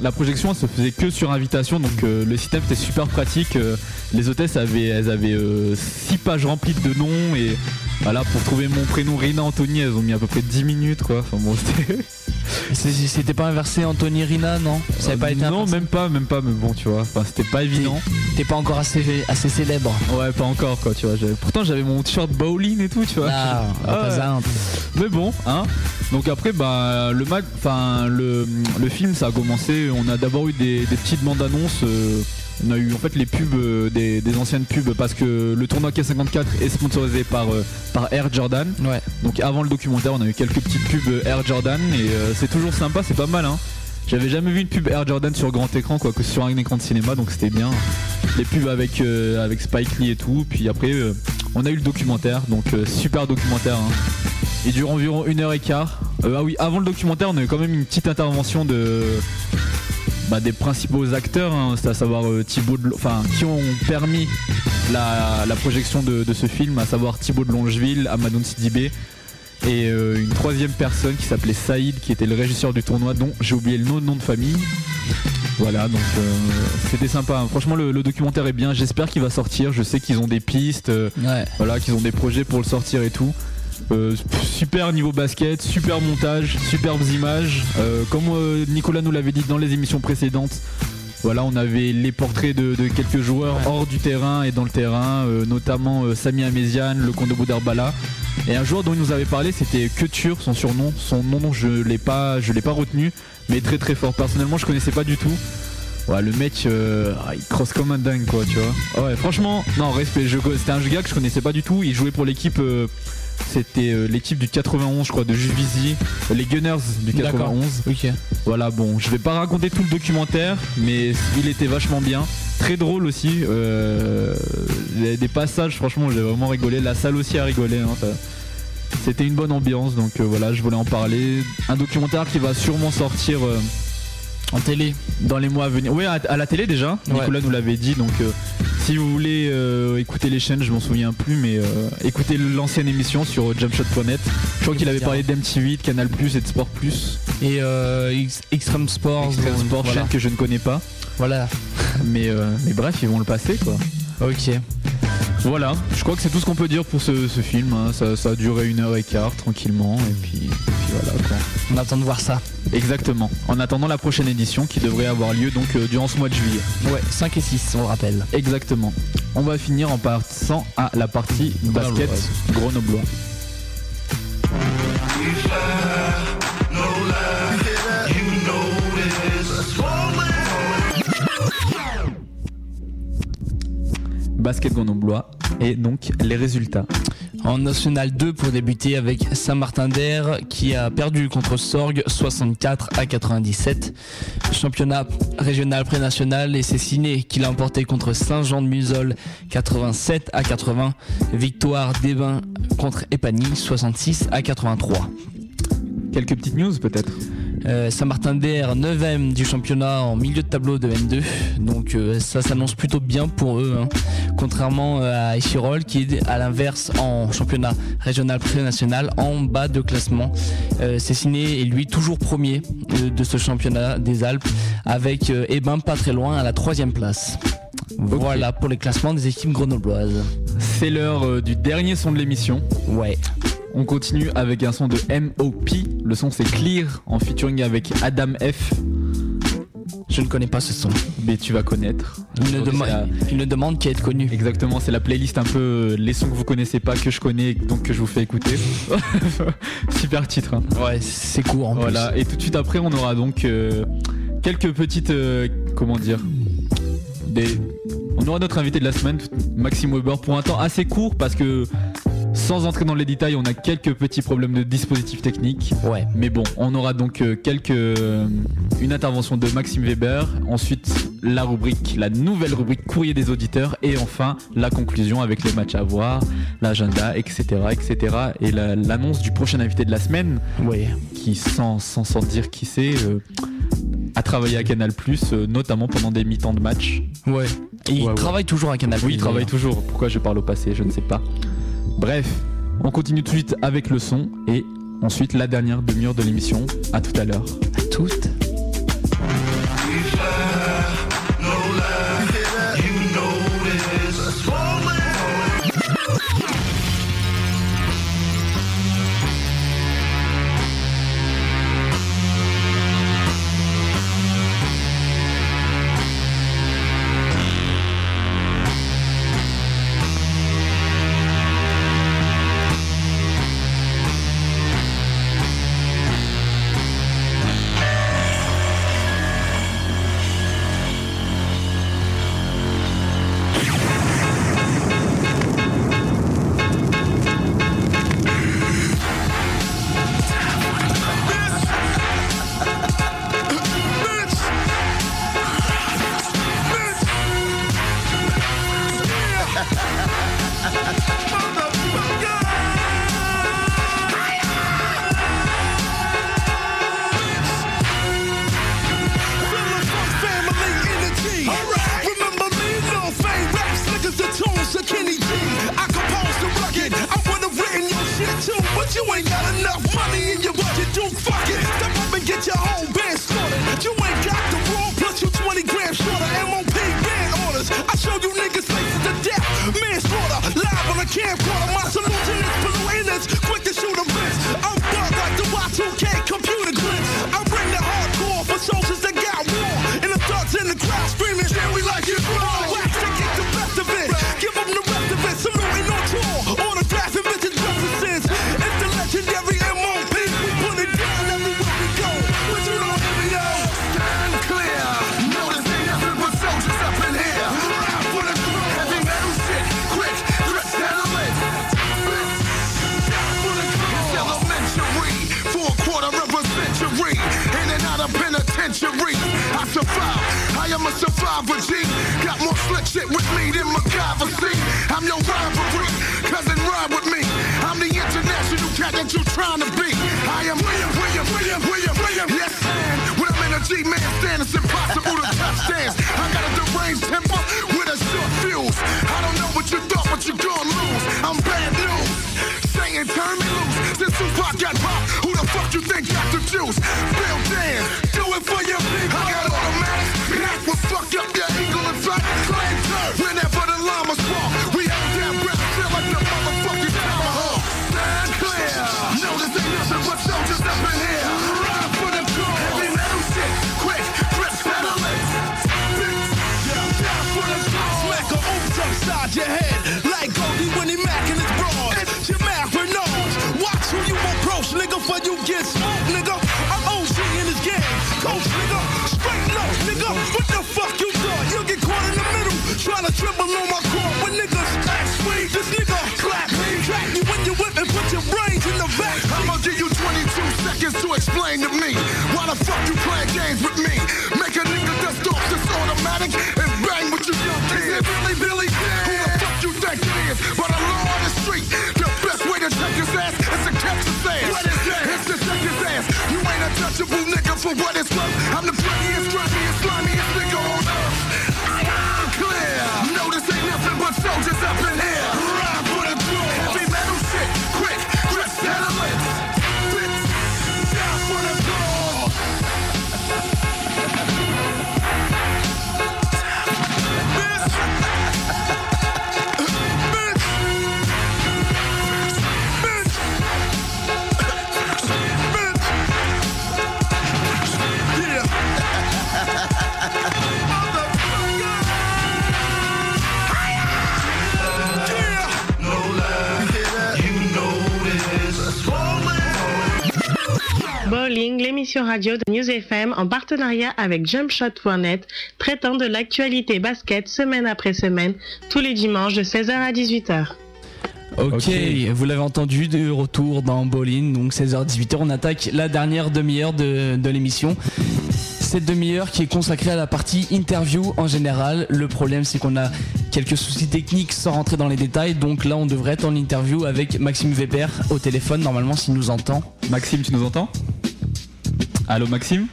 [SPEAKER 2] la projection elle se faisait que sur invitation, donc euh, le système était super pratique. euh, les hôtesses avaient, elles avaient 6 pages remplies de noms et voilà, pour trouver mon prénom Rina Anthony, elles ont mis à peu près 10 minutes, quoi. Enfin bon, c'était.
[SPEAKER 3] C'était pas inversé Anthony Rina, non? Ça avait pas été
[SPEAKER 2] Non, même pas, même pas, mais bon, tu vois, enfin, c'était pas évident.
[SPEAKER 3] T'es pas encore assez, assez célèbre.
[SPEAKER 2] Ouais, pas encore, quoi, tu vois. Pourtant, j'avais mon t-shirt bowling et tout, tu vois.
[SPEAKER 3] Ah,
[SPEAKER 2] Ah ouais. Mais bon, hein. Donc après, bah, le match, enfin, le, le film, ça a commencé. On a d'abord eu des, des petites bandes annonces. euh, on a eu en fait les pubs, euh, des, des anciennes pubs, parce que le tournoi K54 est sponsorisé par, euh, par Air Jordan.
[SPEAKER 3] Ouais.
[SPEAKER 2] Donc avant le documentaire, on a eu quelques petites pubs Air Jordan et c'est toujours sympa, c'est pas mal, hein. J'avais jamais vu une pub Air Jordan sur grand écran, quoi, que sur un écran de cinéma, donc c'était bien. Les pubs avec, euh, avec Spike Lee et tout. Puis après, euh, on a eu le documentaire, donc euh, super documentaire. hein. Il dure environ une heure et quart. Euh, ah oui, avant le documentaire, on a eu quand même une petite intervention de bah, des principaux acteurs, hein, c'est à savoir euh, Thibaut, de, enfin qui ont permis la, la projection de, de ce film, à savoir Thibaut de Longeville, Amadou Sidibé et euh, une troisième personne qui s'appelait Saïd, qui était le régisseur du tournoi, dont j'ai oublié le nom, nom de famille. Voilà, donc euh, c'était sympa. hein. Franchement, le, le documentaire est bien. J'espère qu'il va sortir. Je sais qu'ils ont des pistes, euh,
[SPEAKER 3] Ouais.
[SPEAKER 2] voilà, qu'ils ont des projets pour le sortir et tout. Euh, super niveau basket, super montage, superbes images. Euh, comme euh, Nicolas nous l'avait dit dans les émissions précédentes, voilà, on avait les portraits de, de quelques joueurs hors du terrain et dans le terrain, notamment Sami Amézian, le comte de Boudarbala. Et un joueur dont il nous avait parlé, c'était Couture, son surnom. Son nom, je l'ai pas, je l'ai pas retenu, mais très très fort. Personnellement, je connaissais pas du tout. Ouais, le mec, euh, il crosse comme un dingue, quoi, tu vois. Ouais, franchement, non, respect. je- C'était un gars que je connaissais pas du tout. Il jouait pour l'équipe. euh, c'était euh, l'équipe du 91, je crois, de Juvisy. euh, Les Gunners du
[SPEAKER 3] D'accord.
[SPEAKER 2] 91.
[SPEAKER 3] Ok.
[SPEAKER 2] Voilà, bon, je vais pas raconter tout le documentaire, mais il était vachement bien. Très drôle aussi. euh, des passages, franchement, j'ai vraiment rigolé. La salle aussi a rigolé. hein, ça- C'était une bonne ambiance, donc euh, voilà, je voulais en parler. Un documentaire qui va sûrement sortir euh,
[SPEAKER 3] En télé.
[SPEAKER 2] dans les mois à venir. Oui, à, à la télé déjà.
[SPEAKER 3] Ouais.
[SPEAKER 2] Nicolas nous l'avait dit, donc euh, si vous voulez euh, écouter les chaînes, je m'en souviens plus, mais euh, écoutez l'ancienne émission sur jumpshot.net. Je crois qu'il avait parlé d'MTV, de Canal+, et de Sport+.
[SPEAKER 3] Et euh, X- Extreme Sports.
[SPEAKER 2] Extreme
[SPEAKER 3] donc,
[SPEAKER 2] Sport,
[SPEAKER 3] voilà.
[SPEAKER 2] chaîne que je ne connais pas.
[SPEAKER 3] Voilà.
[SPEAKER 2] Mais, euh, mais bref, ils vont le passer quoi.
[SPEAKER 3] Ok.
[SPEAKER 2] Voilà, je crois que c'est tout ce qu'on peut dire pour ce, ce film. hein. Ça, ça a duré une heure et quart tranquillement. Et puis, et puis voilà quoi.
[SPEAKER 3] On attend de voir ça.
[SPEAKER 2] Exactement. En attendant la prochaine édition qui devrait avoir lieu donc euh, durant ce mois de juillet.
[SPEAKER 3] Ouais, 5 et 6, on le rappelle.
[SPEAKER 2] Exactement. On va finir en passant à la partie basket grenoblois. Basket grenoblois et donc les résultats.
[SPEAKER 3] En National 2 pour débuter avec Saint-Martin d'Air qui a perdu contre Sorgue 64 à 97. Championnat régional pré-national et c'est Ciné qui l'a emporté contre Saint-Jean-de-Musol 87 à 80. Victoire d'Ebin contre Epany 66 à 83.
[SPEAKER 2] Quelques petites news peut-être
[SPEAKER 3] Euh, Saint-Martin d'Air 9ème du championnat en milieu de tableau de N2 donc euh, ça s'annonce plutôt bien pour eux hein. contrairement euh, à Échirol qui est à l'inverse en championnat régional pré-national en bas de classement. Euh, est lui toujours premier de ce championnat des Alpes avec euh, Ebin pas très loin à la troisième place voilà pour les classements des équipes grenobloises
[SPEAKER 2] C'est l'heure euh, du dernier son de l'émission.
[SPEAKER 3] Ouais.
[SPEAKER 2] On continue avec un son de MOP. Le son c'est Clear en featuring avec Adam F.
[SPEAKER 3] Je ne connais pas ce son.
[SPEAKER 2] Mais tu vas connaître.
[SPEAKER 3] Il ne, dema-
[SPEAKER 2] la-
[SPEAKER 3] il ne demande qu'à être connu.
[SPEAKER 2] Exactement, c'est la playlist un peu euh, les sons que vous connaissez pas que je connais donc que je vous fais écouter. Super titre. hein.
[SPEAKER 3] Ouais, c'est court en
[SPEAKER 2] Voilà,
[SPEAKER 3] plus.
[SPEAKER 2] et tout de suite après on aura donc euh, quelques petites euh, comment dire des on aura notre invité de la semaine, Maxime Weber, pour un temps assez court parce que sans entrer dans les détails, on a quelques petits problèmes de dispositifs techniques.
[SPEAKER 3] Ouais.
[SPEAKER 2] Mais bon, on aura donc euh, quelques euh, une intervention de Maxime Weber, ensuite la rubrique, la nouvelle rubrique courrier des auditeurs, et enfin la conclusion avec les matchs à voir, l'agenda, etc., etc. Et la- l'annonce du prochain invité de la semaine,
[SPEAKER 3] Ouais.
[SPEAKER 2] qui sans sans, sans dire qui c'est. euh, a travaillé à Canal euh, notamment pendant des mi-temps de match.
[SPEAKER 3] Ouais. Et il
[SPEAKER 2] Ouais, ouais.
[SPEAKER 3] travaille toujours à Canal.
[SPEAKER 2] Oui, il travaille toujours. Pourquoi je parle au passé, je ne sais pas. Bref, on continue tout de suite avec le son et ensuite la dernière demi-heure de l'émission. À tout à l'heure.
[SPEAKER 3] À toutes.
[SPEAKER 1] Radio de News FM en partenariat avec jumpshot.net, traitant de l'actualité basket semaine après semaine, tous les dimanches de 16h à 18h.
[SPEAKER 3] Ok, vous l'avez entendu, de retour dans Bowling, donc 16h-18h, on attaque la dernière demi-heure de, de l'émission. Cette demi-heure qui est consacrée à la partie interview en général. Le problème c'est qu'on a quelques soucis techniques sans rentrer dans les détails, donc là on devrait être en interview avec Maxime Weber au téléphone, normalement s'il nous entend.
[SPEAKER 2] Maxime, tu nous entends? Allô Maxime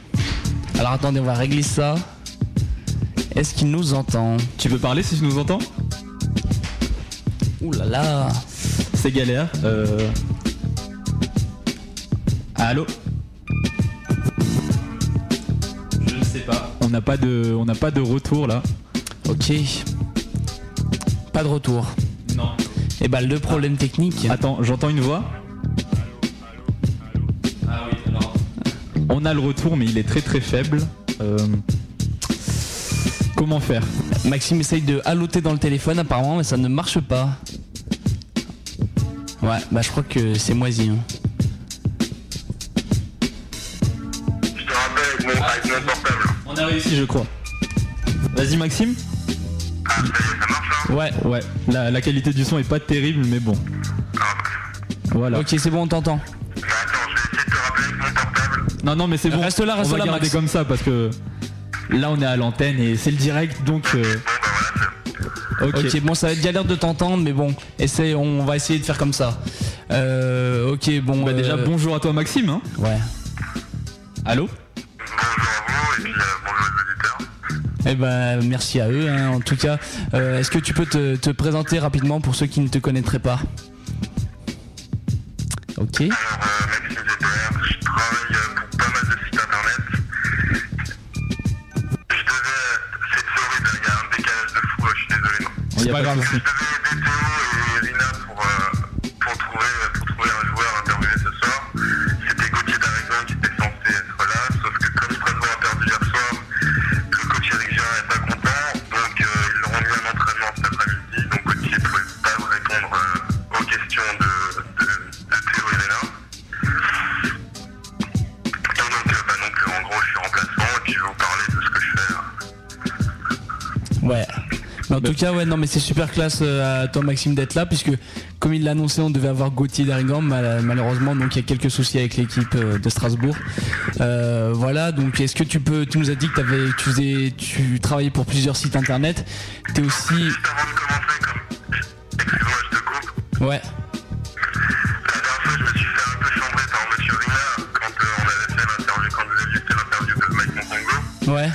[SPEAKER 3] Alors attendez, on va régler ça. Est-ce qu'il nous entend
[SPEAKER 2] Tu peux parler si tu nous entends
[SPEAKER 3] Ouh là là
[SPEAKER 2] C'est galère. Euh... Allô Je ne sais pas. On n'a pas de, on n'a pas de retour là.
[SPEAKER 3] Ok. Pas de retour.
[SPEAKER 2] Non.
[SPEAKER 3] Et bah le problème technique.
[SPEAKER 2] Attends, j'entends une voix. On a le retour, mais il est très très faible. Euh, Comment faire?
[SPEAKER 3] Maxime essaye de haloter dans le téléphone apparemment, mais ça ne marche pas. Ouais, bah je crois que c'est moisi. hein.
[SPEAKER 12] Je te rappelle avec mon, avec mon portable.
[SPEAKER 2] On a réussi, je crois. Vas-y Maxime.
[SPEAKER 12] Ah, ça marche là
[SPEAKER 2] Ouais, ouais. La, la qualité du son est pas terrible, mais bon. Voilà.
[SPEAKER 3] Ok, c'est bon, on t'entend.
[SPEAKER 2] Non, non, mais c'est bon.
[SPEAKER 3] Reste là, reste
[SPEAKER 2] on va
[SPEAKER 3] là,
[SPEAKER 2] garder
[SPEAKER 3] Max.
[SPEAKER 2] comme ça parce que là, on est à l'antenne et c'est le direct, donc. euh, Ok.
[SPEAKER 3] Ok, bon, ça va être galère de t'entendre, mais bon, essaye, on va essayer de faire comme ça. Euh, ok, bon.
[SPEAKER 2] Bah déjà,
[SPEAKER 3] euh,
[SPEAKER 2] bonjour à toi Maxime. hein.
[SPEAKER 3] Ouais.
[SPEAKER 2] Allô?
[SPEAKER 3] Eh ben, merci à eux. hein. En tout cas, euh, est-ce que tu peux te, te présenter rapidement pour ceux qui ne te connaîtraient pas? Ok.
[SPEAKER 12] Alors, euh, désolé. non.
[SPEAKER 2] C'est
[SPEAKER 3] tout cas, ouais, non, mais c'est super classe euh, à toi, Maxime, d'être là, puisque
[SPEAKER 12] comme il l'a annoncé, on devait avoir Gauthier d'Arringham, malheureusement, donc il y a quelques soucis avec l'équipe euh, de Strasbourg. Euh, voilà, donc est-ce que tu peux, tu nous as dit que tu, faisais, tu travaillais pour plusieurs sites internet, t'es aussi. Juste avant de commencer, comme... excuse-moi, je te coupe. Ouais.
[SPEAKER 3] La dernière fois, je me suis fait un peu chambrer par Monsieur Rina quand on avait fait l'interview, quand vous fait l'interview de Mike Montango.
[SPEAKER 12] Ouais.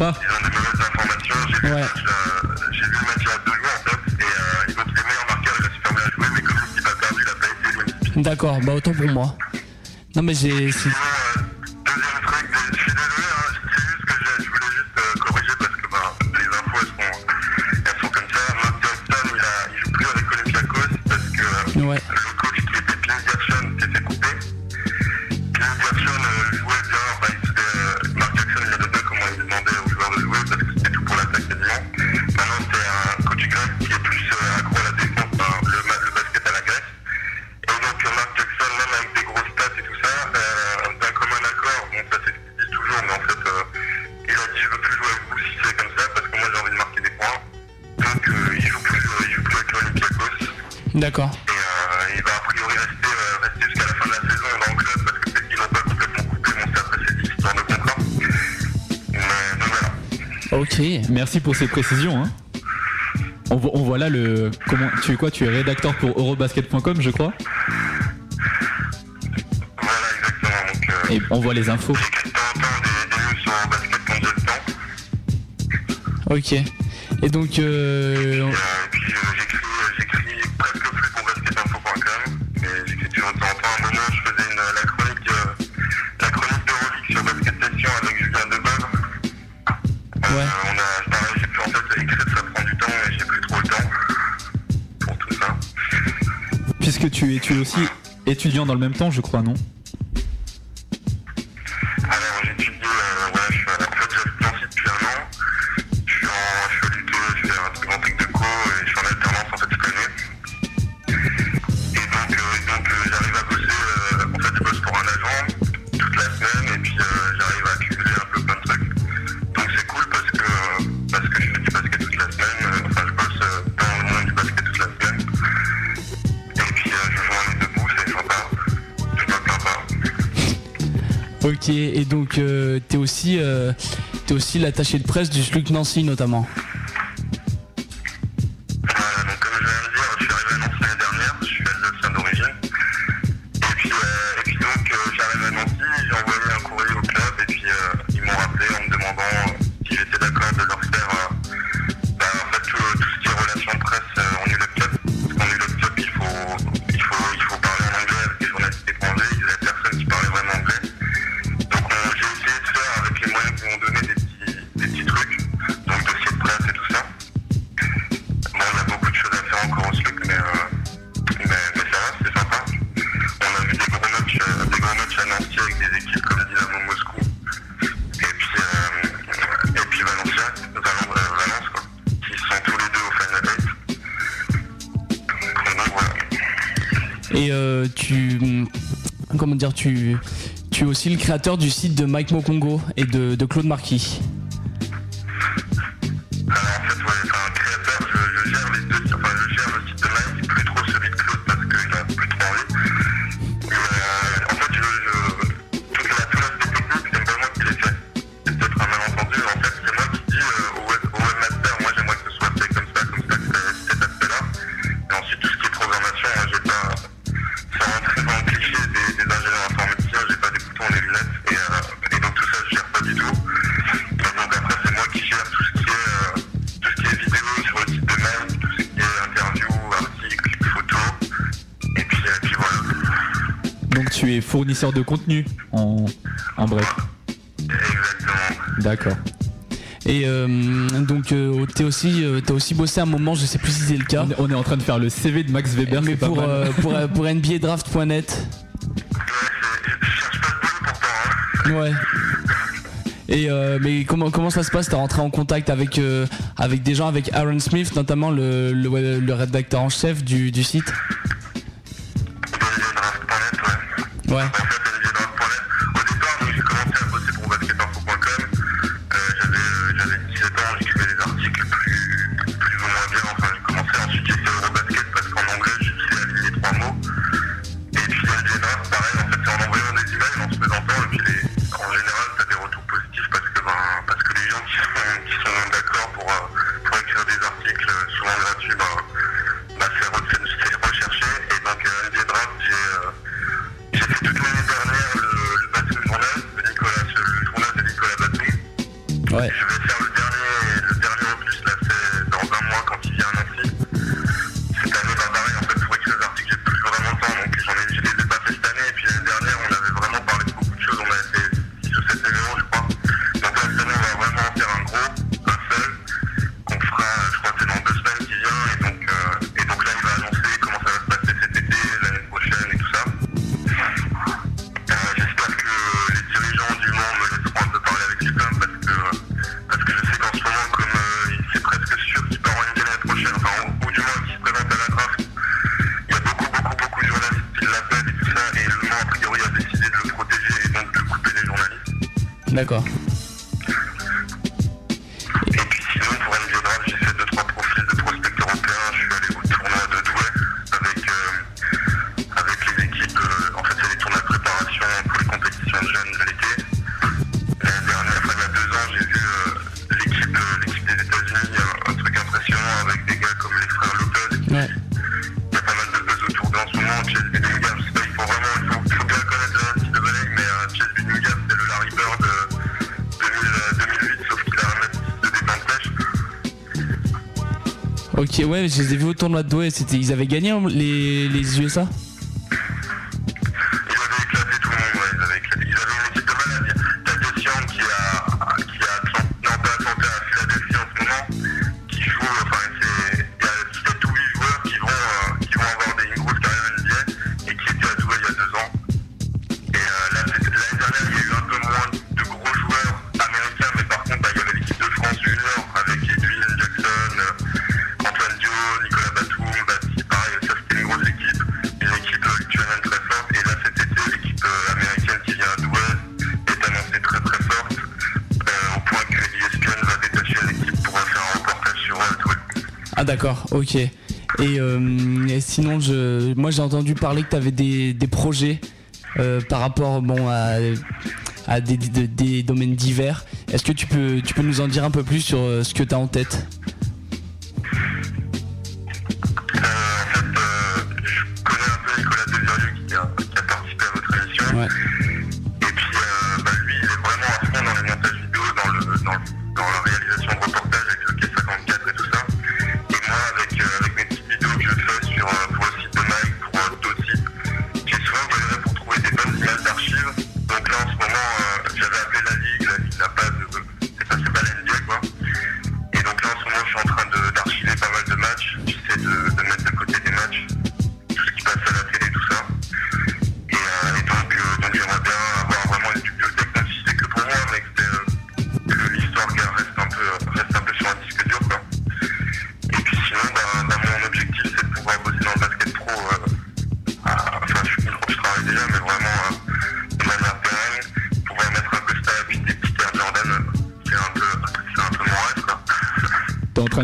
[SPEAKER 3] pas. Ils ont des mauvaises informations. J'ai
[SPEAKER 12] ouais.
[SPEAKER 3] Euh, vu le match à deux jours en fait, et euh, ils ont tous les meilleurs marqueurs, ils ont super bien joué, mais comme l'équipe a perdu, il a pas été
[SPEAKER 12] D'accord, bah autant pour moi. Non mais j'ai.
[SPEAKER 2] merci pour ces précisions. Hein. On, voit, là le. Comment, tu es quoi? Tu es rédacteur pour Eurobasket.com, je crois? Voilà, exactement. Donc, euh, Et on voit les infos.
[SPEAKER 12] Ok. Et donc. Euh.
[SPEAKER 2] tu es, tu aussi étudiant dans le même temps, je crois, non?
[SPEAKER 3] Et donc euh,
[SPEAKER 12] tu es aussi, euh, aussi l'attaché de presse du SLUC Nancy notamment. du site de Mike Mokongo et de Claude Marquis.
[SPEAKER 2] tu es fournisseur de contenu, en, bref. D'accord.
[SPEAKER 12] Et euh, donc, euh, t'es aussi, euh, t'as aussi bossé un moment, je sais plus si c'est le cas.
[SPEAKER 2] On est en train de faire le CV de Max Weber,
[SPEAKER 12] mais pour, euh, pour, euh, pour NBADraft.net. Ouais. Et euh, mais comment comment ça se passe? T'es rentré en contact avec avec des gens, avec Aaron Smith notamment le, le, le rédacteur en chef du site? Ouais. ouais,
[SPEAKER 3] je les ai
[SPEAKER 12] vus au tournoi de Douai, ils avaient gagné les, les USA Ok. Euh, et, sinon, je, moi j'ai entendu parler que tu avais des, projets euh, par rapport à, des, domaines divers. Est-ce que tu peux, tu peux nous en dire un peu plus sur euh, ce que tu as en tête?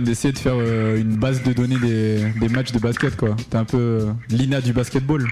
[SPEAKER 2] d'essayer de faire euh, une base de données des, des matchs de basket, quoi. T'es un peu euh, l'INA du basketball.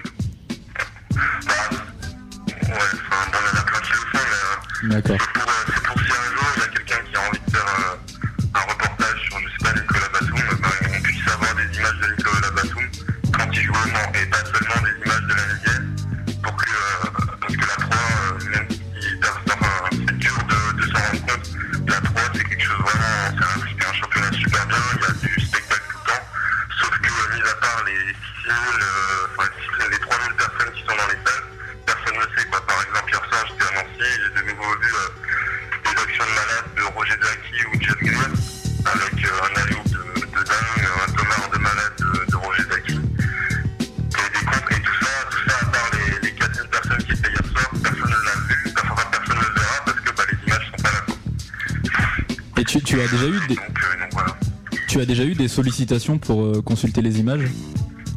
[SPEAKER 12] as déjà eu des sollicitations pour euh, consulter les images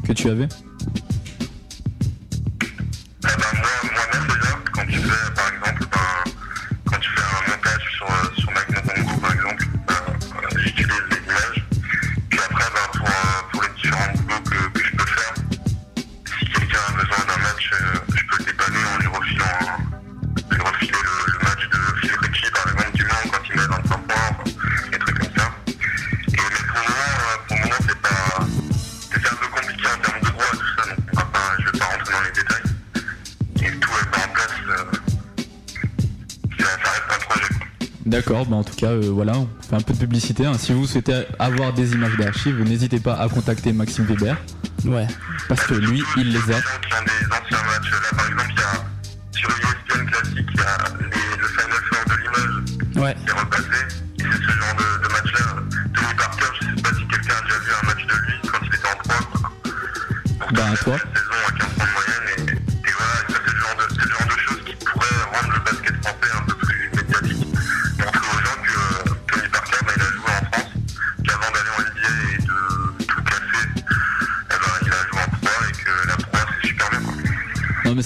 [SPEAKER 12] que tu avais? cas, euh, voilà, on fait un peu de publicité. Hein. Si vous souhaitez avoir des images d'archives, n'hésitez pas à contacter Maxime Weber.
[SPEAKER 3] Ouais.
[SPEAKER 12] Parce que lui, il les a.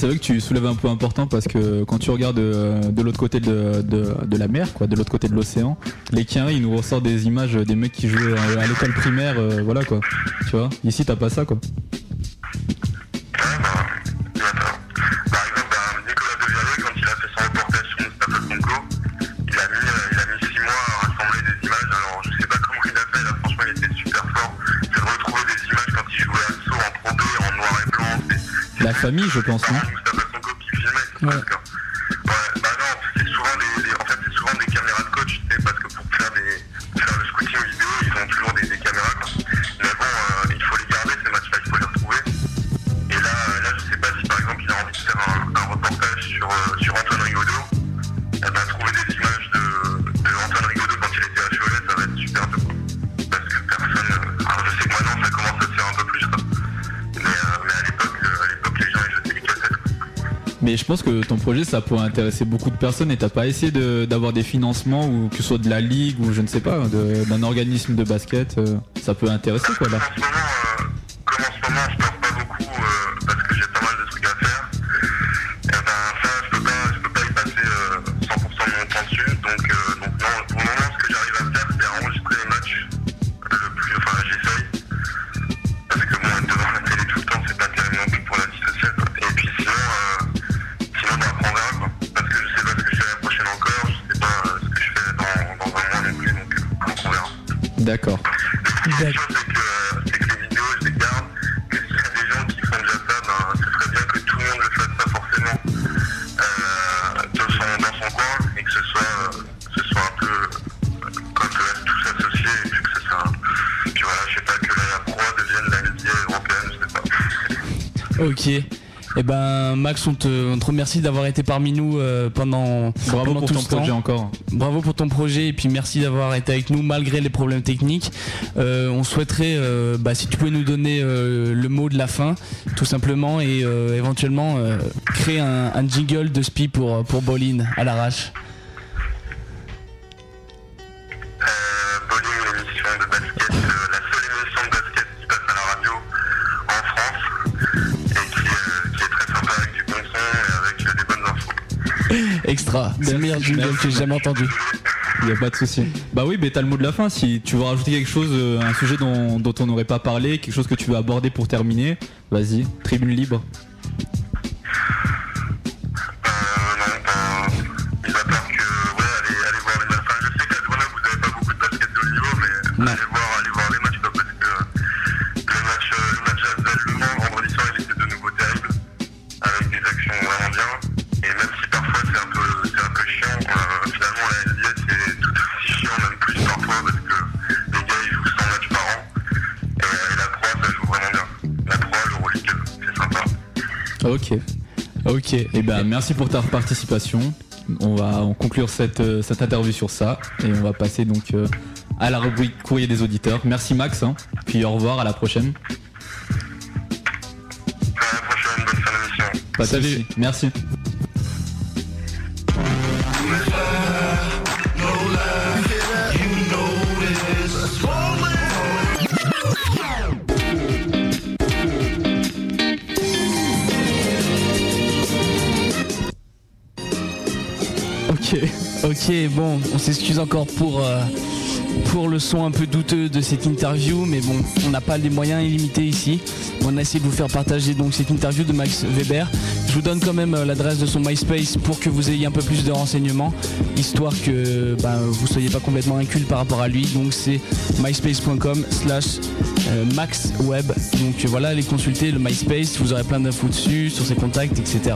[SPEAKER 2] c'est
[SPEAKER 12] vrai que tu soulèves un point important parce que quand tu regardes euh, de, l'autre côté de, la mer, quoi, de l'autre côté de l'océan, les Quinri, ils nous ressortent des images des mecs qui jouaient à, l'école primaire, euh, voilà quoi. Tu vois, ici t'as pas ça quoi. La famille, je pense, non.
[SPEAKER 2] Mais
[SPEAKER 12] je pense que ton projet, ça pourrait intéresser beaucoup de personnes et t'as pas essayé d'avoir des financements ou que ce soit de la ligue ou je ne sais pas, d'un organisme de basket. Euh, ça peut intéresser quoi là.
[SPEAKER 3] Eh ben Max, on te, remercie d'avoir été parmi nous euh, pendant
[SPEAKER 12] bravo pour ton projet encore.
[SPEAKER 3] Bravo pour ton projet et puis merci d'avoir été avec nous malgré les problèmes techniques. Euh, on souhaiterait euh, bah, si tu pouvais nous donner le mot de la fin tout simplement et éventuellement créer un, jingle de spi pour pour Bolin à l'arrache. C'est le meilleur que j'ai jamais entendu.
[SPEAKER 12] Il n'y a pas de souci. Bah oui, mais t'as le mot de la fin. Si tu veux rajouter quelque chose, euh, un sujet dont on n'aurait pas parlé, quelque chose que tu veux aborder pour terminer, vas-y, tribune libre. Ok. Ok. Eh ben merci pour ta participation.
[SPEAKER 2] On va conclure euh, cette, interview sur ça et on va passer donc euh, à la rubrique courrier des auditeurs. Merci Max. Hein. Puis au revoir. À la prochaine. À la prochaine. Bonne
[SPEAKER 3] fin d'émission. Merci. Bon, on s'excuse encore pour, euh, pour le son un peu douteux de cette interview, mais bon, on n'a pas les moyens illimités ici. On a essayé de vous faire partager donc cette interview de Max Weber. Je vous donne quand même euh, l'adresse de son MySpace pour que vous ayez un peu plus de renseignements, histoire que ben, vous soyez pas complètement inculte par rapport à lui. Donc c'est myspace.com slash euh, maxweb. Donc euh, voilà, allez consulter le MySpace, vous aurez plein d'infos dessus, sur ses contacts, etc.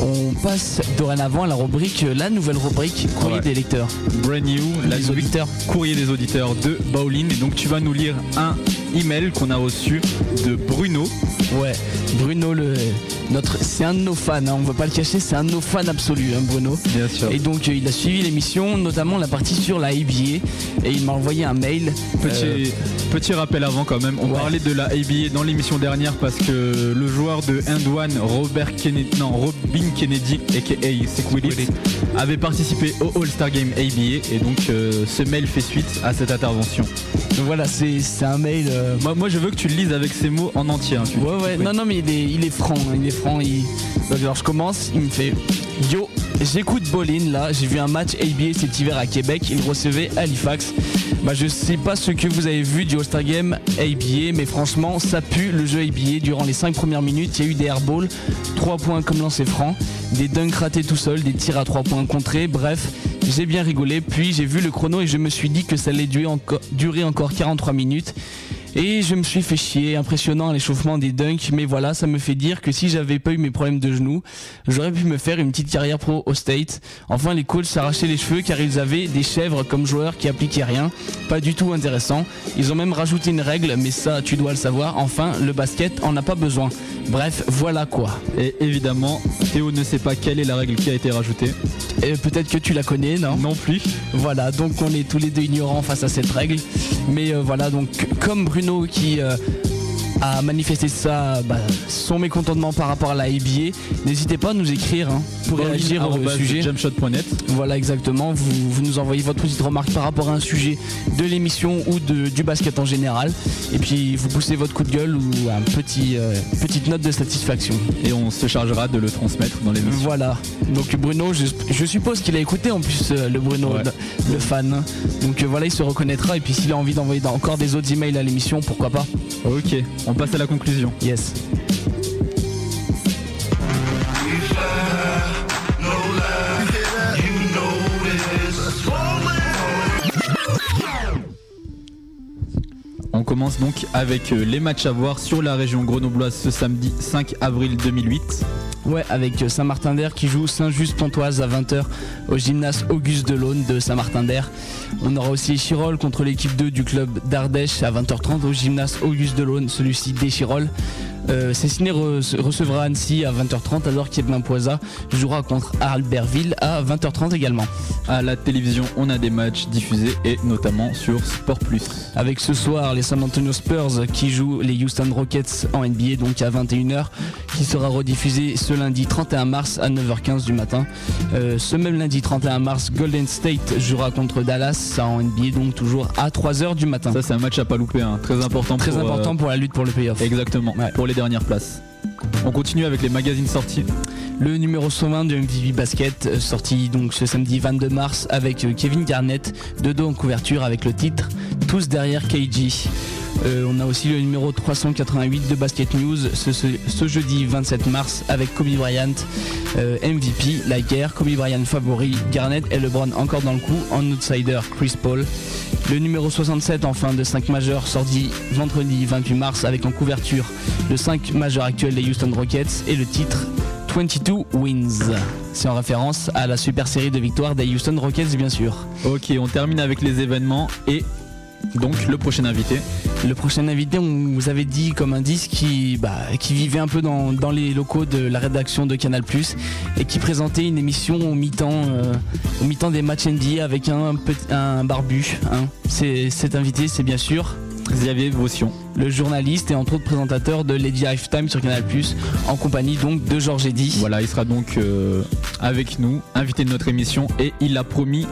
[SPEAKER 3] On passe dorénavant à la rubrique, la nouvelle rubrique courrier
[SPEAKER 2] Ouais.
[SPEAKER 3] des lecteurs.
[SPEAKER 2] Brand new, la rubrique
[SPEAKER 3] auditeurs.
[SPEAKER 2] courrier des auditeurs de Bowling. Et donc tu vas nous lire un email qu'on a reçu de Bruno.
[SPEAKER 3] Ouais, Bruno, le, notre, c'est un de nos fans, hein, on ne va pas le cacher, c'est un de nos fans absolus, hein, Bruno.
[SPEAKER 2] Bien sûr.
[SPEAKER 3] Et donc euh, il a suivi l'émission, notamment la partie sur la ABA, et il m'a envoyé un mail.
[SPEAKER 2] Petit,
[SPEAKER 3] euh,
[SPEAKER 2] petit rappel avant quand même, on parlait de la ABA dans l'émission dernière parce que le joueur de End One, Robert Kennedy, non, Robin Kennedy, aka Sick Willis, avait participé au All-Star Game ABA et donc euh, ce mail fait suite à cette intervention.
[SPEAKER 3] Donc voilà, c'est c'est un mail. Euh,
[SPEAKER 2] Moi, moi, je veux que tu le lises avec ces mots en entier. hein, tu-
[SPEAKER 3] Ouais ouais, non non mais il est, il est franc, hein, il est franc. il- Donc, alors je commence, il me fait Yo, j'écoute Bolin là, j'ai vu un match ABA cet hiver à Québec, il recevait Halifax. Bah je sais pas ce que vous avez vu du All-Star Game ABA, mais franchement ça pue le jeu ABA. Durant les 5 premières minutes, il y a eu des airballs, 3 points comme lancer franc, des dunks ratés tout seul, des tirs à 3 points contrés, bref. J'ai bien rigolé, puis j'ai vu le chrono et je me suis dit que ça allait durer encore 43 minutes. Et je me suis fait chier, impressionnant l'échauffement des dunks, mais voilà, ça me fait dire que si j'avais pas eu mes problèmes de genoux, j'aurais pu me faire une petite carrière pro au State. Enfin, les coachs s'arrachaient les cheveux car ils avaient des chèvres comme joueurs qui appliquaient rien, pas du tout intéressant. Ils ont même rajouté une règle, mais ça, tu dois le savoir. Enfin, le basket en a pas besoin. Bref, voilà quoi.
[SPEAKER 2] Et évidemment, Théo ne sait pas quelle est la règle qui a été rajoutée.
[SPEAKER 3] Et peut-être que tu la connais, non?
[SPEAKER 2] Non plus.
[SPEAKER 3] Voilà, donc on est tous les deux ignorants face à cette règle. Mais euh, voilà, donc comme Bruno qui a manifesté ça, bah, son mécontentement par rapport à la ABA, n'hésitez pas à nous écrire hein, pour réagir au sujet.
[SPEAKER 2] Jumpshot.net.
[SPEAKER 3] Voilà, exactement. Vous, vous nous envoyez votre petite remarque par rapport à un sujet de l'émission ou de, du basket en général. Et puis vous poussez votre coup de gueule ou un petit, euh, petite note de satisfaction.
[SPEAKER 2] Et on se chargera de le transmettre dans l'émission.
[SPEAKER 3] Voilà. Donc Bruno, je, je suppose qu'il a écouté en plus euh, le Bruno,
[SPEAKER 2] Ouais.
[SPEAKER 3] le, fan. Donc euh, voilà, il se reconnaîtra. Et puis s'il a envie d'envoyer encore des autres emails à l'émission, pourquoi pas
[SPEAKER 2] Ok, on passe à la conclusion.
[SPEAKER 3] Yes.
[SPEAKER 2] On commence donc avec euh, les matchs à voir sur la région grenobloise ce samedi 5 avril 2008.
[SPEAKER 3] Ouais, avec euh, Saint-Martin-d'Air qui joue Saint-Just-Pontoise à 20h au gymnase Auguste Delaune de Saint-Martin-d'Air. On aura aussi Chirol contre l'équipe 2 du club d'Ardèche à 20h30 au gymnase Auguste Delaune, celui-ci des Chirol. Euh, Cessiné re- recevra Annecy à 20h30 alors qu'Edmin Poisa jouera contre Albertville à 20h30 également.
[SPEAKER 2] À la télévision, on a des matchs diffusés et notamment sur Sport Plus.
[SPEAKER 3] Avec ce soir les San Antonio Spurs qui jouent les Houston Rockets en NBA donc à 21h qui sera rediffusé ce lundi 31 mars à 9h15 du matin. Euh, ce même lundi 31 mars Golden State jouera contre Dallas ça en NBA donc toujours à 3h du matin.
[SPEAKER 2] Ça c'est un match à pas louper, hein. très important.
[SPEAKER 3] Très
[SPEAKER 2] pour, euh,
[SPEAKER 3] important pour la lutte pour le playoff.
[SPEAKER 2] Exactement, pour les dernières places. On continue avec les magazines sortis.
[SPEAKER 3] Le numéro 120 de MTV Basket, euh, sorti donc ce samedi 22 mars avec euh, Kevin Garnett, de dos en couverture avec le titre Tous derrière KG. Euh, on a aussi le numéro 388 de Basket News ce, jeudi 27 mars avec Kobe Bryant, MVP, la guerre, Kobe Bryant favori, Garnett et LeBron encore dans le coup, en outsider Chris Paul. Le numéro 67 enfin de 5 majeurs sorti vendredi 28 mars avec en couverture le 5 majeur actuel des Houston Rockets et le titre 22 Wins. C'est en référence à la super série de victoires des Houston Rockets bien sûr.
[SPEAKER 2] Ok, on termine avec les événements et Donc le prochain invité.
[SPEAKER 3] Le prochain invité, on vous avait dit comme indice qui, bah, qui vivait un peu dans, dans les locaux de la rédaction de Canal et qui présentait une émission au mi-temps, euh, au mi-temps des matchs NBA avec un, un barbu. hein. C'est, cet invité, c'est bien sûr
[SPEAKER 2] Xavier Vaution,
[SPEAKER 3] le journaliste et entre autres présentateur de Lady Lifetime sur Canal en compagnie donc de Georges Eddy.
[SPEAKER 2] Voilà, il sera donc euh, avec nous, invité de notre émission, et il a promis.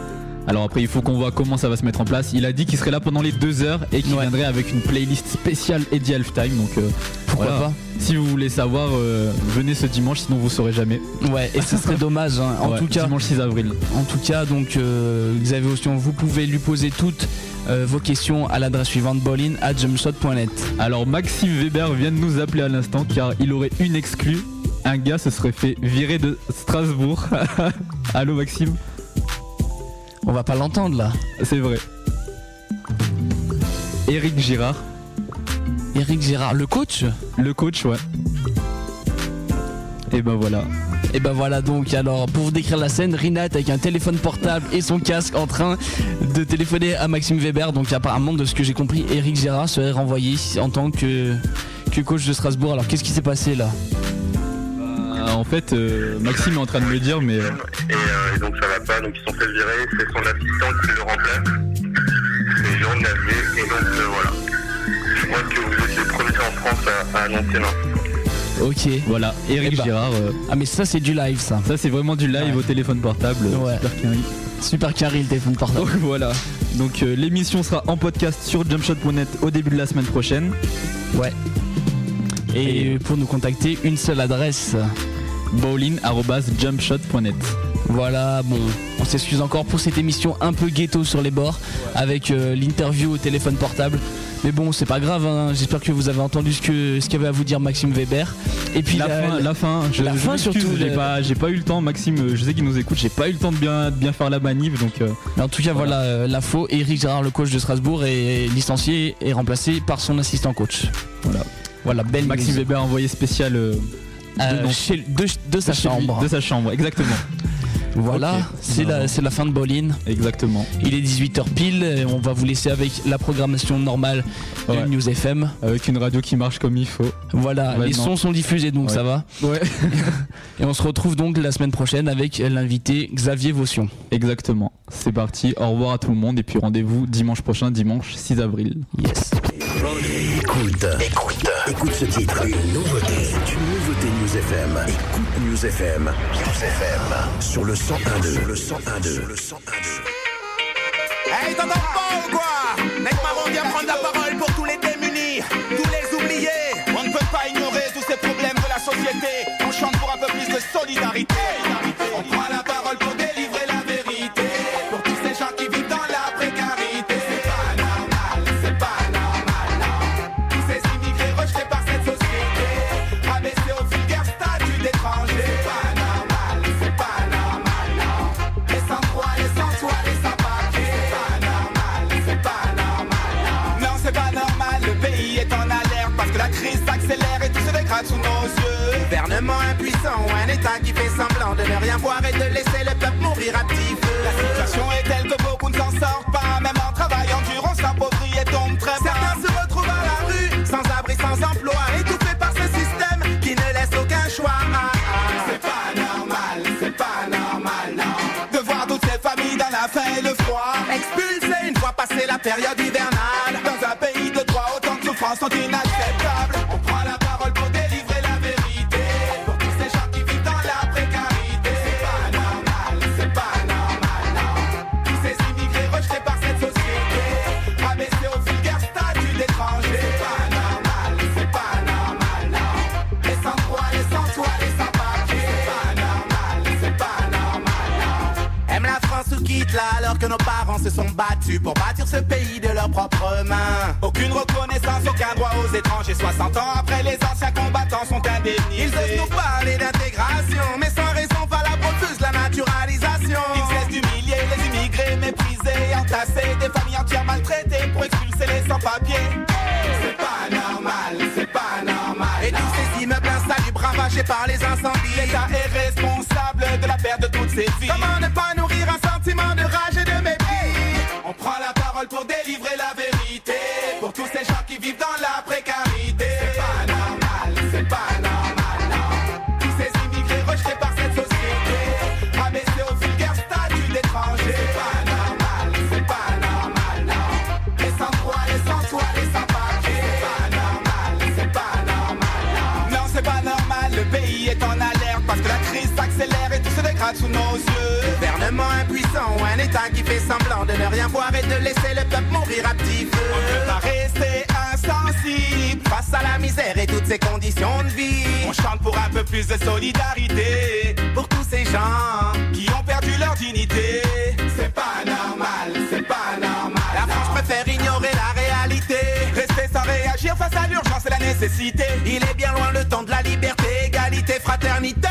[SPEAKER 2] Alors après, il faut qu'on voit comment ça va se mettre en place. Il a dit qu'il serait là pendant les deux heures et qu'il viendrait avec une playlist spéciale Eddie Halftime. Donc euh,
[SPEAKER 3] Pourquoi
[SPEAKER 2] voilà.
[SPEAKER 3] pas
[SPEAKER 2] Si vous voulez savoir, euh, venez ce dimanche, sinon vous saurez jamais.
[SPEAKER 3] Ouais, et ce serait dommage. hein. En
[SPEAKER 2] Ouais,
[SPEAKER 3] tout cas,
[SPEAKER 2] dimanche 6 avril.
[SPEAKER 3] En tout cas, donc euh, Xavier Otion, vous pouvez lui poser toutes euh, vos questions à l'adresse suivante bowling at jumpshot.net.
[SPEAKER 2] Alors Maxime Weber vient de nous appeler à l'instant car il aurait une exclue. Un gars se serait fait virer de Strasbourg. Allô Maxime?
[SPEAKER 3] On va pas l'entendre là.
[SPEAKER 2] C'est vrai. Eric Girard.
[SPEAKER 3] Eric Girard, le coach
[SPEAKER 2] Le coach, ouais. Et ben voilà.
[SPEAKER 3] Et ben voilà donc alors pour vous décrire la scène, Rinat avec un téléphone portable et son casque en train de téléphoner à Maxime Weber. Donc apparemment de ce que j'ai compris, Eric Girard serait renvoyé en tant que, que coach de Strasbourg. Alors qu'est-ce qui s'est passé là?
[SPEAKER 2] Euh, en fait, euh, Maxime est en train de me dire, mais euh,
[SPEAKER 12] Et, euh, et donc ça va pas, donc ils sont fait virer, c'est son assistant qui le remplace. C'est Jérôme Navier, et donc euh, voilà. Je crois que vous êtes les premiers en France à, à annoncer l'incident.
[SPEAKER 3] Ok.
[SPEAKER 2] voilà, Eric
[SPEAKER 3] Eh ben.
[SPEAKER 2] Girard. euh,
[SPEAKER 3] Ah mais ça c'est du live ça.
[SPEAKER 2] ça c'est vraiment du live
[SPEAKER 3] Ouais.
[SPEAKER 2] au téléphone portable. euh,
[SPEAKER 3] Ouais.
[SPEAKER 2] Super carré.
[SPEAKER 3] Super carré le téléphone portable.
[SPEAKER 2] Donc voilà. Donc euh, l'émission sera en podcast sur jumpshot.net au début de la semaine prochaine.
[SPEAKER 3] Ouais. Et pour nous contacter, une seule adresse.
[SPEAKER 2] bowling@jumpshot.net.
[SPEAKER 3] Voilà, bon, on s'excuse encore pour cette émission un peu ghetto sur les bords avec euh, l'interview au téléphone portable. Mais bon, c'est pas grave, hein. j'espère que vous avez entendu ce que ce qu'avait à vous dire Maxime Weber. Et puis
[SPEAKER 2] la, fin, la fin, je,
[SPEAKER 3] la
[SPEAKER 2] je
[SPEAKER 3] fin surtout,
[SPEAKER 2] J'ai
[SPEAKER 3] le-
[SPEAKER 2] pas, j'ai pas eu le temps, Maxime. euh, Je sais qu'il nous écoute. J'ai pas eu le temps de bien, de bien faire la manip, donc. euh,
[SPEAKER 3] Mais en tout cas, voilà, euh, l'info. Eric Gérard, le coach de Strasbourg, est licencié et remplacé par son assistant coach.
[SPEAKER 2] Voilà.
[SPEAKER 3] Voilà, belle
[SPEAKER 2] Maxime
[SPEAKER 3] news.
[SPEAKER 2] Weber envoyé spécial euh,
[SPEAKER 3] Euh,
[SPEAKER 2] de, non,
[SPEAKER 3] chez- de, de sa
[SPEAKER 2] lui,
[SPEAKER 3] chambre.
[SPEAKER 2] de sa chambre, exactement.
[SPEAKER 3] Voilà, c'est la, fin de Bolin.
[SPEAKER 2] Exactement.
[SPEAKER 3] Il est 18h pile, et on va vous laisser avec la programmation normale de
[SPEAKER 2] Ouais.
[SPEAKER 3] News FM.
[SPEAKER 2] Avec une radio qui marche comme il faut.
[SPEAKER 3] Voilà, les sons sont diffusés donc
[SPEAKER 2] Ouais.
[SPEAKER 3] ça va.
[SPEAKER 2] Ouais.
[SPEAKER 3] Et on se retrouve donc la semaine prochaine avec l'invité Xavier Vaution.
[SPEAKER 2] Exactement. C'est parti. Au revoir à tout le monde et puis rendez-vous dimanche prochain, dimanche 6 avril.
[SPEAKER 3] Yes.
[SPEAKER 5] Écoute, écoute, écoute ce titre. Une nouveauté. C'est une nouveauté News FM. Écoute News FM. News FM. Sur le 101.2. Sur le 101.2. Sur le 101.2.
[SPEAKER 13] Hey, t'entends pas ou quoi? Mec marron vient prendre la parole pour tous les démunis, tous les oubliés. On ne peut pas ignorer tous ces problèmes de la société. On chante pour un peu plus de solidarité. On impuissant ou un État qui fait semblant de ne rien voir et de laisser le peuple mourir à petit feu. La situation est telle que beaucoup ne s'en sortent pas, même en travaillant dur, on s'appauvrit et tombe très bas. Certains se retrouvent à la rue, sans abri, sans emploi, étouffés par ce système qui ne laisse aucun choix. Ah, ah. C'est pas normal, c'est pas normal, non. De voir toutes ces familles dans la faim et le froid, expulsées une fois passée la période hivernale. Dans un pays de droit, autant de souffrances sont inacceptables. Se sont battus pour bâtir ce pays de leurs propres mains. Aucune reconnaissance, aucun droit aux étrangers. 60 ans après, les anciens combattants sont indemnisés. Ils osent nous parler d'intégration, mais sans raison valable refusent la naturalisation. Ils cessent d'humilier les immigrés méprisés, entassés, des familles entières maltraitées pour expulser les sans-papiers. C'est pas normal, c'est pas normal. Et tous ces immeubles insalubres ravagés par les incendies. L'État est responsable de la perte de toutes ces vies. Comment ne pas nourrir de laisser le peuple mourir à petit feu. On ne peut pas rester insensible face à la misère et toutes ces conditions de vie. On chante pour un peu plus de solidarité pour tous ces gens qui ont perdu leur dignité. C'est pas normal, c'est pas normal. La France préfère ignorer la réalité. Rester sans réagir face à l'urgence et la nécessité. Il est bien loin le temps de la liberté, égalité, fraternité.